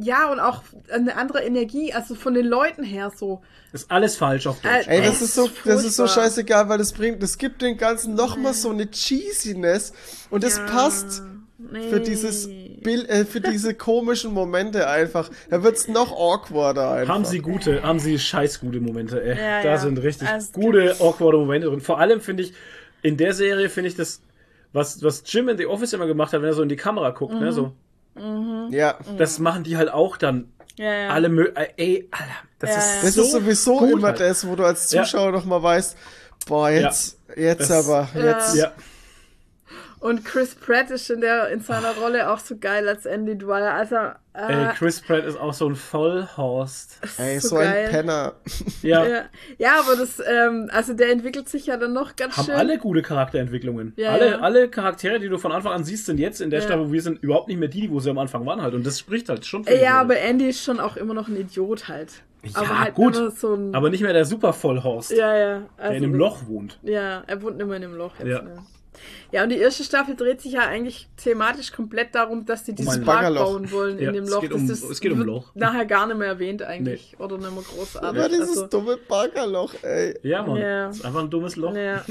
Ja, und auch eine andere Energie. Also von den Leuten her so. Ist alles falsch auf Deutsch. Äh, Ey, das Es ist so, das ist so scheißegal, weil das bringt, das gibt den ganzen nochmal so eine Cheesiness und das Ja, passt nee. für dieses Bild, äh, für diese komischen Momente einfach. Da wird's noch awkwarder einfach. Haben sie gute, haben sie scheiß gute Momente, ey. Ja, da ja. sind richtig Also, gute, awkward Momente drin. Vor allem finde ich, in der Serie finde ich das, was, was Jim in The Office immer gemacht hat, wenn er so in die Kamera guckt, Mhm. ne, so. Ja. Das machen die halt auch dann. Ja, ja. Alle Mö äh, ey, Alter, das Ja, ist ja. Das so ist sowieso gut immer halt. das, wo du als Ja. Zuschauer noch mal weißt, boah, jetzt, jetzt Das- aber, jetzt. Ja, Und Chris Pratt ist in, der, in seiner Rolle auch so geil als Andy Dwyer. Also, ey, äh, Chris Pratt ist auch so ein Vollhorst. Ey, so so, ein Penner. Ja, ja. ja, aber das, ähm, also der entwickelt sich ja dann noch ganz haben schön. alle gute Charakterentwicklungen. Ja, alle, ja. alle Charaktere, die du von Anfang an siehst, sind jetzt in der Ja. Staffel, wo wir sind, überhaupt nicht mehr die, wo sie am Anfang waren halt. Und das spricht halt schon für Ja, aber Andy ist schon auch immer noch ein Idiot halt. Ja, aber halt gut. immer so ein. Aber nicht mehr der super Vollhorst, ja, ja. Also, der in einem Loch wohnt. Ja, er wohnt immer in einem Loch jetzt. Ja. Ne? Ja, und die erste Staffel dreht sich ja eigentlich thematisch komplett darum, dass die dieses ein Park bauen wollen Ja, in dem es Loch. geht Das um- ist- es geht um wird Loch. Nachher gar nicht mehr erwähnt eigentlich. Oder nicht mehr großartig. Aber dieses also, dumme Baggerloch, ey. Ja, Mann. Ja. Das ist einfach ein dummes Loch. ja.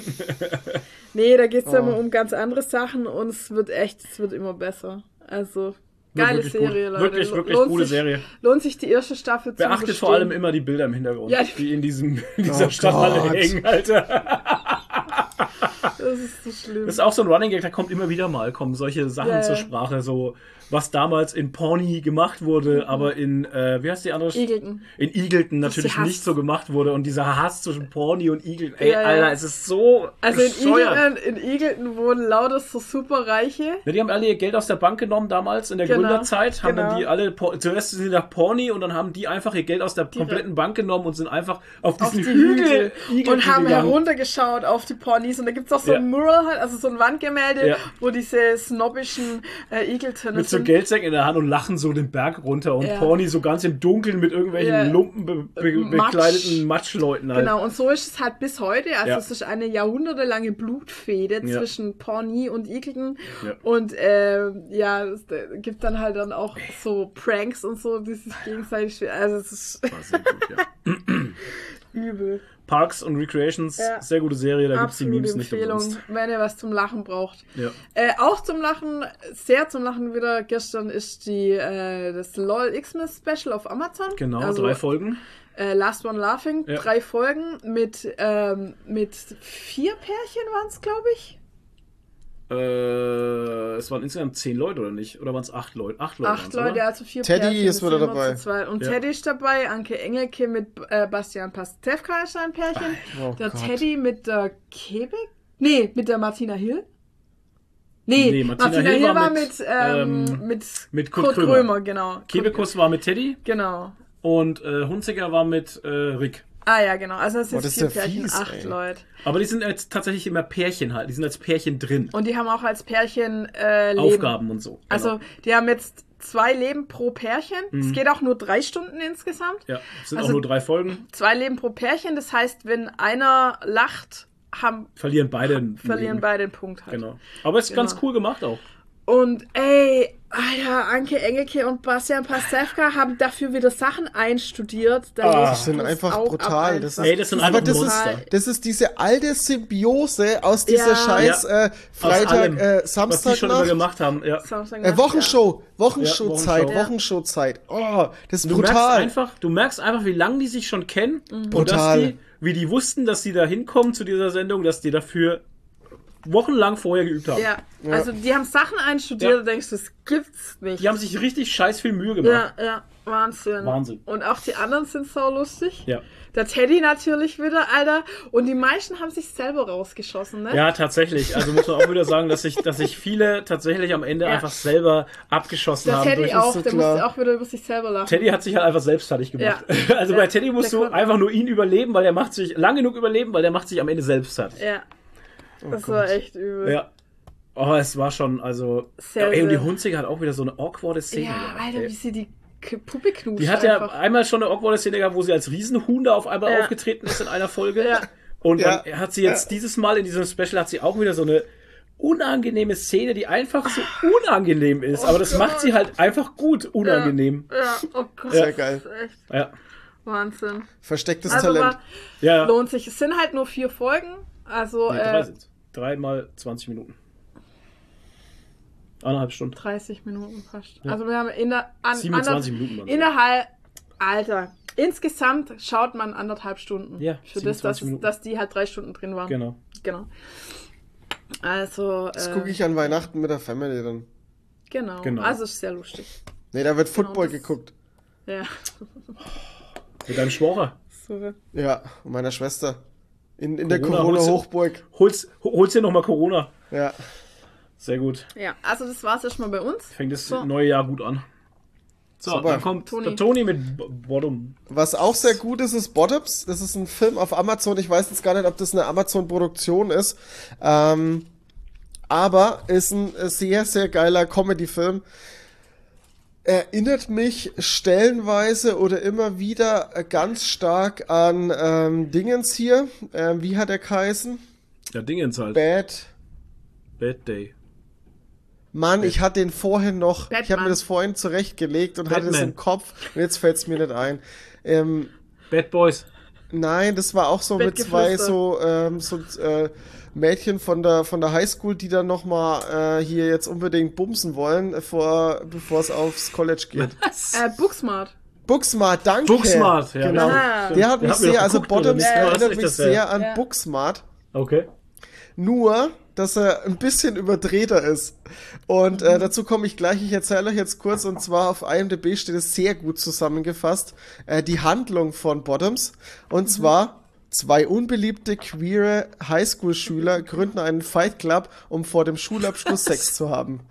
nee, da geht es Oh. immer um ganz andere Sachen und es wird echt, es wird immer besser. Also, geile wirklich Serie, gut. Leute. Wirklich, wirklich lohnt gute sich, Serie. Lohnt sich die erste Staffel zu Beachtet vor allem immer die Bilder im Hintergrund, Ja. die in, diesem, in dieser Oh Stadthalle hängen, Alter. Das ist so schlimm. Das ist auch so ein Running Gag, da kommt immer wieder mal, kommen solche Sachen Ja, zur. Sprache, so was damals in Pawnee gemacht wurde, aber in, äh, wie heißt die andere? Eagleton. In Eagleton natürlich nicht so gemacht wurde und dieser Hass zwischen Pawnee und Eagleton, ey, Ja, ja. Alter, es ist so Also in. Eagleton, in Eagleton wohnen lauter so superreiche. Ja, die haben alle ihr Geld aus der Bank genommen damals in der Genau, Gründerzeit, haben genau. dann die alle, zuerst sind sie nach Pawnee und dann haben die einfach ihr Geld aus der kompletten Bank genommen und sind einfach auf auf diesen die Hügel Hügel, und haben gegangen. heruntergeschaut auf die Ponys. Und da gibt's auch so Ja. ein Mural halt, also so ein Wandgemälde, wo diese snobbischen äh, Eagleton mit so sind. Geldsäcken in der Hand und lachen so den Berg runter und Ja. Pawnee so ganz im Dunkeln mit irgendwelchen Ja. Lumpen be be Matsch. bekleideten Matschleuten halt. Genau, und so ist es halt bis heute. Also Ja. es ist eine jahrhundertelange Blutfehde zwischen Pawnee und Eagleton. Ja. Und äh, ja, es äh, gibt dann halt dann auch so Pranks und so, die sich gegenseitig... Also es ist War sehr gut, ja. übel. Parks und Recreations, Ja. sehr gute Serie, da gibt's die Absolute Memes nicht Empfehlung, umsonst. wenn ihr was zum Lachen braucht. Ja. Äh, auch zum Lachen, sehr zum Lachen wieder gestern ist die äh, das LOL Xmas Special auf Amazon. Genau, also, drei Folgen. Äh, Last One Laughing, Ja. drei Folgen mit ähm, mit vier Pärchen waren es, glaube ich. Äh, es waren insgesamt zehn Leute, oder nicht? Oder waren es acht Leute? Acht Leute. Acht Leute, also vier Teddy Pärchen. ist wieder dabei. Und Ja. Teddy ist dabei, Anke Engelke mit äh, Bastian Pastewka ist ein Pärchen. Oh der Gott. Teddy mit der Quebec? Nee, mit der Martina Hill. Nee, Nee, Martina Martina, Hill Hill war war mit, mit, ähm, ähm, mit, mit Kurt, Kurt Krömer. Krömer. genau. Kebekus war mit Teddy Genau. und äh, Hunziker war mit äh, Rick. Ah ja, genau. Also das Boah, sind das ist vier ja Pärchen, fies, acht ey. Leute. Aber die sind jetzt tatsächlich immer Pärchen halt. Die sind als Pärchen drin. Und die haben auch als Pärchen äh, Leben. Aufgaben und so. Genau. Also die haben jetzt zwei Leben pro Pärchen. Es geht auch nur drei Stunden insgesamt. Ja, es sind also- auch nur drei Folgen. Zwei Leben pro Pärchen. Das heißt, wenn einer lacht, haben, Verlieren beide. ein verlieren beide den Punkt halt. Genau. Aber es ist Genau. ganz cool gemacht auch. Und ey, Alter, Anke Engelke und Bastian Pastewka haben dafür wieder Sachen einstudiert. Da Ah. Das sind das einfach brutal. Das einfach. Ey, das sind einfach das Monster. ist, das ist diese alte Symbiose aus dieser Ja. scheiß Ja. äh, Freitag, allem, äh, Was die schon immer Samstagnacht. gemacht haben. Ja. Samstag Äh, Wochenshow, Wochenshowzeit, Wochenshow. Wochenshowzeit. Oh, das ist Du merkst brutal. einfach, du merkst einfach, wie lange die sich schon kennen und dass Brutal. die, wie die wussten, dass sie da hinkommen zu dieser Sendung, dass die dafür wochenlang vorher geübt haben. Ja, also die haben Sachen einstudiert, Ja. da denkst du, das gibt's nicht. Die haben sich richtig scheiß viel Mühe gemacht. ja, ja, Wahnsinn. Wahnsinn. Und auch die anderen sind so lustig. Ja. Der Teddy natürlich wieder, Alter. Und die meisten haben sich selber rausgeschossen, ne? Ja, tatsächlich. Also muss man auch wieder sagen, dass sich, dass sich viele tatsächlich am Ende Ja. einfach selber abgeschossen Der haben. Teddy durch auch, so der klar. musste auch wieder über sich selber lachen. Teddy hat sich halt einfach selbst fertig gemacht. Ja. Also Der- bei Teddy musst der du einfach nur ihn überleben, weil er macht sich lang genug überleben, weil der macht sich am Ende selbst fertig. Ja. Das Gott. war echt übel. Ja. Oh, es war schon, also. Sehr, ey, und die Hunziger hat auch wieder so eine awkwarde Szene. Ja, gehabt, Alter, ey. wie sie die Puppe knutscht. Die hat ja einfach. einmal schon eine awkwarde Szene gehabt, wo sie als Riesenhuhn da auf einmal Ja. aufgetreten ist in einer Folge. Ja. Und Ja. dann hat sie jetzt dieses Mal in diesem Special hat sie auch wieder so eine unangenehme Szene, die einfach so unangenehm ist. Aber das Oh Gott. macht sie halt einfach gut unangenehm. Ja, oh Gott. Sehr geil. Das ist echt Ja. Wahnsinn. Verstecktes Also Talent. war, Ja, ja. lohnt sich. Es sind halt nur vier Folgen. Also Nee, äh. Dreimal 20 Minuten. Eineinhalb Stunden. 30 Minuten fast. Also wir haben in der, an, 27 ander- Minuten. waren's. innerhalb, Alter, insgesamt schaut man anderthalb Stunden. Ja, Für das, 27 dass, dass die halt drei Stunden drin waren. Genau. Genau. Also, Das äh, gucke ich an Weihnachten mit der Family dann. genau. Genau. Also ist sehr lustig. Nee, da wird Football das- geguckt. Ja. Mit deinem Schworer. So. Ja, und meiner Schwester. In, in der Corona holst du- Corona-Hochburg. Holst, holst dir nochmal Corona. Ja. Sehr gut. Ja, also das war's erstmal bei uns. Fängt das So. neue Jahr gut an. So, Super. dann kommt Toni. der Toni mit B Bottom. Was auch sehr gut ist, ist Bottoms. Das ist ein Film auf Amazon. Ich weiß jetzt gar nicht, ob das eine Amazon-Produktion ist. Ähm, aber ist ein sehr, sehr geiler Comedy-Film. Erinnert mich stellenweise oder immer wieder ganz stark an ähm, Dingens hier. Ähm, wie hat er geheißen? Ja, Dingens halt. Bad. Bad Day. Mann, ich hatte den vorhin noch, ich habe Batman. mir das vorhin zurechtgelegt und hatte es Batman. im Kopf und jetzt fällt es mir nicht ein. Ähm, Bad Boys. nein, das war auch so mit zwei so, ähm, so äh, Mädchen von der von der Highschool, die dann noch mal äh, hier jetzt unbedingt bumsen wollen, äh, vor, bevor es aufs College geht. Äh, Booksmart. Booksmart, danke. Booksmart, ja. genau. Ah. Der hat mich ja sehr, also geguckt, oder Bottoms? Ja, erinnert mich das ja. sehr an Ja. Booksmart. Okay. Nur, dass er ein bisschen überdrehter ist. Und Mhm. äh, dazu komme ich gleich. Ich erzähle euch jetzt kurz. Und zwar auf IMDb steht es sehr gut zusammengefasst. Äh, die Handlung von Bottoms. Und Mhm. zwar zwei unbeliebte queere Highschool-Schüler gründen einen Fight Club, um vor dem Schulabschluss Sex zu haben.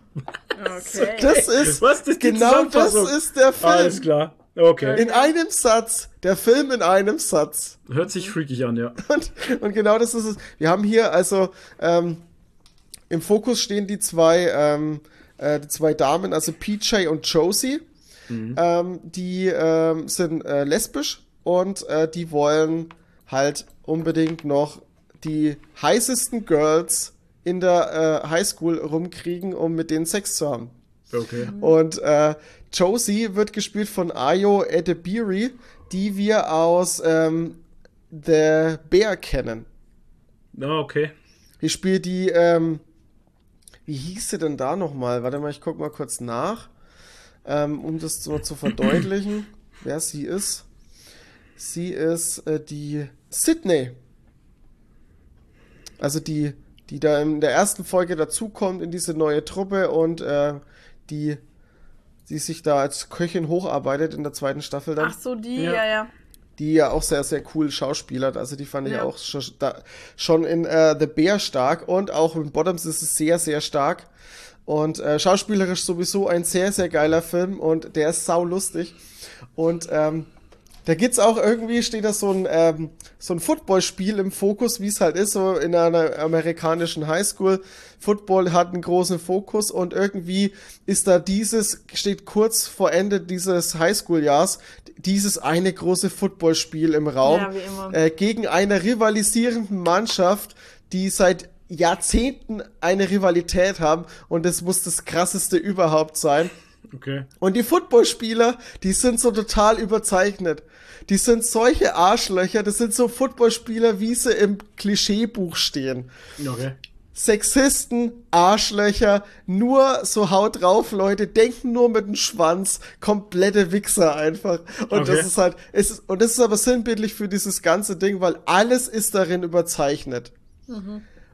Okay. Das ist Was? Ist genau das ist der Alles Film. klar. Okay. In einem Satz. Der Film in einem Satz. Hört sich freakig an, ja. Und, und genau das ist es. Wir haben hier also ähm, im Fokus stehen die zwei, ähm, äh, die zwei Damen, also PJ und Josie. Ähm, die ähm, sind äh, lesbisch und äh, die wollen halt unbedingt noch die heißesten Girls in der äh, Highschool rumkriegen, um mit denen Sex zu haben. Okay. Und äh, Josie wird gespielt von Ayo Edebiri, die wir aus ähm, The Bear kennen. Ah, okay. Die spielt die, ähm, wie hieß sie denn da nochmal? Warte mal, ich guck mal kurz nach, ähm, um das so zu verdeutlichen, wer sie ist. Sie ist äh, die Sydney. Also die, die da in der ersten Folge dazukommt in diese neue Truppe und äh, die, die sich da als Köchin hocharbeitet in der zweiten Staffel dann Ach so, die, Ja. ja, ja. die ja auch sehr, sehr cool schauspielert. Also die fand ich Ja. auch schon, da, schon in äh, The Bear stark und auch in Bottoms ist es sehr, sehr stark. Und äh, schauspielerisch sowieso ein sehr, sehr geiler Film und der ist sau lustig. Und ähm, da gibt's auch irgendwie, steht da so ein, ähm, so ein Footballspiel im Fokus, wie es halt ist, so in einer amerikanischen Highschool. Football hat einen großen Fokus und irgendwie ist da dieses, steht kurz vor Ende dieses Highschool-Jahrs, dieses eine große Footballspiel im Raum Ja, äh, gegen eine rivalisierenden Mannschaft, die seit Jahrzehnten eine Rivalität haben und das muss das krasseste überhaupt sein. Okay. Und die Footballspieler, die sind so total überzeichnet. Die sind solche Arschlöcher, das sind so Footballspieler, wie sie im Klischeebuch stehen. Okay. Sexisten, Arschlöcher, nur so haut drauf, Leute, denken nur mit dem Schwanz, komplette Wichser einfach. Und Okay. das ist halt, es ist, und das ist aber sinnbildlich für dieses ganze Ding, weil alles ist darin überzeichnet.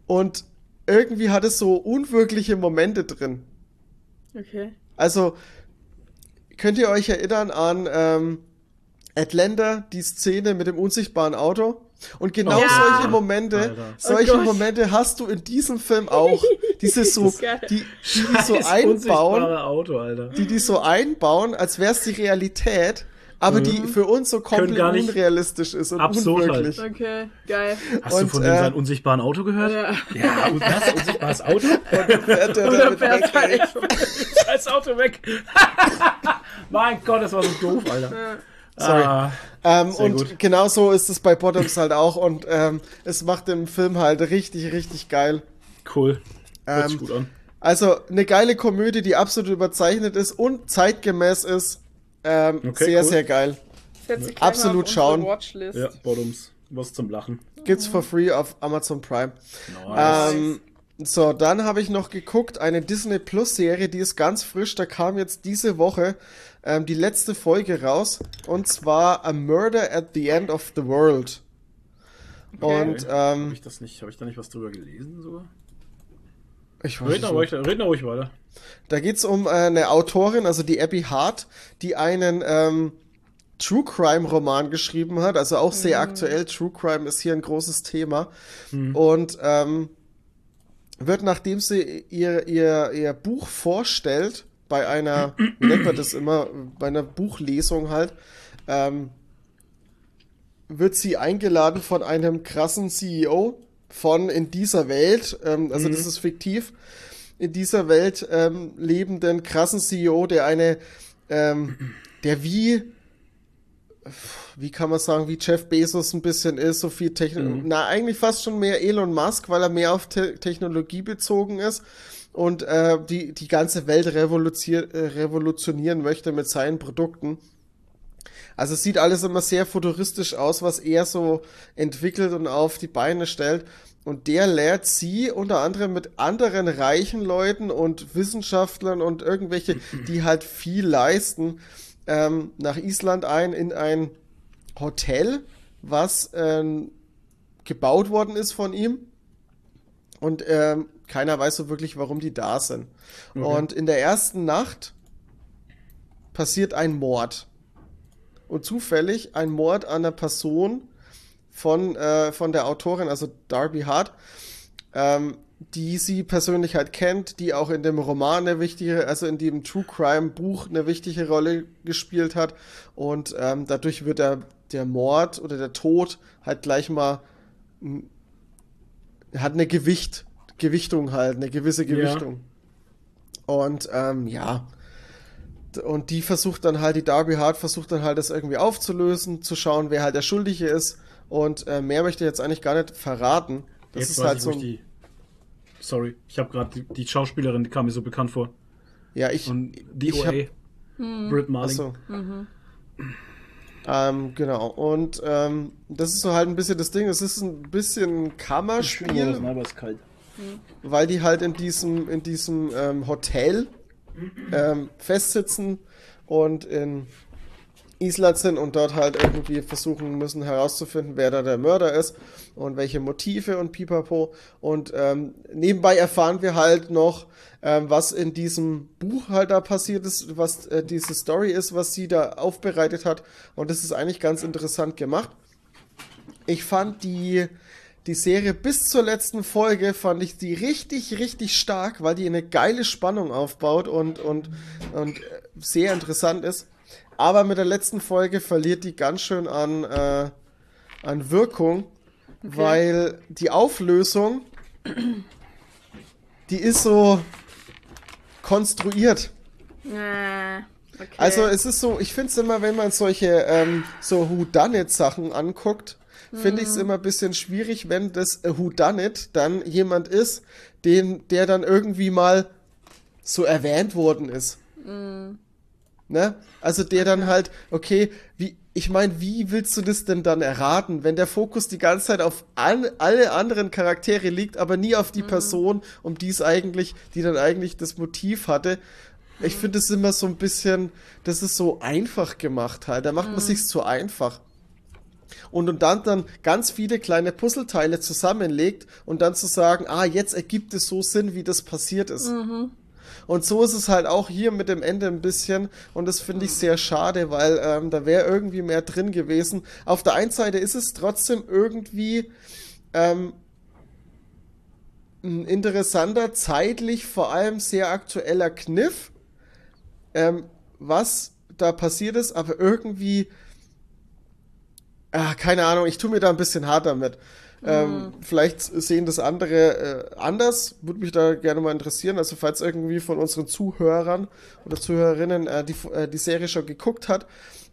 Und irgendwie hat es so unwirkliche Momente drin. Okay. Also, könnt ihr euch erinnern an ähm, Atlanta, die Szene mit dem unsichtbaren Auto? Und genau Ja. solche Momente, Alter. solche Oh. Momente hast du in diesem Film auch. Diese so, die, die, die so einbauen, Auto, Alter. die die so einbauen, als wäre es die Realität, aber die für uns so komplett Mhm. gar nicht- unrealistisch ist und Absurd unwirklich. Okay, geil. Hast du Und, von äh, dem seinem unsichtbaren Auto gehört? Ja. Ja, und was? Unsichtbares Auto? Fährt der Oder damit fährt weg, er Scheiß Auto weg. mein Gott, das war so doof, Alter. Sorry. Ah, Ähm, und gut. genau so ist es bei Bottoms halt auch und ähm, es macht den Film halt richtig, richtig geil. cool. Hört sich Ähm, gut an. Also eine geile Komödie, die absolut überzeichnet ist und zeitgemäß ist. Ähm, Okay, sehr, cool. sehr geil. Absolut schauen. Watchlist. Ja, Bottoms. Was zum Lachen. Gibt's for free auf Amazon Prime. Nice. Ähm, so, dann habe ich noch geguckt, eine Disney Plus Serie, die ist ganz frisch, da kam jetzt diese Woche ähm, die letzte Folge raus und zwar A Murder at the End of the World. Und Habe ähm, ich das nicht, habe ich da nicht was drüber gelesen sogar? ich weiß Red nicht ruhig, red noch ruhig weiter. Da geht's um äh, eine Autorin, also die Abby Hart, die einen ähm, True Crime Roman geschrieben hat, also auch sehr aktuell. True Crime ist hier ein großes Thema. Und ähm, wird, nachdem sie ihr, ihr, ihr Buch vorstellt, bei einer, wie nennt man das immer, bei einer Buchlesung halt, ähm, wird sie eingeladen von einem krassen CEO von in dieser Welt, ähm, also das ist fiktiv, in dieser Welt ähm, lebenden krassen CEO, der eine, ähm, der wie wie kann man sagen, wie Jeff Bezos ein bisschen ist, so viel Technologie, mhm. na, eigentlich fast schon mehr Elon Musk, weil er mehr auf Te Technologie bezogen ist und äh, die, die ganze Welt äh, revolutionieren möchte mit seinen Produkten. Also es sieht alles immer sehr futuristisch aus, was er so entwickelt und auf die Beine stellt. Und der lehrt sie unter anderem mit anderen reichen Leuten und Wissenschaftlern und irgendwelche, die halt viel leisten, ähm, nach Island ein in ein Hotel, was ähm, gebaut worden ist von ihm. Und ähm, keiner weiß so wirklich, warum die da sind. Okay. Und in der ersten Nacht passiert ein Mord. Und zufällig ein Mord an einer Person von, äh, von der Autorin, also Darby Hart, ähm, die sie persönlich halt kennt, die auch in dem Roman eine wichtige, also in dem True Crime Buch eine wichtige Rolle gespielt hat. Und ähm, dadurch wird der, der Mord oder der Tod halt gleich mal hat eine Gewicht, Gewichtung halt, eine gewisse Gewichtung. Ja. Und ähm, ja. Und die versucht dann halt, die Darby Hart versucht dann halt das irgendwie aufzulösen, zu schauen, wer halt der Schuldige ist. Und äh, mehr möchte ich jetzt eigentlich gar nicht verraten. Das jetzt ist halt ich, so. Die... Sorry, ich habe gerade die, die, Schauspielerin, die kam mir so bekannt vor. Ja, ich. Und die ich OA. Hab... Hm. Britt Marling. Achso. Mhm. Ähm, genau. Und ähm, das ist so halt ein bisschen das Ding. Es ist ein bisschen Kammerspiel. aber ist kalt. Weil die halt in diesem, in diesem ähm, Hotel ähm, festsitzen und in Island sind und dort halt irgendwie versuchen müssen herauszufinden, wer da der Mörder ist und welche Motive und pipapo. Und ähm, nebenbei erfahren wir halt noch, ähm, was in diesem Buch halt da passiert ist, was äh, diese Story ist, was sie da aufbereitet hat. Und das ist eigentlich ganz interessant gemacht. Ich fand die, die Serie bis zur letzten Folge, fand ich die richtig, richtig stark, weil die eine geile Spannung aufbaut und, und, und sehr interessant ist. Aber mit der letzten Folge verliert die ganz schön an, äh, an Wirkung, okay. weil die Auflösung, die ist so konstruiert. Äh, okay. Also es ist so, ich finde es immer, wenn man solche ähm, so Whodunit-Sachen anguckt, finde ich es mhm. immer ein bisschen schwierig, wenn das Whodunit dann jemand ist, den, der dann irgendwie mal so erwähnt worden ist. Mhm. Ne? Also der dann halt, okay, wie, ich meine, wie willst du das denn dann erraten, wenn der Fokus die ganze Zeit auf an, alle anderen Charaktere liegt, aber nie auf die mhm. Person, um die es eigentlich, die dann eigentlich das Motiv hatte. Ich finde es immer so ein bisschen, das ist so einfach gemacht halt. Da macht mhm. man sich zu einfach. Und, und dann dann ganz viele kleine Puzzleteile zusammenlegt und dann zu sagen, ah, jetzt ergibt es so Sinn, wie das passiert ist. Mhm. Und so ist es halt auch hier mit dem Ende ein bisschen. Und das finde ich sehr schade, weil ähm, da wäre irgendwie mehr drin gewesen. Auf der einen Seite ist es trotzdem irgendwie ähm, ein interessanter, zeitlich vor allem sehr aktueller Kniff, ähm, was da passiert ist, aber irgendwie, ah, keine Ahnung, ich tue mir da ein bisschen hart damit. Ähm, mhm. vielleicht sehen das andere äh, anders. Würde mich da gerne mal interessieren. Also, falls irgendwie von unseren Zuhörern oder Zuhörerinnen äh, die, äh, die Serie schon geguckt hat,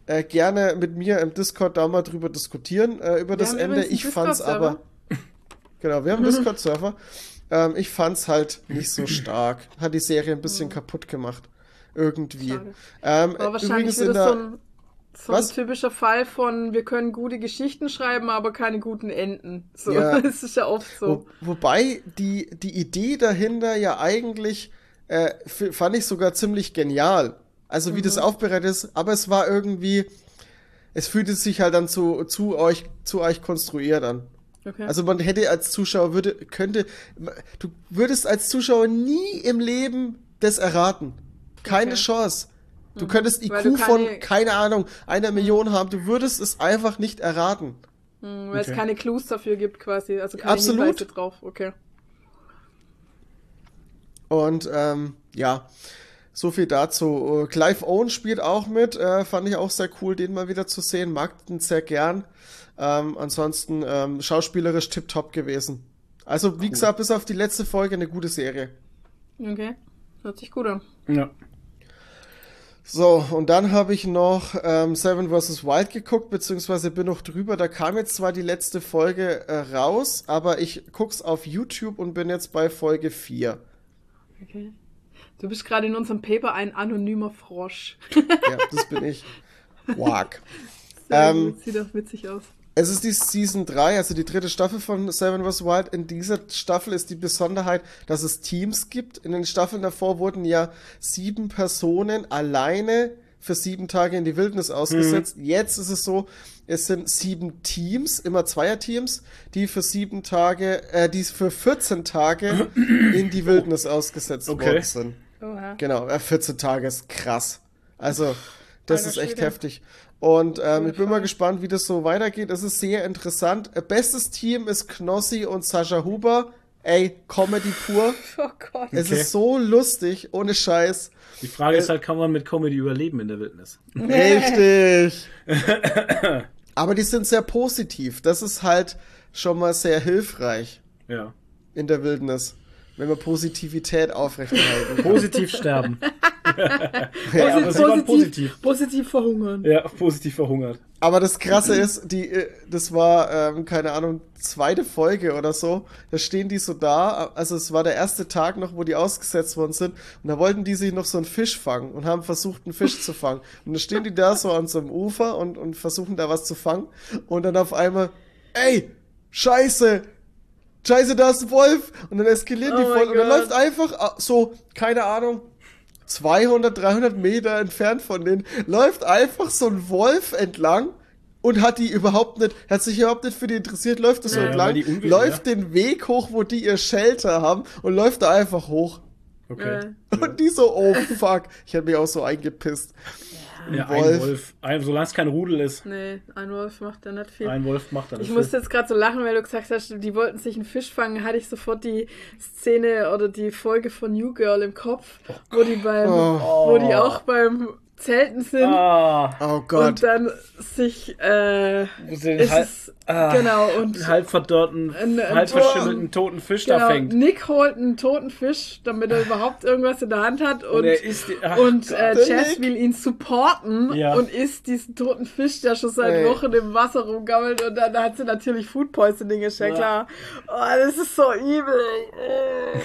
äh, gerne mit mir im Discord da mal drüber diskutieren, äh, über wir das Ende. Ich fand's aber. genau, wir haben einen Discord-Server. Ähm, ich fand's halt nicht so stark. Hat die Serie ein bisschen mhm. kaputt gemacht. Irgendwie. Ähm, aber wahrscheinlich wird es so ein so Was? ein typischer Fall von, wir können gute Geschichten schreiben, aber keine guten Enden. So, ja. das ist ja oft so. Wo, wobei die, die Idee dahinter ja eigentlich, äh, fand ich sogar ziemlich genial. Also wie mhm. das aufbereitet ist, aber es war irgendwie, es fühlte sich halt dann zu, zu euch, zu euch konstruiert an. Okay. Also man hätte als Zuschauer würde, könnte, du würdest als Zuschauer nie im Leben das erraten. Keine okay. Chance. Du könntest IQ keine, von, keine Ahnung, einer Million haben. Du würdest es einfach nicht erraten. Hm, weil okay. es keine Clues dafür gibt, quasi. Also keine Absolut. Hinweise drauf. Okay. Und ähm, ja, so viel dazu. Clive Owen spielt auch mit. Äh, fand ich auch sehr cool, den mal wieder zu sehen. Mag den sehr gern. Ähm, ansonsten ähm, schauspielerisch tipptopp gewesen. Also, wie cool. gesagt, bis auf die letzte Folge eine gute Serie. Okay. Hört sich gut an. Ja. So, und dann habe ich noch ähm, Seven vs. Wild geguckt, beziehungsweise bin noch drüber. Da kam jetzt zwar die letzte Folge äh, raus, aber ich guck's auf YouTube und bin jetzt bei Folge 4. Okay. Du bist gerade in unserem Paper ein anonymer Frosch. Ja, das bin ich. Sehr Ähm, Sieht auch witzig aus. Es ist die Season 3, also die dritte Staffel von Seven vs. Wild. In dieser Staffel ist die Besonderheit, dass es Teams gibt. In den Staffeln davor wurden ja sieben Personen alleine für sieben Tage in die Wildnis ausgesetzt. Jetzt ist es so, es sind sieben Teams, immer Zweierteams, die für sieben Tage, äh, die für 14 Tage in die Wildnis ausgesetzt Okay. worden sind. Oha. Genau, äh, 14 Tage ist krass. Also, das Alter ist echt heftig. Und ähm, ich bin mal gespannt, wie das so weitergeht. Es ist sehr interessant. Äh, Bestes Team ist Knossi und Sascha Huber. Ey, Comedy pur. Oh Gott. Es Okay. ist so lustig, ohne Scheiß. Die Frage ist halt, kann man mit Comedy überleben in der Wildnis? Richtig. Aber die sind sehr positiv. Das ist halt schon mal sehr hilfreich Ja. in der Wildnis, wenn wir Positivität aufrechterhalten. kann. Positiv sterben. Ja, aber sie waren positiv. positiv verhungern. Ja, positiv verhungert. Aber das Krasse ist, die, äh, das war, ähm, keine Ahnung, zweite Folge oder so. Da stehen die so da. Also es war der erste Tag noch, wo die ausgesetzt worden sind. Und da wollten die sich noch so einen Fisch fangen und haben versucht, einen Fisch zu fangen. Und dann stehen die da so an so einem Ufer und, und versuchen da was zu fangen. Und dann auf einmal, ey, scheiße, scheiße, da ist ein Wolf. Und dann eskalieren die Oh mein voll. Und dann läuft einfach äh, so, keine Ahnung, 200, 300 Meter entfernt von denen, läuft einfach so ein Wolf entlang und hat die überhaupt nicht, hat sich überhaupt nicht für die interessiert, läuft das so Ja, entlang, die unwillig, läuft den Weg hoch, wo die ihr Shelter haben und läuft da einfach hoch. Okay. Und die so, oh fuck, ich hätte mich auch so eingepisst. Ja, Wolf. ein Wolf. Ein, solange es kein Rudel ist. Nee, ein Wolf macht da nicht viel. Ein Wolf macht Ich nicht musste viel. jetzt gerade so lachen, weil du gesagt hast, die wollten sich einen Fisch fangen, hatte ich sofort die Szene oder die Folge von New Girl im Kopf, wo die beim, Oh. wo die auch beim Zelten sind Ah, Oh und Gott. dann sich, äh, ist halb, es, ah, genau, und einen halb verdorrten, Ein- ein halb Tor- verschimmelten toten Fisch da genau, fängt. Nick holt einen toten Fisch, damit er überhaupt irgendwas in der Hand hat und, Und isst die, ach und äh, Jess will ihn supporten Ja. und isst diesen toten Fisch, der schon seit Ey. Wochen im Wasser rumgammelt und dann hat sie natürlich Food Poisoning, ist ja Ja. klar. Oh, das ist so übel.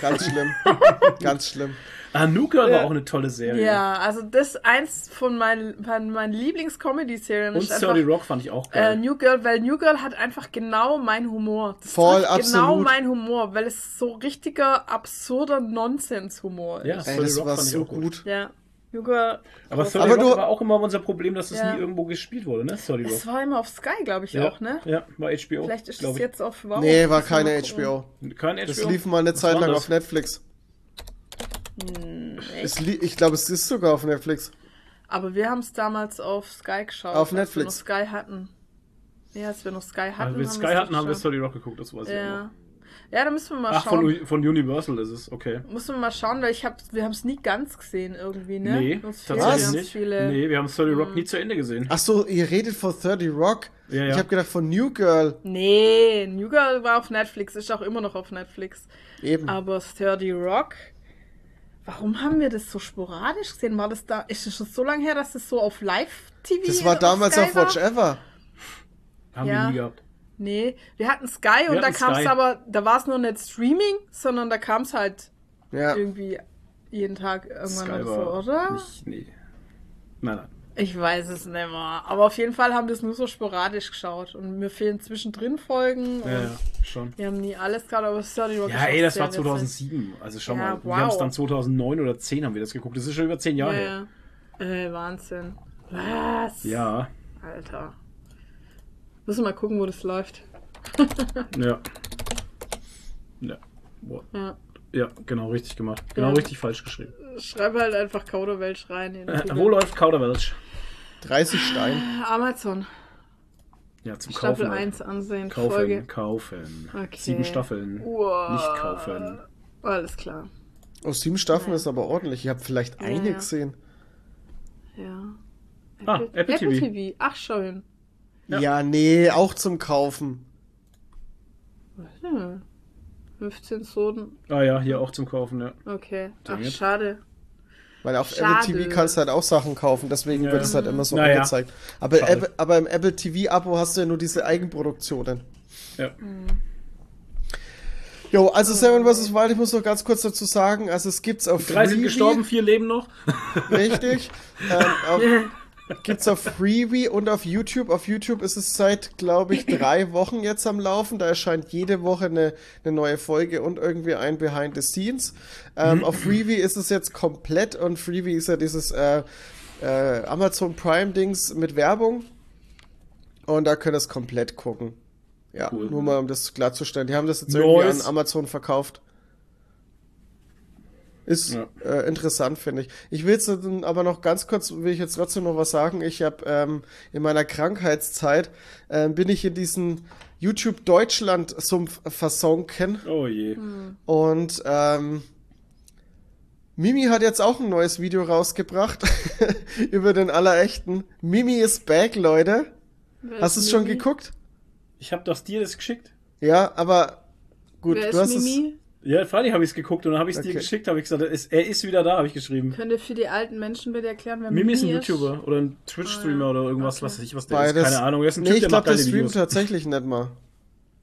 Ganz schlimm. Ganz schlimm. Ah, New Girl Ja. war auch eine tolle Serie. Ja, also das ist eins von meinen, von meinen Lieblings-Comedy-Serien. Und ist 30 einfach, Rock fand ich auch äh, geil. New Girl, weil New Girl hat einfach genau meinen Humor. Das Voll, genau absolut. mein Humor, weil es so richtiger, absurder Nonsens-Humor ja, ist. Ey, 30 das Rock war fand ich so auch gut. gut. Ja, New Girl. Aber 30 Aber Rock du- war auch immer unser Problem, dass es Ja. nie irgendwo gespielt wurde, ne? 30 Rock. Es war immer auf Sky, glaube ich, ja. auch, ne? Ja, war HBO. Vielleicht ist es ich. jetzt auf Wow. Nee, war keine. HBO. Kein HBO. Das lief mal eine Was Zeit lang das? auf Netflix. Hm, Es li ich glaube, es ist sogar auf Netflix. Aber wir haben es damals auf Sky geschaut. Auf als Netflix. Wir noch Sky hatten. Ja, als wir noch Sky hatten. Also wir haben Sky hatten, haben wir. 30 Rock geguckt, das weiß ich auch Ja. Ja, da müssen wir mal Ach, schauen. von, von Universal ist es, okay. Müssen wir mal schauen, weil ich hab, wir haben es nie ganz gesehen irgendwie, ne? Nee, tatsächlich nicht. Viele... Nee, wir haben 30 Rock Hm. nie zu Ende gesehen. Ach so, ihr redet von 30 Rock. Ja, ja. Ich habe gedacht von New Girl. Nee, New Girl war auf Netflix, ist auch immer noch auf Netflix. Eben. Aber 30 Rock, warum haben wir das so sporadisch gesehen? War das da, ist es schon so lange her, dass das so auf Live-TV Das war damals auf Watch war? Ever. Haben Ja. wir nie gehabt. Nee, wir hatten Sky und Wir da hatten kam es aber, da war es noch nicht Streaming, sondern da kam es halt Ja. irgendwie jeden Tag irgendwann Sky oder so, war oder? Nicht, nee. Nein, nein. Ich weiß es nicht mehr. Aber auf jeden Fall haben wir es nur so sporadisch geschaut. Und mir fehlen zwischendrin Folgen. Und Ja, ja, schon. Wir haben nie alles gerade, aber 30 Rock Ja, ey, das war witzig. 2007. Also schau Ja, mal, wir wow. haben es dann 2009 oder 10 haben wir das geguckt. Das ist schon über 10 Jahre her. Ja, ja. Äh, Wahnsinn. Was? Ja, Alter. Müssen wir mal gucken, wo das läuft. ja. Ja. Boah. Ja. Ja, genau, richtig gemacht. Genau Ja. richtig falsch geschrieben. Schreib halt einfach Kauderwelsch rein. in Äh, wo läuft Kauderwelsch? 30 Stein. Amazon. Ja, zum Staffel Kaufen. halt. 1 ansehen. Kaufen, Folge. kaufen. Okay. Sieben Staffeln. Wow. Nicht kaufen. Alles klar. Aus sieben Staffeln ist aber ordentlich. Ich habe vielleicht Ja, eine ja. gesehen. Ja. Ah, Apple TV. Ach, schau hin. Ja. Ja. nee, auch zum Kaufen. Hm. 15 Soden. Ah ja, hier auch zum Kaufen, ja. Okay. Ach, schade. Weil auf Schade. Apple TV kannst du halt auch Sachen kaufen, deswegen Ja. wird es halt immer so Naja. angezeigt. Aber. Apple, aber im Apple TV-Abo hast du ja nur diese Eigenproduktionen. Ja. Jo, also Seven vs. Wild, ich muss noch ganz kurz dazu sagen, also es gibt's auf Drei sind Freevee, gestorben, vier leben noch. Richtig. ähm, auf, gibt's auf Freebie und auf YouTube. Auf YouTube ist es seit, glaube ich, drei Wochen jetzt am Laufen. Da erscheint jede Woche eine, eine neue Folge und irgendwie ein Behind the Scenes. Ähm, auf Freebie ist es jetzt komplett und Freebie ist ja dieses äh, äh, Amazon Prime Dings mit Werbung. Und da könnt ihr es komplett gucken. Ja, Cool. nur mal um das klarzustellen. Die haben das jetzt irgendwie Nice. an Amazon verkauft. Ist Ja. äh, interessant, finde ich. Ich will jetzt aber noch ganz kurz, will ich jetzt trotzdem noch was sagen. Ich habe ähm, in meiner Krankheitszeit ähm, bin ich in diesen YouTube Deutschland Sumpf versunken Oh je. und ähm, Mimi hat jetzt auch ein neues Video rausgebracht über den allerechten. Mimi ist back, Leute. Wer Hast du es schon Mimi? geguckt? Ich habe das dir das geschickt. Ja, aber gut, Wer du ist hast es. Ja, freilich habe ich es geguckt und dann habe ich es Okay. dir geschickt, habe ich gesagt, er ist, er ist wieder da, habe ich geschrieben. Könnt ihr für die alten Menschen bitte erklären, wer Mimi ist ein ist? YouTuber oder ein Twitch-Streamer ja. oder irgendwas, Okay. was weiß ich, was der Beides. ist. Keine Ahnung. Er ist ein Nee, Typ, ich der glaube, macht der geile streamt Videos. tatsächlich nicht mal.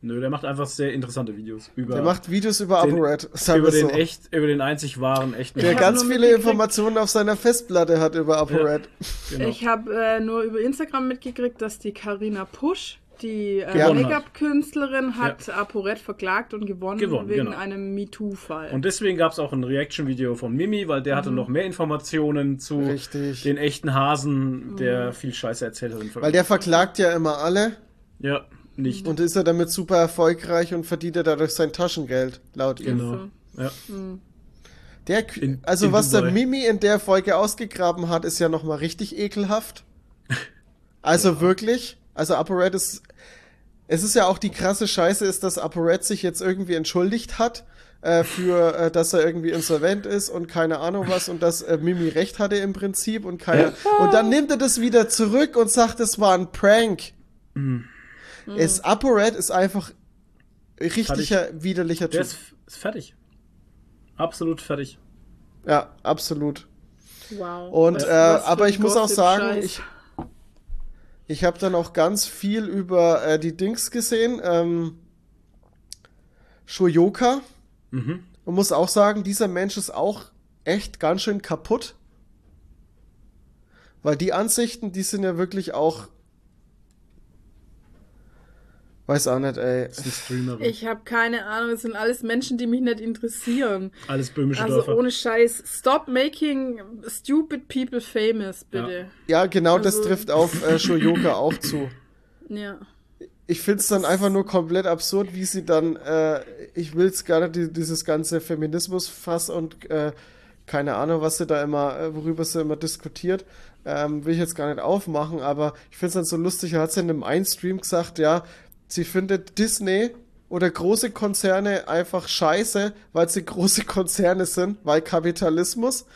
Nö, der macht einfach sehr interessante Videos. Über, Der macht Videos über ApoRed, über den so. echt, über den einzig wahren, echten Der Ich ganz viele Informationen auf seiner Festplatte hat über ApoRed. Genau. Ich habe äh, nur über Instagram mitgekriegt, dass die Karina Pusch, die äh, Ja. Make-up-Künstlerin, hat ApoRed verklagt und gewonnen, Gewonnen, wegen genau. einem MeToo-Fall. Und deswegen gab es auch ein Reaction-Video von Mimi, weil der hatte Mhm. noch mehr Informationen zu Richtig. den echten Hasen, Mhm. der viel Scheiße erzählt hat. Weil der verklagt ja immer alle Ja, nicht. und ist er damit super erfolgreich und verdient er dadurch sein Taschengeld, laut ihm. Genau. Ja. Der, In- also in was der Dubai. Mimi in der Folge ausgegraben hat, ist ja nochmal richtig ekelhaft. Also wirklich, also ApoRed ist, es ist ja auch die krasse Scheiße ist, dass ApoRed sich jetzt irgendwie entschuldigt hat äh, für, äh, dass er irgendwie insolvent ist und keine Ahnung was und dass äh, Mimi recht hatte im Prinzip und keine, und dann nimmt er das wieder zurück und sagt, es war ein Prank. Es, ApoRed ist einfach richtiger, widerlicher Der Typ. ist, ist fertig. Absolut fertig. Ja, absolut. wow. Und äh, aber ich muss auch sagen, Gossip-Scheiß. ich, ich habe dann auch ganz viel über äh, die Dings gesehen. Ähm, Shoyoka. Mhm. Und muss auch sagen, dieser Mensch ist auch echt ganz schön kaputt. Weil die Ansichten, die sind ja wirklich auch. Weiß auch nicht, ey. Das ist ein Streamer. Ich habe keine Ahnung, es sind alles Menschen, die mich nicht interessieren. Alles böhmische Also Dörfer. ohne Scheiß. Stop making stupid people famous, bitte. Ja, genau das Also- trifft auf äh, Shoyoka auch zu. Ja. Ich find's dann einfach nur komplett absurd, wie sie dann, äh, ich will's gar nicht, die, dieses ganze Feminismus-Fass und äh, keine Ahnung, was sie da immer, äh, worüber sie immer diskutiert, ähm, will ich jetzt gar nicht aufmachen, aber ich find's dann so lustig, er hat in einem einen Stream gesagt, ja, sie findet Disney oder große Konzerne einfach scheiße, weil sie große Konzerne sind, weil Kapitalismus,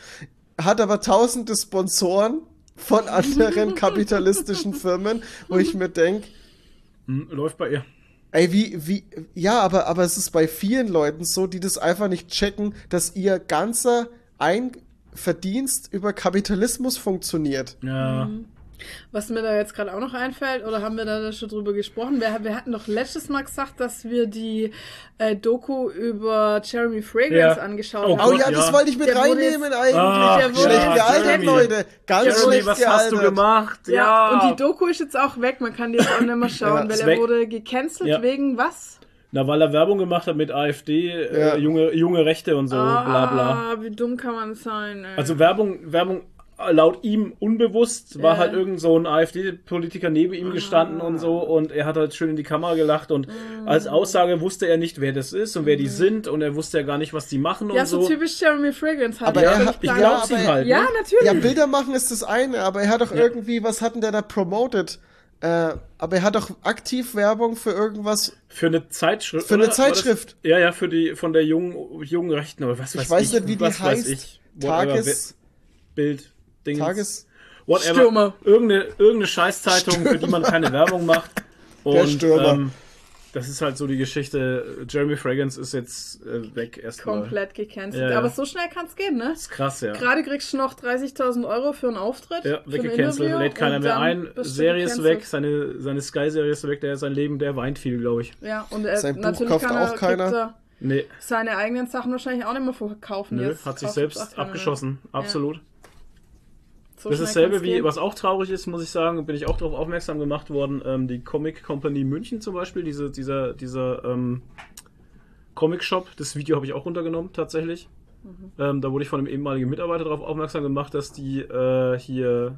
hat aber tausende Sponsoren von anderen kapitalistischen Firmen, wo ich mir denk Hm, läuft bei ihr. Ey, wie, wie, ja, aber, aber es ist bei vielen Leuten so, die das einfach nicht checken, dass ihr ganzer Einverdienst über Kapitalismus funktioniert. Ja. Was mir da jetzt gerade auch noch einfällt, oder haben wir da schon drüber gesprochen? Wir, wir hatten doch letztes Mal gesagt, dass wir die äh, Doku über Jeremy Fragrance Ja. angeschaut Oh haben. Oh ja, ja. das wollte ich mit Der reinnehmen eigentlich. Ah, Der wurde Schlecht ja, gealtert, Jeremy. Leute. Ganz Jeremy, schlecht was gealtert. hast du gemacht? Ja, Ja. und die Doku ist jetzt auch weg, man kann die jetzt auch nicht mehr schauen, Ja, weil er weg. wurde gecancelt Ja. wegen was? Na, weil er Werbung gemacht hat mit AfD, Ja. äh, junge, junge Rechte und so, bla bla. Ah, wie dumm kann man sein, ey. Also Werbung, Werbung laut ihm unbewusst war Ja. halt irgend so ein AfD-Politiker neben ihm gestanden und so und er hat halt schön in die Kamera gelacht und Mm. als Aussage wusste er nicht, wer das ist und wer die sind und er wusste ja gar nicht, was die machen ja, und so so. typisch Jeremy Fragrance halt. Aber ja, er hat- ich ja, ihm aber- halt. ja, ne? natürlich. Ja, Bilder machen ist das eine, aber er hat doch irgendwie, was hat denn der da promoted? Äh, aber er hat doch aktiv Werbung für irgendwas. Für eine Zeitschrift. Für eine oder? Zeitschrift. Das, ja, ja, für die von der jungen, jungen Rechten oder was weiß Ich weiß nicht, wie die was weiß heißt. ich. Whatever, Tages, Bild, Dingens. Tages, Whatever. Stürmer. Irgendeine, irgendeine Scheißzeitung, für die man keine Werbung macht. Und, Der Stürmer. Ähm, Das ist halt so die Geschichte. Jeremy Fragrance ist jetzt äh, weg erstmal. Komplett gecancelt. Ja, ja. Aber so schnell kann es gehen, ne? Das ist krass, ja. Gerade kriegst du noch 30.000 Euro für einen Auftritt. Ja, weggecancelt, lädt keiner mehr ein. Serie ist weg, seine, seine Sky-Serie ist weg, der sein Leben, der weint viel, glaube ich. Ja, und er, Sein Buch natürlich kauft kann er, auch keiner. er Nee, seine eigenen Sachen wahrscheinlich auch nicht mehr verkaufen. nö, Jetzt hat sich selbst mehr. abgeschossen. Absolut. So das ist dasselbe wie, was auch traurig ist, muss ich sagen, bin ich auch darauf aufmerksam gemacht worden, ähm, die Comic Company München zum Beispiel, diese, dieser, dieser ähm, Comic Shop, das Video habe ich auch runtergenommen, tatsächlich. Mhm. Ähm, da wurde ich von einem ehemaligen Mitarbeiter darauf aufmerksam gemacht, dass die äh, hier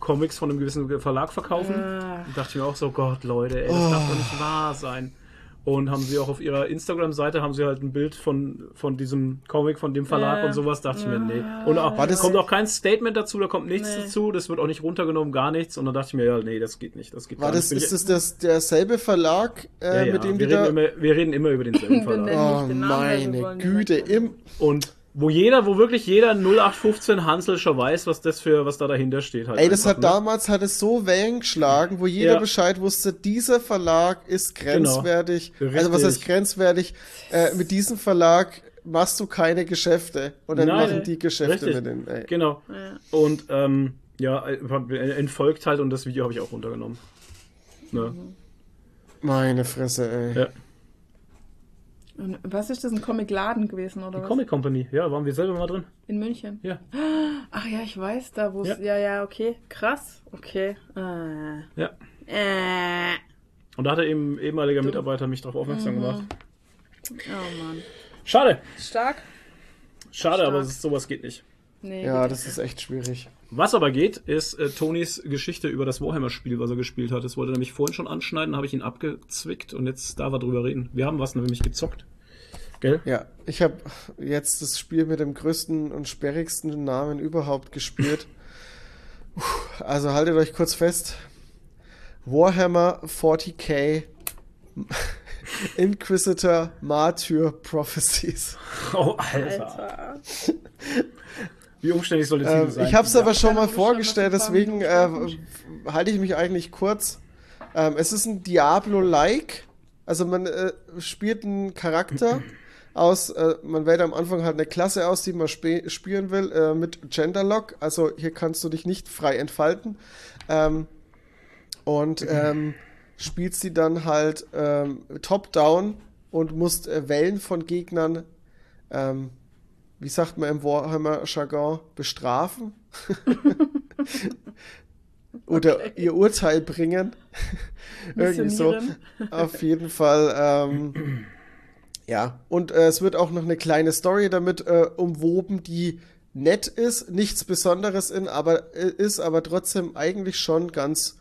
Comics von einem gewissen Verlag verkaufen. Ah. Und dachte ich mir auch so, Gott, Leute, ey, das darf doch nicht wahr sein. Und haben sie auch auf ihrer Instagram-Seite haben sie halt ein Bild von, von diesem Comic, von dem Verlag Ja. und sowas. Dachte ich mir, nee. Und auch, War das- kommt auch kein Statement dazu, da kommt nichts Nee. dazu, das wird auch nicht runtergenommen, gar nichts. Und dann dachte ich mir, ja, nee, das geht nicht. Das geht War gar das, nicht. ist das, das derselbe Verlag, äh, ja, ja, mit dem wir, reden immer, wir reden immer über denselben Verlag. nennen Oh, meine Güte, im, Und wo jeder, wo wirklich jeder 0815 Hansel schon weiß, was das für, was da dahinter steht. Halt Ey, das hat ne? damals hat es so Wellen geschlagen, wo jeder Ja. Bescheid wusste, dieser Verlag ist grenzwertig. Genau. Also was heißt grenzwertig? Äh, mit diesem Verlag machst du keine Geschäfte. Und dann Nein. machen die Geschäfte Richtig. mit den. Ey. Genau. Und ähm, ja, äh, entfolgt halt und das Video habe ich auch runtergenommen. Ne? Meine Fresse, ey. Ja. Und was ist das, ein Comicladen gewesen oder Die was? Comic Company, ja, waren wir selber mal drin. In München. Ja. Ach ja, ich weiß da, wo es. Ja. Ja. ja, okay. Krass. Okay. Äh. Ja. Äh. Und da hat er eben ehemaliger Mitarbeiter mich darauf aufmerksam Mhm. gemacht. Oh Mann. Schade. Stark? Schade, Stark. aber sowas geht nicht. Nee. Ja, das ist echt schwierig. Was aber geht, ist äh, Tonys Geschichte über das Warhammer-Spiel, was er gespielt hat. Das wollte er nämlich vorhin schon anschneiden, habe ich ihn abgezwickt und jetzt darf er drüber reden. Wir haben was nämlich gezockt. Gell? Ja, ich habe jetzt das Spiel mit dem größten und sperrigsten Namen überhaupt gespielt. Also haltet euch kurz fest. Warhammer 40k Inquisitor Martyr Prophecies. Oh, Alter. Alter. Wie umständlich soll Titel Ähm, sein? ich habe es aber schon mal vorgestellt, das deswegen äh, halte ich mich eigentlich kurz. Ähm, es ist ein Diablo-like. Also man äh, spielt einen Charakter aus, äh, man wählt am Anfang halt eine Klasse aus, die man spe- spielen will, äh, mit Genderlock. Also hier kannst du dich nicht frei entfalten. Ähm, und ähm, spielst sie dann halt ähm, top-down und musst äh, Wellen von Gegnern ähm, wie sagt man im Warhammer-Jargon, bestrafen oder ihr Urteil bringen. Irgendwie so. Auf jeden Fall. Ähm, ja, und äh, es wird auch noch eine kleine Story damit äh, umwoben, die nett ist, nichts Besonderes in, aber äh, ist, aber trotzdem eigentlich schon ganz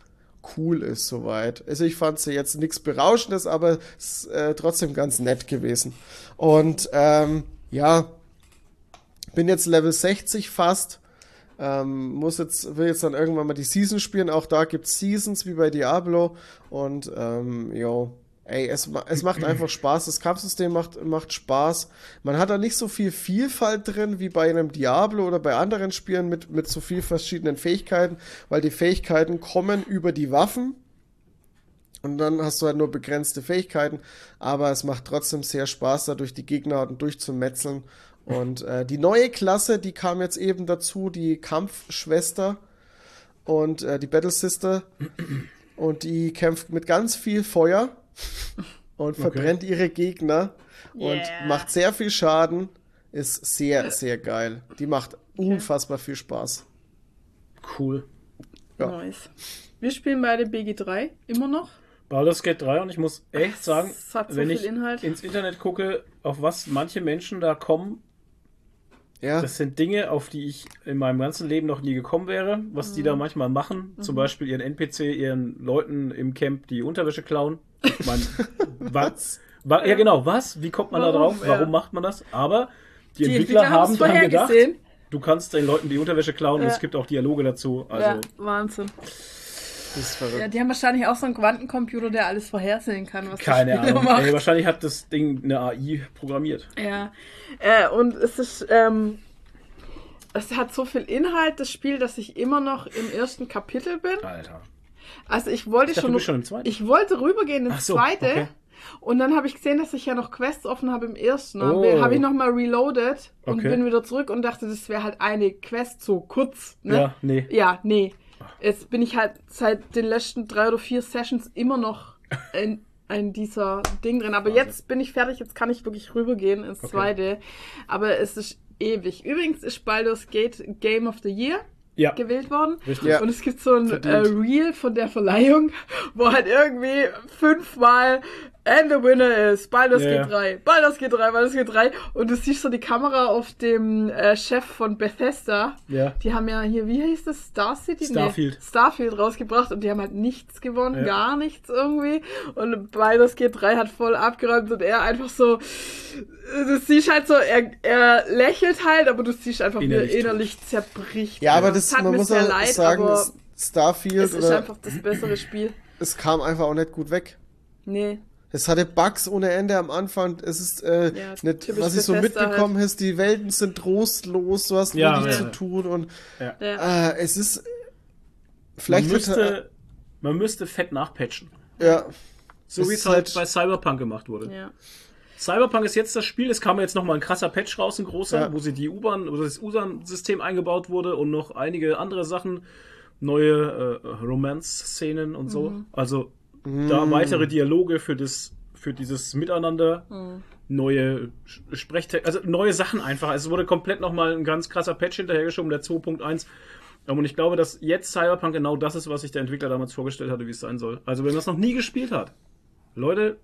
cool ist soweit. Also ich fand sie jetzt nichts Berauschendes, aber es ist äh, trotzdem ganz nett gewesen. Und ähm, ja, bin jetzt Level 60 fast. Ähm, muss jetzt, will jetzt dann irgendwann mal die Season spielen. Auch da gibt's Seasons wie bei Diablo. Und ähm, jo, ey, es, es macht einfach Spaß. Das Kampfsystem macht, macht Spaß. Man hat da nicht so viel Vielfalt drin wie bei einem Diablo oder bei anderen Spielen mit, mit so viel verschiedenen Fähigkeiten, weil die Fähigkeiten kommen über die Waffen. Und dann hast du halt nur begrenzte Fähigkeiten, aber es macht trotzdem sehr Spaß, da durch die Gegnerarten durchzumetzeln. Und äh, die neue Klasse, die kam jetzt eben dazu, die Kampfschwester und äh, die Battle Sister. Und die kämpft mit ganz viel Feuer und verbrennt ihre Gegner und Yeah. macht sehr viel Schaden. Ist sehr, sehr geil. Die macht unfassbar viel Spaß. Cool. Ja. Nice. Wir spielen beide BG3 immer noch. Baldur's Gate 3 und ich muss echt sagen, so wenn ich Inhalt. ins Internet gucke, auf was manche Menschen da kommen, Ja, das sind Dinge, auf die ich in meinem ganzen Leben noch nie gekommen wäre, was die Mhm. da manchmal machen. Zum Beispiel ihren NPC, ihren Leuten im Camp die Unterwäsche klauen. Ich mein, was? Wa ja, genau, was? Wie kommt man da Warum? drauf? Ja. Warum macht man das? Aber die, Die Entwickler, Entwickler haben dann gedacht, vorhergesehen. du kannst den Leuten die Unterwäsche klauen und Ja. es gibt auch Dialoge dazu. Also, ja, Wahnsinn. Das ist verrückt. Ja, die haben wahrscheinlich auch so einen Quantencomputer, der alles vorhersehen kann, was keine Ahnung. macht. Ey, wahrscheinlich hat das Ding eine AI programmiert. Ja, äh, und es ist, ähm, es hat so viel Inhalt, das Spiel, dass ich immer noch im ersten Kapitel bin. Alter. Also ich wollte Ich dachte, schon, du bist schon im zweiten. ich wollte rübergehen ins so, zweite, okay. Und dann habe ich gesehen, dass ich ja noch Quests offen habe im ersten. Oh. Habe ich nochmal reloaded und Okay. bin wieder zurück und dachte, das wäre halt eine Quest so kurz. Ne? Ja, nee. Ja, nee. Jetzt bin ich halt seit den letzten drei oder vier Sessions immer noch in, in dieser Ding drin. Aber jetzt bin ich fertig, jetzt kann ich wirklich rübergehen ins Okay. zweite. Aber es ist ewig. Übrigens ist Baldur's Gate Game of the Year Ja, gewählt worden. richtig. Ja. Und es gibt so ein äh. Reel von der Verleihung, wo halt irgendwie fünfmal And the winner is Baldur's Ja, Gate 3, Baldur's Gate 3, Baldur's Gate 3. Und du siehst so die Kamera auf dem äh, Chef von Bethesda. Ja. Die haben ja hier, wie hieß das? Star City? Starfield. Nee, Starfield rausgebracht und die haben halt nichts gewonnen, Ja. gar nichts irgendwie. Und Baldur's Gate 3 hat voll abgeräumt und er einfach so, du siehst halt so, er, er lächelt halt, aber du siehst einfach, wie Innerlich er innerlich zerbricht. Ja, aber das, tat man mir muss sehr auch leid, sagen, aber das Starfield es ist oder einfach das bessere Spiel. es kam einfach auch nicht gut weg. Nee. Es hatte Bugs ohne Ende am Anfang. Es ist äh, Ja, nicht, typisch was ich so halt. mitbekommen habe, die Welten sind trostlos, du hast Ja, wenig ja, zu ja. tun und äh, es ist Man vielleicht müsste, man müsste fett nachpatchen. ja, So wie es halt halt- bei Cyberpunk gemacht wurde. ja. Cyberpunk ist jetzt das Spiel, es kam jetzt nochmal ein krasser Patch raus, ein großer, Ja. wo sie die U-Bahn, wo das U-Bahn-System eingebaut wurde und noch einige andere Sachen, neue äh, Romance-Szenen und so. Also da weitere Dialoge für das, für dieses Miteinander, neue Sprechtexte, also neue Sachen einfach. Also es wurde komplett nochmal ein ganz krasser Patch hinterhergeschoben, der 2.1. Ähm, Und ich glaube, dass jetzt Cyberpunk genau das ist, was sich der Entwickler damals vorgestellt hatte, wie es sein soll. Also wenn man es noch nie gespielt hat, Leute,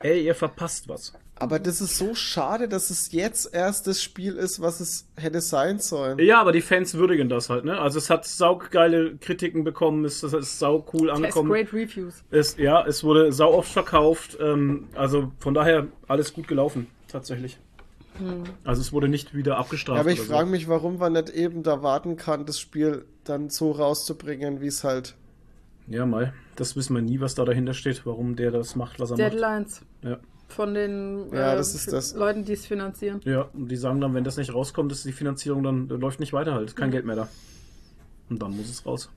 ey, ihr verpasst was. Aber das ist so schade, dass es jetzt erst das Spiel ist, was es hätte sein sollen. Ja, aber die Fans würdigen das halt, ne? Also es hat saugeile Kritiken bekommen, es, es ist sau cool angekommen. great reviews. Es, ja, es wurde sau oft verkauft. Ähm, also von daher alles gut gelaufen, tatsächlich. Also es wurde nicht wieder abgestraft. Ja, aber ich frage mich, warum man nicht eben da warten kann, das Spiel dann so rauszubringen, wie es halt. so. Ja, mal. Das wissen wir nie, was da dahinter steht, warum der das macht, was er macht. Deadlines Ja. Von den Ja, äh, das ist das. Leuten, die es finanzieren. ja, und die sagen dann, wenn das nicht rauskommt, ist die Finanzierung dann äh, läuft nicht weiter halt. Kein Mhm. Geld mehr da. Und dann muss es raus.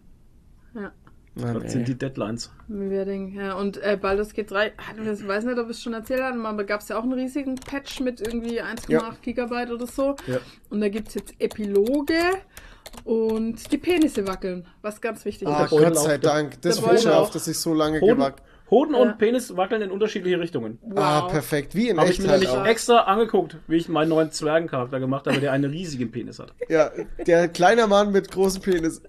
Ja. Na, Das nee. sind die Deadlines. Wedding, ja. Und äh, Baldur's Gate 3, hatten wir- ich weiß nicht, ob wir es schon erzählt hatten, aber gab es ja auch einen riesigen Patch mit irgendwie 1,8 Ja. Gigabyte oder so. Ja. Und da gibt es jetzt Epiloge und die Penisse wackeln, was ganz wichtig Ah, ist. Gott sei Dank. Das ich Beutel auf, auch. dass ich so lange gewagt. Hoden Ja. und Penis wackeln in unterschiedliche Richtungen. Ah, Wow. perfekt. Wie in Habe echt ich mir halt nämlich auch. extra angeguckt, wie ich meinen neuen Zwergencharakter gemacht habe, der einen riesigen Penis hat. Ja, der kleine Mann mit großem Penis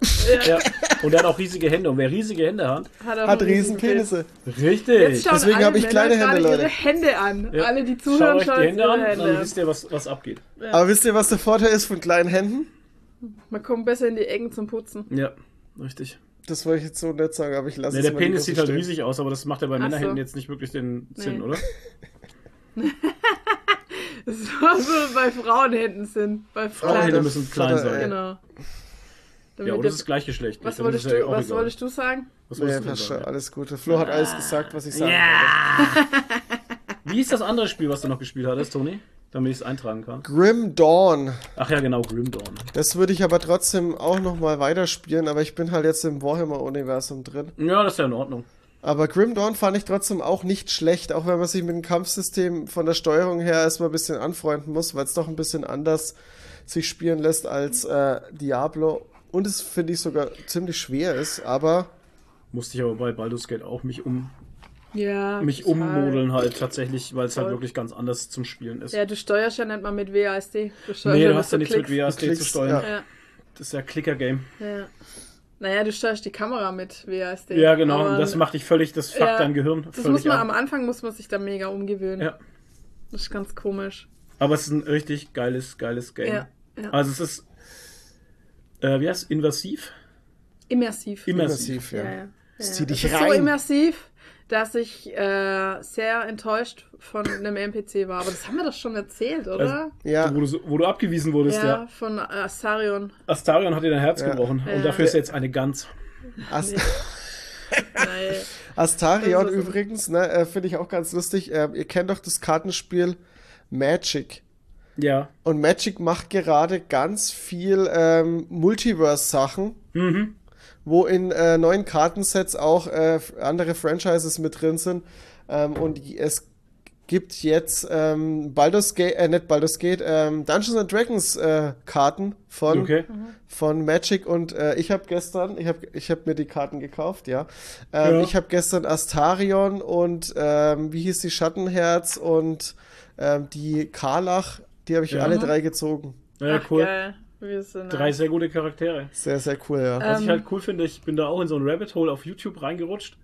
Ja. Und der hat auch riesige Hände. Und wer riesige Hände hat, Hat, hat riesen Penis. Penisse. richtig. Deswegen alle habe ich kleine Hände, Leute. ihre Hände an. Ja. Alle, die Schaut zuhören, euch schauen die Hände ihre an, Hände dann an. wisst ihr, was, was abgeht. Aber wisst ihr, was der Vorteil ist von kleinen Händen? Man kommt besser in die Ecken zum Putzen. Ja, richtig. Das wollte ich jetzt so nicht sagen, aber ich lasse Nee, es der mal Penis sieht halt riesig aus, aber das macht ja bei Ach Männerhänden so. jetzt nicht wirklich den Sinn, Nee. oder? Das ist so bei Frauenhänden sind. Bei Frauenhände Frauen. müssen klein sein. Genau. Ja, Damit oder der- das ist Gleichgeschlechtlich. was wolltest, ja du, was wolltest du sagen? Was Nee, wolltest du passt schon, alles gut. Der Flo hat alles gesagt, was ich sagen wollte. Ja! Wie ist das andere Spiel, was du noch gespielt hattest, Toni? Damit ich es eintragen kann. Grim Dawn. Ach ja, genau, Grim Dawn. Das würde ich aber trotzdem auch nochmal weiterspielen, aber ich bin halt jetzt im Warhammer-Universum drin. Ja, das ist ja in Ordnung. Aber Grim Dawn fand ich trotzdem auch nicht schlecht, auch wenn man sich mit dem Kampfsystem von der Steuerung her erstmal ein bisschen anfreunden muss, weil es doch ein bisschen anders sich spielen lässt als äh, Diablo. Und es, finde ich, sogar ziemlich schwer ist, aber Musste ich aber bei Baldur's Gate auch mich um Ja. mich total. ummodeln halt tatsächlich, weil es halt wirklich ganz anders zum Spielen ist. Ja, du steuerst ja nicht mal mit WASD. Du steuerst nee, du hast ja nichts mit. WASD zu Klicks, steuern. ja. Das ist ja Clicker-Game. ja. Naja, du steuerst die Kamera mit WASD. Ja, genau. Aber das macht dich völlig, das fuckt Ja, dein Gehirn Das völlig muss man ab. am Anfang muss man sich da mega umgewöhnen. Ja. Das ist ganz komisch. Aber es ist ein richtig geiles, geiles Game. Ja. ja. Also es ist, äh, wie heißt es? Invasiv? Immersiv. Immersiv. immersiv, ja. Ja, ja. Es Ja. zieht dich rein. so immersiv, dass ich äh, sehr enttäuscht von einem NPC war. Aber das haben wir doch schon erzählt, oder? Ja, Wo, du, so- wo du abgewiesen wurdest, ja, ja. von äh, Astarion. Astarion hat dir dein Herz Ja. gebrochen. Ja. Und dafür ist er jetzt eine Gans. Ast Nein. Astarion so- übrigens, ne, äh, finde ich auch ganz lustig. Äh, ihr kennt doch das Kartenspiel Magic. Ja. Und Magic macht gerade ganz viel ähm, Multiverse-Sachen, Mhm. Wo in äh, neuen Kartensets auch äh, andere Franchises mit drin sind. Ähm, und es gibt jetzt ähm, Baldur's Gate, äh, nicht Baldur's Gate, ähm, Dungeons and Dragons äh, Karten von, Okay. von Magic und äh, ich habe gestern, ich habe ich hab mir die Karten gekauft, ja. Ähm, Ja. Ich habe gestern Astarion und ähm, wie hieß die Schattenherz und ähm, die Karlach, die habe ich Ja. alle drei gezogen. Ja, Ach, cool. geil. Wir sind Drei sehr gute Charaktere. Sehr, sehr cool, ja. Was ich Ähm. halt cool finde, ich bin da auch in so ein Rabbit Hole auf YouTube reingerutscht,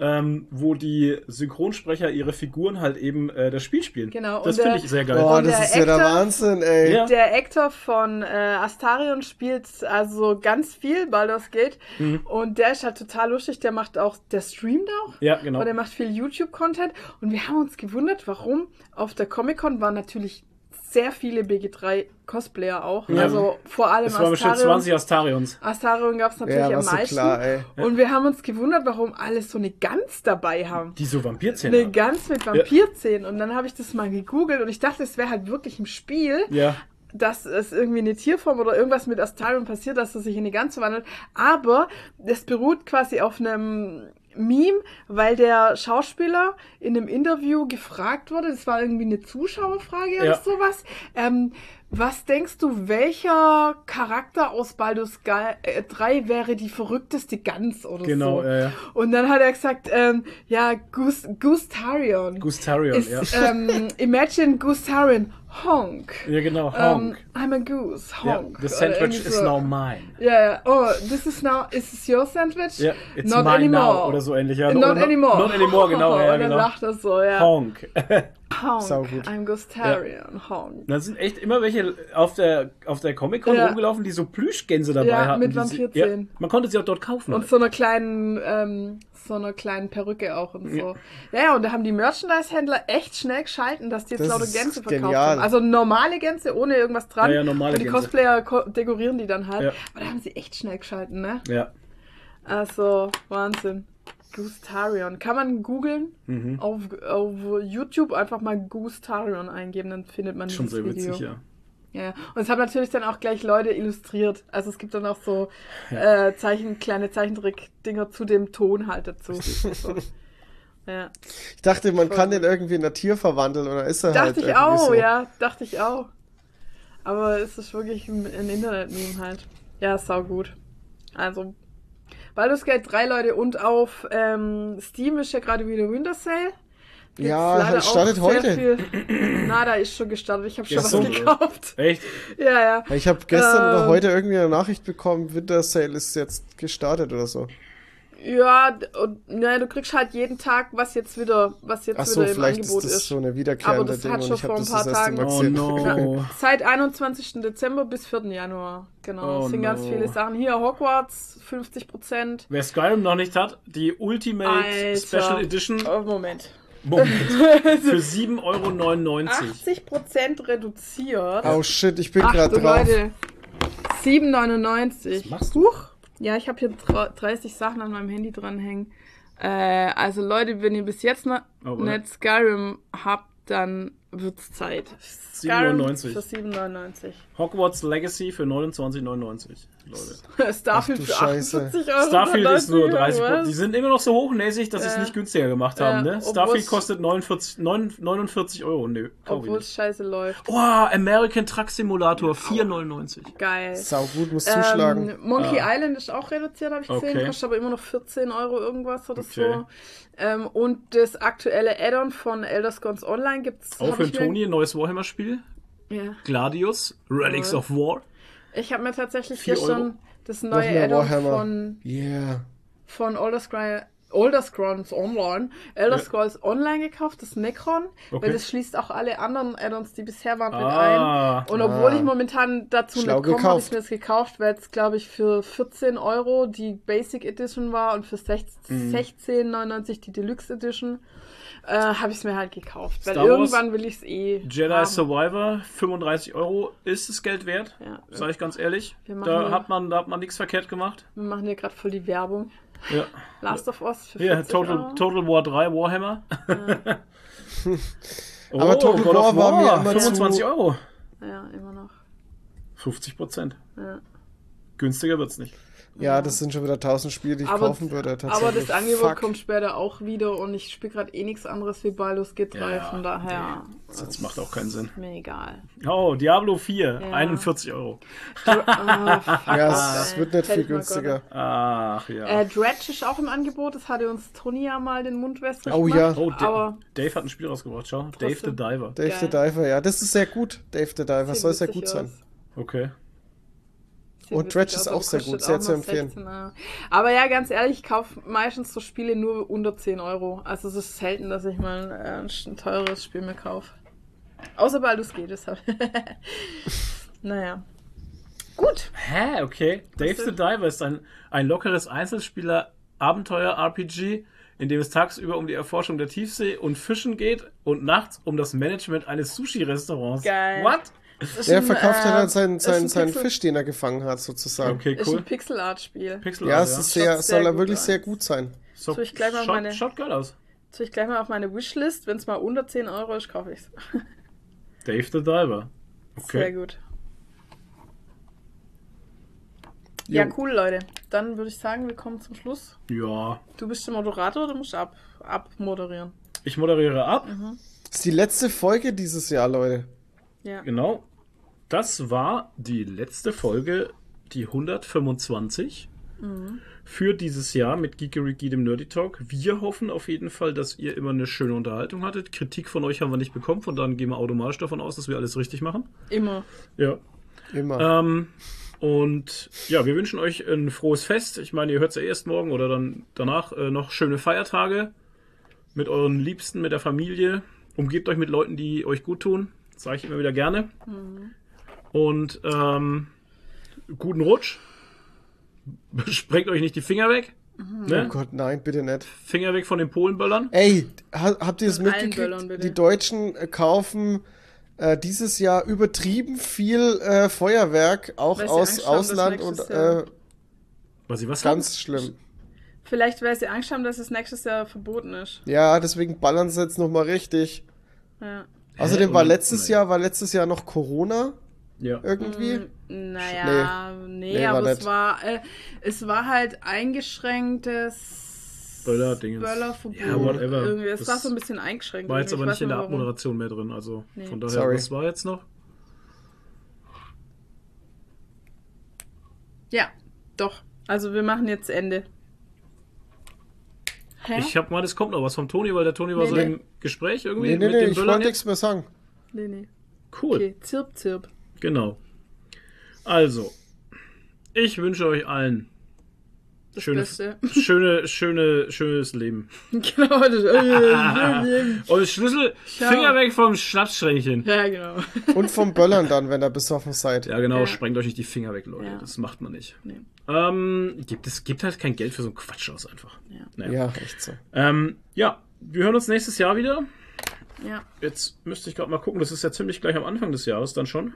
ähm, wo die Synchronsprecher ihre Figuren halt eben äh, das Spiel spielen. Genau, Das finde ich sehr geil. Boah, das der ist ja der Actor- Wahnsinn, ey. Ja. Der Actor von äh, Astarion spielt also ganz viel Baldur's Gate Mhm. und der ist halt total lustig. Der macht auch, der streamt auch. Ja, genau. Und der macht viel YouTube-Content und wir haben uns gewundert, warum auf der Comic-Con waren natürlich sehr viele BG3-Cosplayer auch. Ja. Also vor allem Das war bestimmt Astarion. 20 Astarions. Astarion gab es natürlich Ja, am meisten. klar, ey. Und wir haben uns gewundert, warum alle so eine Gans dabei haben. Die so Vampirzähne Eine. Gans mit Vampirzähnen. Und dann habe ich das mal gegoogelt und ich dachte, es wäre halt wirklich im Spiel, Ja. dass es irgendwie eine Tierform oder irgendwas mit Astarion passiert, dass er sich in eine Gans verwandelt. Aber es beruht quasi auf einem Meme, weil der Schauspieler in einem Interview gefragt wurde, das war irgendwie eine Zuschauerfrage Ja. oder sowas, ähm, was denkst du, welcher Charakter aus Baldur's Gate äh, 3 wäre die verrückteste Gans oder Genau, so? ja, ja. Und dann hat er gesagt, ähm, ja, Gus Gustarion. Gustarion, ist, ja. ähm, imagine Gustarion, honk. Ja, genau. Ähm, Honk. I'm a goose, ja. honk. The Oder sandwich irgendwie is so. now mine. Ja, ja. Oh, this is now, is this your sandwich? Ja, it's Not mine anymore. now. Oder so ähnlich. Ja. Not Oder anymore. Not anymore, genau. Ja, Und dann genau. lacht er so, ja. Honk. Honk. Saugut. I'm Gustarion, honk. Da sind echt immer welche auf der, auf der Comic-Con Ja. rumgelaufen, die so Plüschgänse dabei Ja, hatten. mit die sie-. Ja, man konnte sie auch dort kaufen. Und halt. so einer kleinen, ähm, so einer kleinen Perücke auch und so. Ja, ja, und da haben die Merchandise-Händler echt schnell geschalten, dass die jetzt Das lauter Gänse verkauft genial. haben. Also normale Gänse ohne irgendwas dran. Ja, ja, normale und die Gänse. Cosplayer ko dekorieren die dann halt. Ja. Aber da haben sie echt schnell geschalten, ne? Ja. Also, Wahnsinn. Gustarion. Kann man googeln? Mhm. Auf, auf YouTube einfach mal Gustarion eingeben, dann findet man Schon dieses sehr Video. witzig, ja. Ja, und es haben natürlich dann auch gleich Leute illustriert. Also es gibt dann auch so äh, Zeichen, kleine Zeichentrick-Dinger zu dem Ton halt dazu. So. Ja. Ich dachte, man Voll kann den irgendwie in ein Tier verwandeln oder ist er halt Dachte ich auch, so. ja, dachte ich auch. Aber es ist wirklich ein, ein Internet-Meme halt. Ja, sau gut. Also, Baldur's Gate 3, Leute, und auf ähm, Steam ist ja gerade wieder Winter Sale. Ja, leider halt auch startet heute. Na, da ist schon gestartet. Ich habe schon was gekauft. Echt? Ja, ja. Ich habe gestern oder Ähm. heute irgendwie eine Nachricht bekommen, Winter Sale ist jetzt gestartet oder so. Ja, und, ja, du kriegst halt jeden Tag, was jetzt wieder, was jetzt Ach so, wieder im vielleicht Angebot ist das ist. so eine wiederkehrende Aber das Ding hat schon vor ein paar Tagen-. Oh no. Seit 21. Dezember bis 4. Januar. Genau. Oh das sind ganz no. viele Sachen. Hier Hogwarts, 50 Prozent. Wer Skyrim noch nicht hat, die Ultimate Alter. Special Edition Oh, Moment. Moment, für 7,99 Euro. 80 Prozent reduziert. Oh shit, ich bin gerade drauf. Leute. 7,99. Was machst du? Huch. Ja, ich habe hier dra- 30 Sachen an meinem Handy dranhängen. Äh, also Leute, wenn ihr bis jetzt noch Oh, nicht Skyrim habt, dann wird's Zeit. Skyrim 7,99. Für 7,99. Hogwarts Legacy für 29,99, Leute. Starfield für Scheiße. 48 Euro. Starfield ist nur 30 was? Die sind immer noch so hochnäsig, dass sie es nicht günstiger gemacht haben, ne? obwohl Starfield kostet 49, 9, 49 Euro. Nö, Obwohl es scheiße läuft. Oh, American Truck Simulator 4,99. Geil. Sau gut, muss zuschlagen. Ähm, Monkey Ah. Island ist auch reduziert, habe ich gesehen. Okay. Kostet aber immer noch 14 Euro irgendwas oder Okay. so. Ähm, und das aktuelle Add-on von Elder Scrolls Online gibt's. Auch hab für Toni ein neues Warhammer-Spiel. Ja. Gladius, Relics Cool. of War. Ich habe mir tatsächlich gestern Euro? das neue Add-on von, Yeah. von Elder Scrolls. Elder Scrolls Online, Elder Ja. Scrolls Online gekauft, das Necron, Okay. weil das schließt auch alle anderen Add-ons, die bisher waren, mit Ah. ein. Und obwohl Ah. ich momentan dazu Schlau nicht komme, habe ich mir das gekauft, weil es, glaube ich, für 14 Euro die Basic Edition war und für 16 Mhm. 16,99 die Deluxe Edition. Äh, habe ich es mir halt gekauft. Weil Star Wars, irgendwann will ich es eh. Jedi haben. Survivor, 35 Euro. Ist es Geld wert? Ja. Sag ich ganz ehrlich. Da hier- hat man, da hat man nichts verkehrt gemacht. Wir machen hier gerade voll die Werbung. Ja. Last of Us für Ja, 40 Total, Euro. Total War 3 Warhammer. oh, Aber Total God of War war mir immer 25 zu- Euro. Ja, immer noch. 50 Prozent. Ja. Günstiger wird's nicht. Ja, das sind schon wieder 1000 Spiele, die ich Aber- kaufen würde. Aber Tatsächlich. das Angebot Fuck. kommt später auch wieder und ich spiele gerade eh nichts anderes wie Baldur's Gate 3, Ja, von daher Das macht auch keinen Sinn. mir egal. Oh, Diablo 4, Ja. 41 Euro. Ah, fuck, Ja, es wird nicht viel günstiger. Ach ja. Äh, Dredge ist auch im Angebot, das hatte uns Toni ja mal den Mund wässrig Oh gemacht. ja. oh, Da- aber Dave hat ein Spiel rausgebracht, schau. Dave the Trotzdem. Diver. Dave the Diver, ja, das ist sehr gut. Dave the Diver soll sehr gut sein. aus. Okay. Sieht Und witzig Dredge ist auch sehr gut, sehr zu empfehlen. 16 Euro. Aber ja, ganz ehrlich, ich kaufe meistens so Spiele nur unter 10 Euro. Also es ist selten, dass ich mal äh, ein teures Spiel mir kaufe. Außer Baldur's Gate, deshalb. naja. Gut. Hä, okay. Dave the? Diver ist ein, ein lockeres Einzelspieler-Abenteuer-RPG, in dem es tagsüber um die Erforschung der Tiefsee und Fischen geht und nachts um das Management eines Sushi-Restaurants. Geil. What? Ist Der verkauft ja äh, dann seinen, ist seinen, ein seinen Pixel- Fisch, den er gefangen hat, sozusagen. Okay, Ist cool. ein Pixel-Art-Spiel. Pixel Ja, Art, es ist Schaut sehr, sehr soll er wirklich sehr gut sein. So, ich gleich mal auf schaut, meine- schaut geil aus. Soll ich gleich mal auf meine Wishlist, wenn es mal unter 10 Euro ist, kaufe ich's. Dave the Diver. Sehr Okay. gut. Ja, Jo. cool, Leute. Dann würde ich sagen, wir kommen zum Schluss. Ja. Du bist der Moderator, du musst ab, abmoderieren. Ich moderiere ab. Das ist die letzte Folge dieses Jahr, Leute. Ja. Genau. Das war die letzte Folge, die 125 für dieses Jahr mit Geekeriki, dem Nerdy Talk. Wir hoffen auf jeden Fall, dass ihr immer eine schöne Unterhaltung hattet. Kritik von euch haben wir nicht bekommen, von daher gehen wir automatisch davon aus, dass wir alles richtig machen. Immer. Ja. Immer. Ähm, und ja, wir wünschen euch ein frohes Fest. Ich meine, ihr hört es ja erst morgen oder dann danach äh, noch schöne Feiertage mit euren Liebsten, mit der Familie. Umgebt euch mit Leuten, die euch gut tun. Das sage ich immer wieder gerne. Und ähm, guten Rutsch. Sprengt euch nicht die Finger weg. Oh Ne? Gott, nein, bitte nicht. Finger weg von den Polenböllern. Ey, ha habt ihr Böllern, mitgekriegt? Die Deutschen äh, kaufen äh, dieses Jahr übertrieben viel äh, Feuerwerk, auch Weil sie aus haben, Ausland und äh, Was ich was ganz schlimm. Vielleicht, weil sie Angst haben, dass es nächstes Jahr verboten ist. Ja, deswegen ballern sie jetzt nochmal richtig. Ja. Außerdem war letztes nee. Jahr, war letztes Jahr noch Corona Ja. irgendwie. Mm, Naja, nee, Nee, war aber es war, äh, es war halt eingeschränktes Böller-Dingens. Böllerverbot. Ja, whatever. Irgendwie. Es Das war so ein bisschen eingeschränkt. War jetzt aber Ich nicht in der. Abmoderation mehr drin. Also Nee. von daher, Sorry. was war jetzt noch? Ja, doch. Also wir machen jetzt Ende. Hä? Ich habe mal, es kommt noch was vom Toni, weil der Toni war Nee, so nee. im Gespräch irgendwie Nee, nee, mit nee, dem ich wollte nichts mehr sagen. nee, nee. Cool. Okay, zirp, zirp. Genau. Also, ich wünsche euch allen Das schöne, Beste. schöne, schöne, schönes Leben. genau. Das, Und Schlüssel, Ciao. Finger weg vom Schnapsschränkchen. ja, genau. Und vom Böllern dann, wenn ihr besoffen seid. Ja, genau, Ja. sprengt euch nicht die Finger weg, Leute. Ja. Das macht man nicht. Nee. Ähm, gibt, es gibt halt kein Geld für so einen Quatsch aus einfach. Ja. Naja. Ja, echt so. Ähm, ja, wir hören uns nächstes Jahr wieder. Ja. Jetzt müsste ich gerade mal gucken, das ist ja ziemlich gleich am Anfang des Jahres dann schon.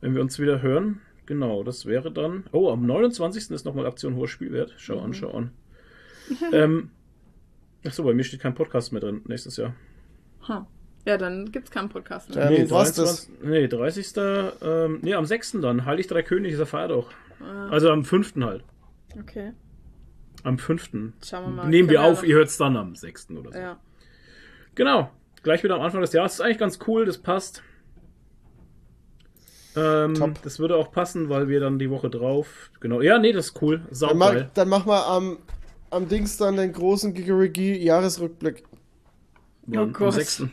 Wenn wir uns wieder hören. Genau, das wäre dann. Oh, am 29. ist nochmal Aktion hoher Spielwert. Schau an, schau an. ähm, Achso, bei mir steht kein Podcast mehr drin nächstes Jahr. Huh. Ja, dann gibt's keinen Podcast mehr. Ähm, was das? Nee, 30. Ähm, nee, am 6. dann. Heilig Drei Könige ist der Feiertag. Also am 5. halt. Okay. Am 5. Schauen wir mal. Nehmen wir auf, ihr hört es dann am 6. oder so. Ja. Genau. Gleich wieder am Anfang des Jahres. Das ist eigentlich ganz cool, das passt. Ähm, Top. Das würde auch passen, weil wir dann die Woche drauf. Genau. Ja, nee, das ist cool. Dann, Saugeil. mach, dann machen wir am, am Dings dann den großen Gigerigi-Jahresrückblick. Am- am Gott. 6.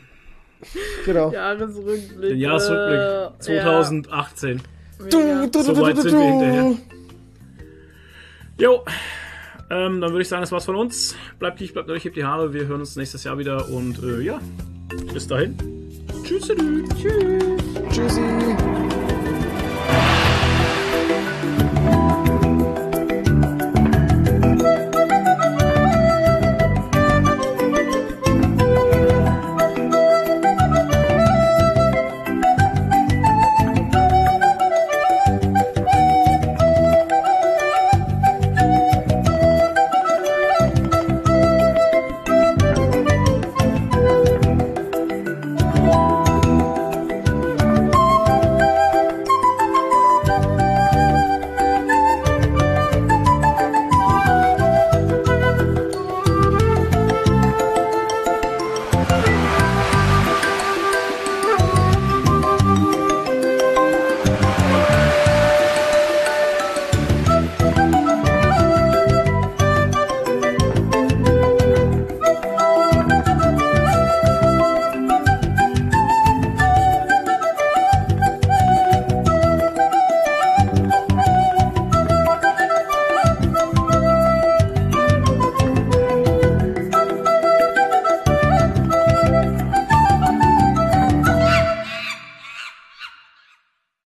Genau. Jahresrückblick. Den Jahresrückblick Äh, 2018. Ja, Du, du, So du, weit du, sind du, wir du. hinterher. Jo. Ähm, dann würde ich sagen, das war's von uns. Bleibt dicht, bleibt euch, hebt die Haare. Wir hören uns nächstes Jahr wieder und äh, ja. Bis dahin. Tschüss. Tschüss. Tschüssi.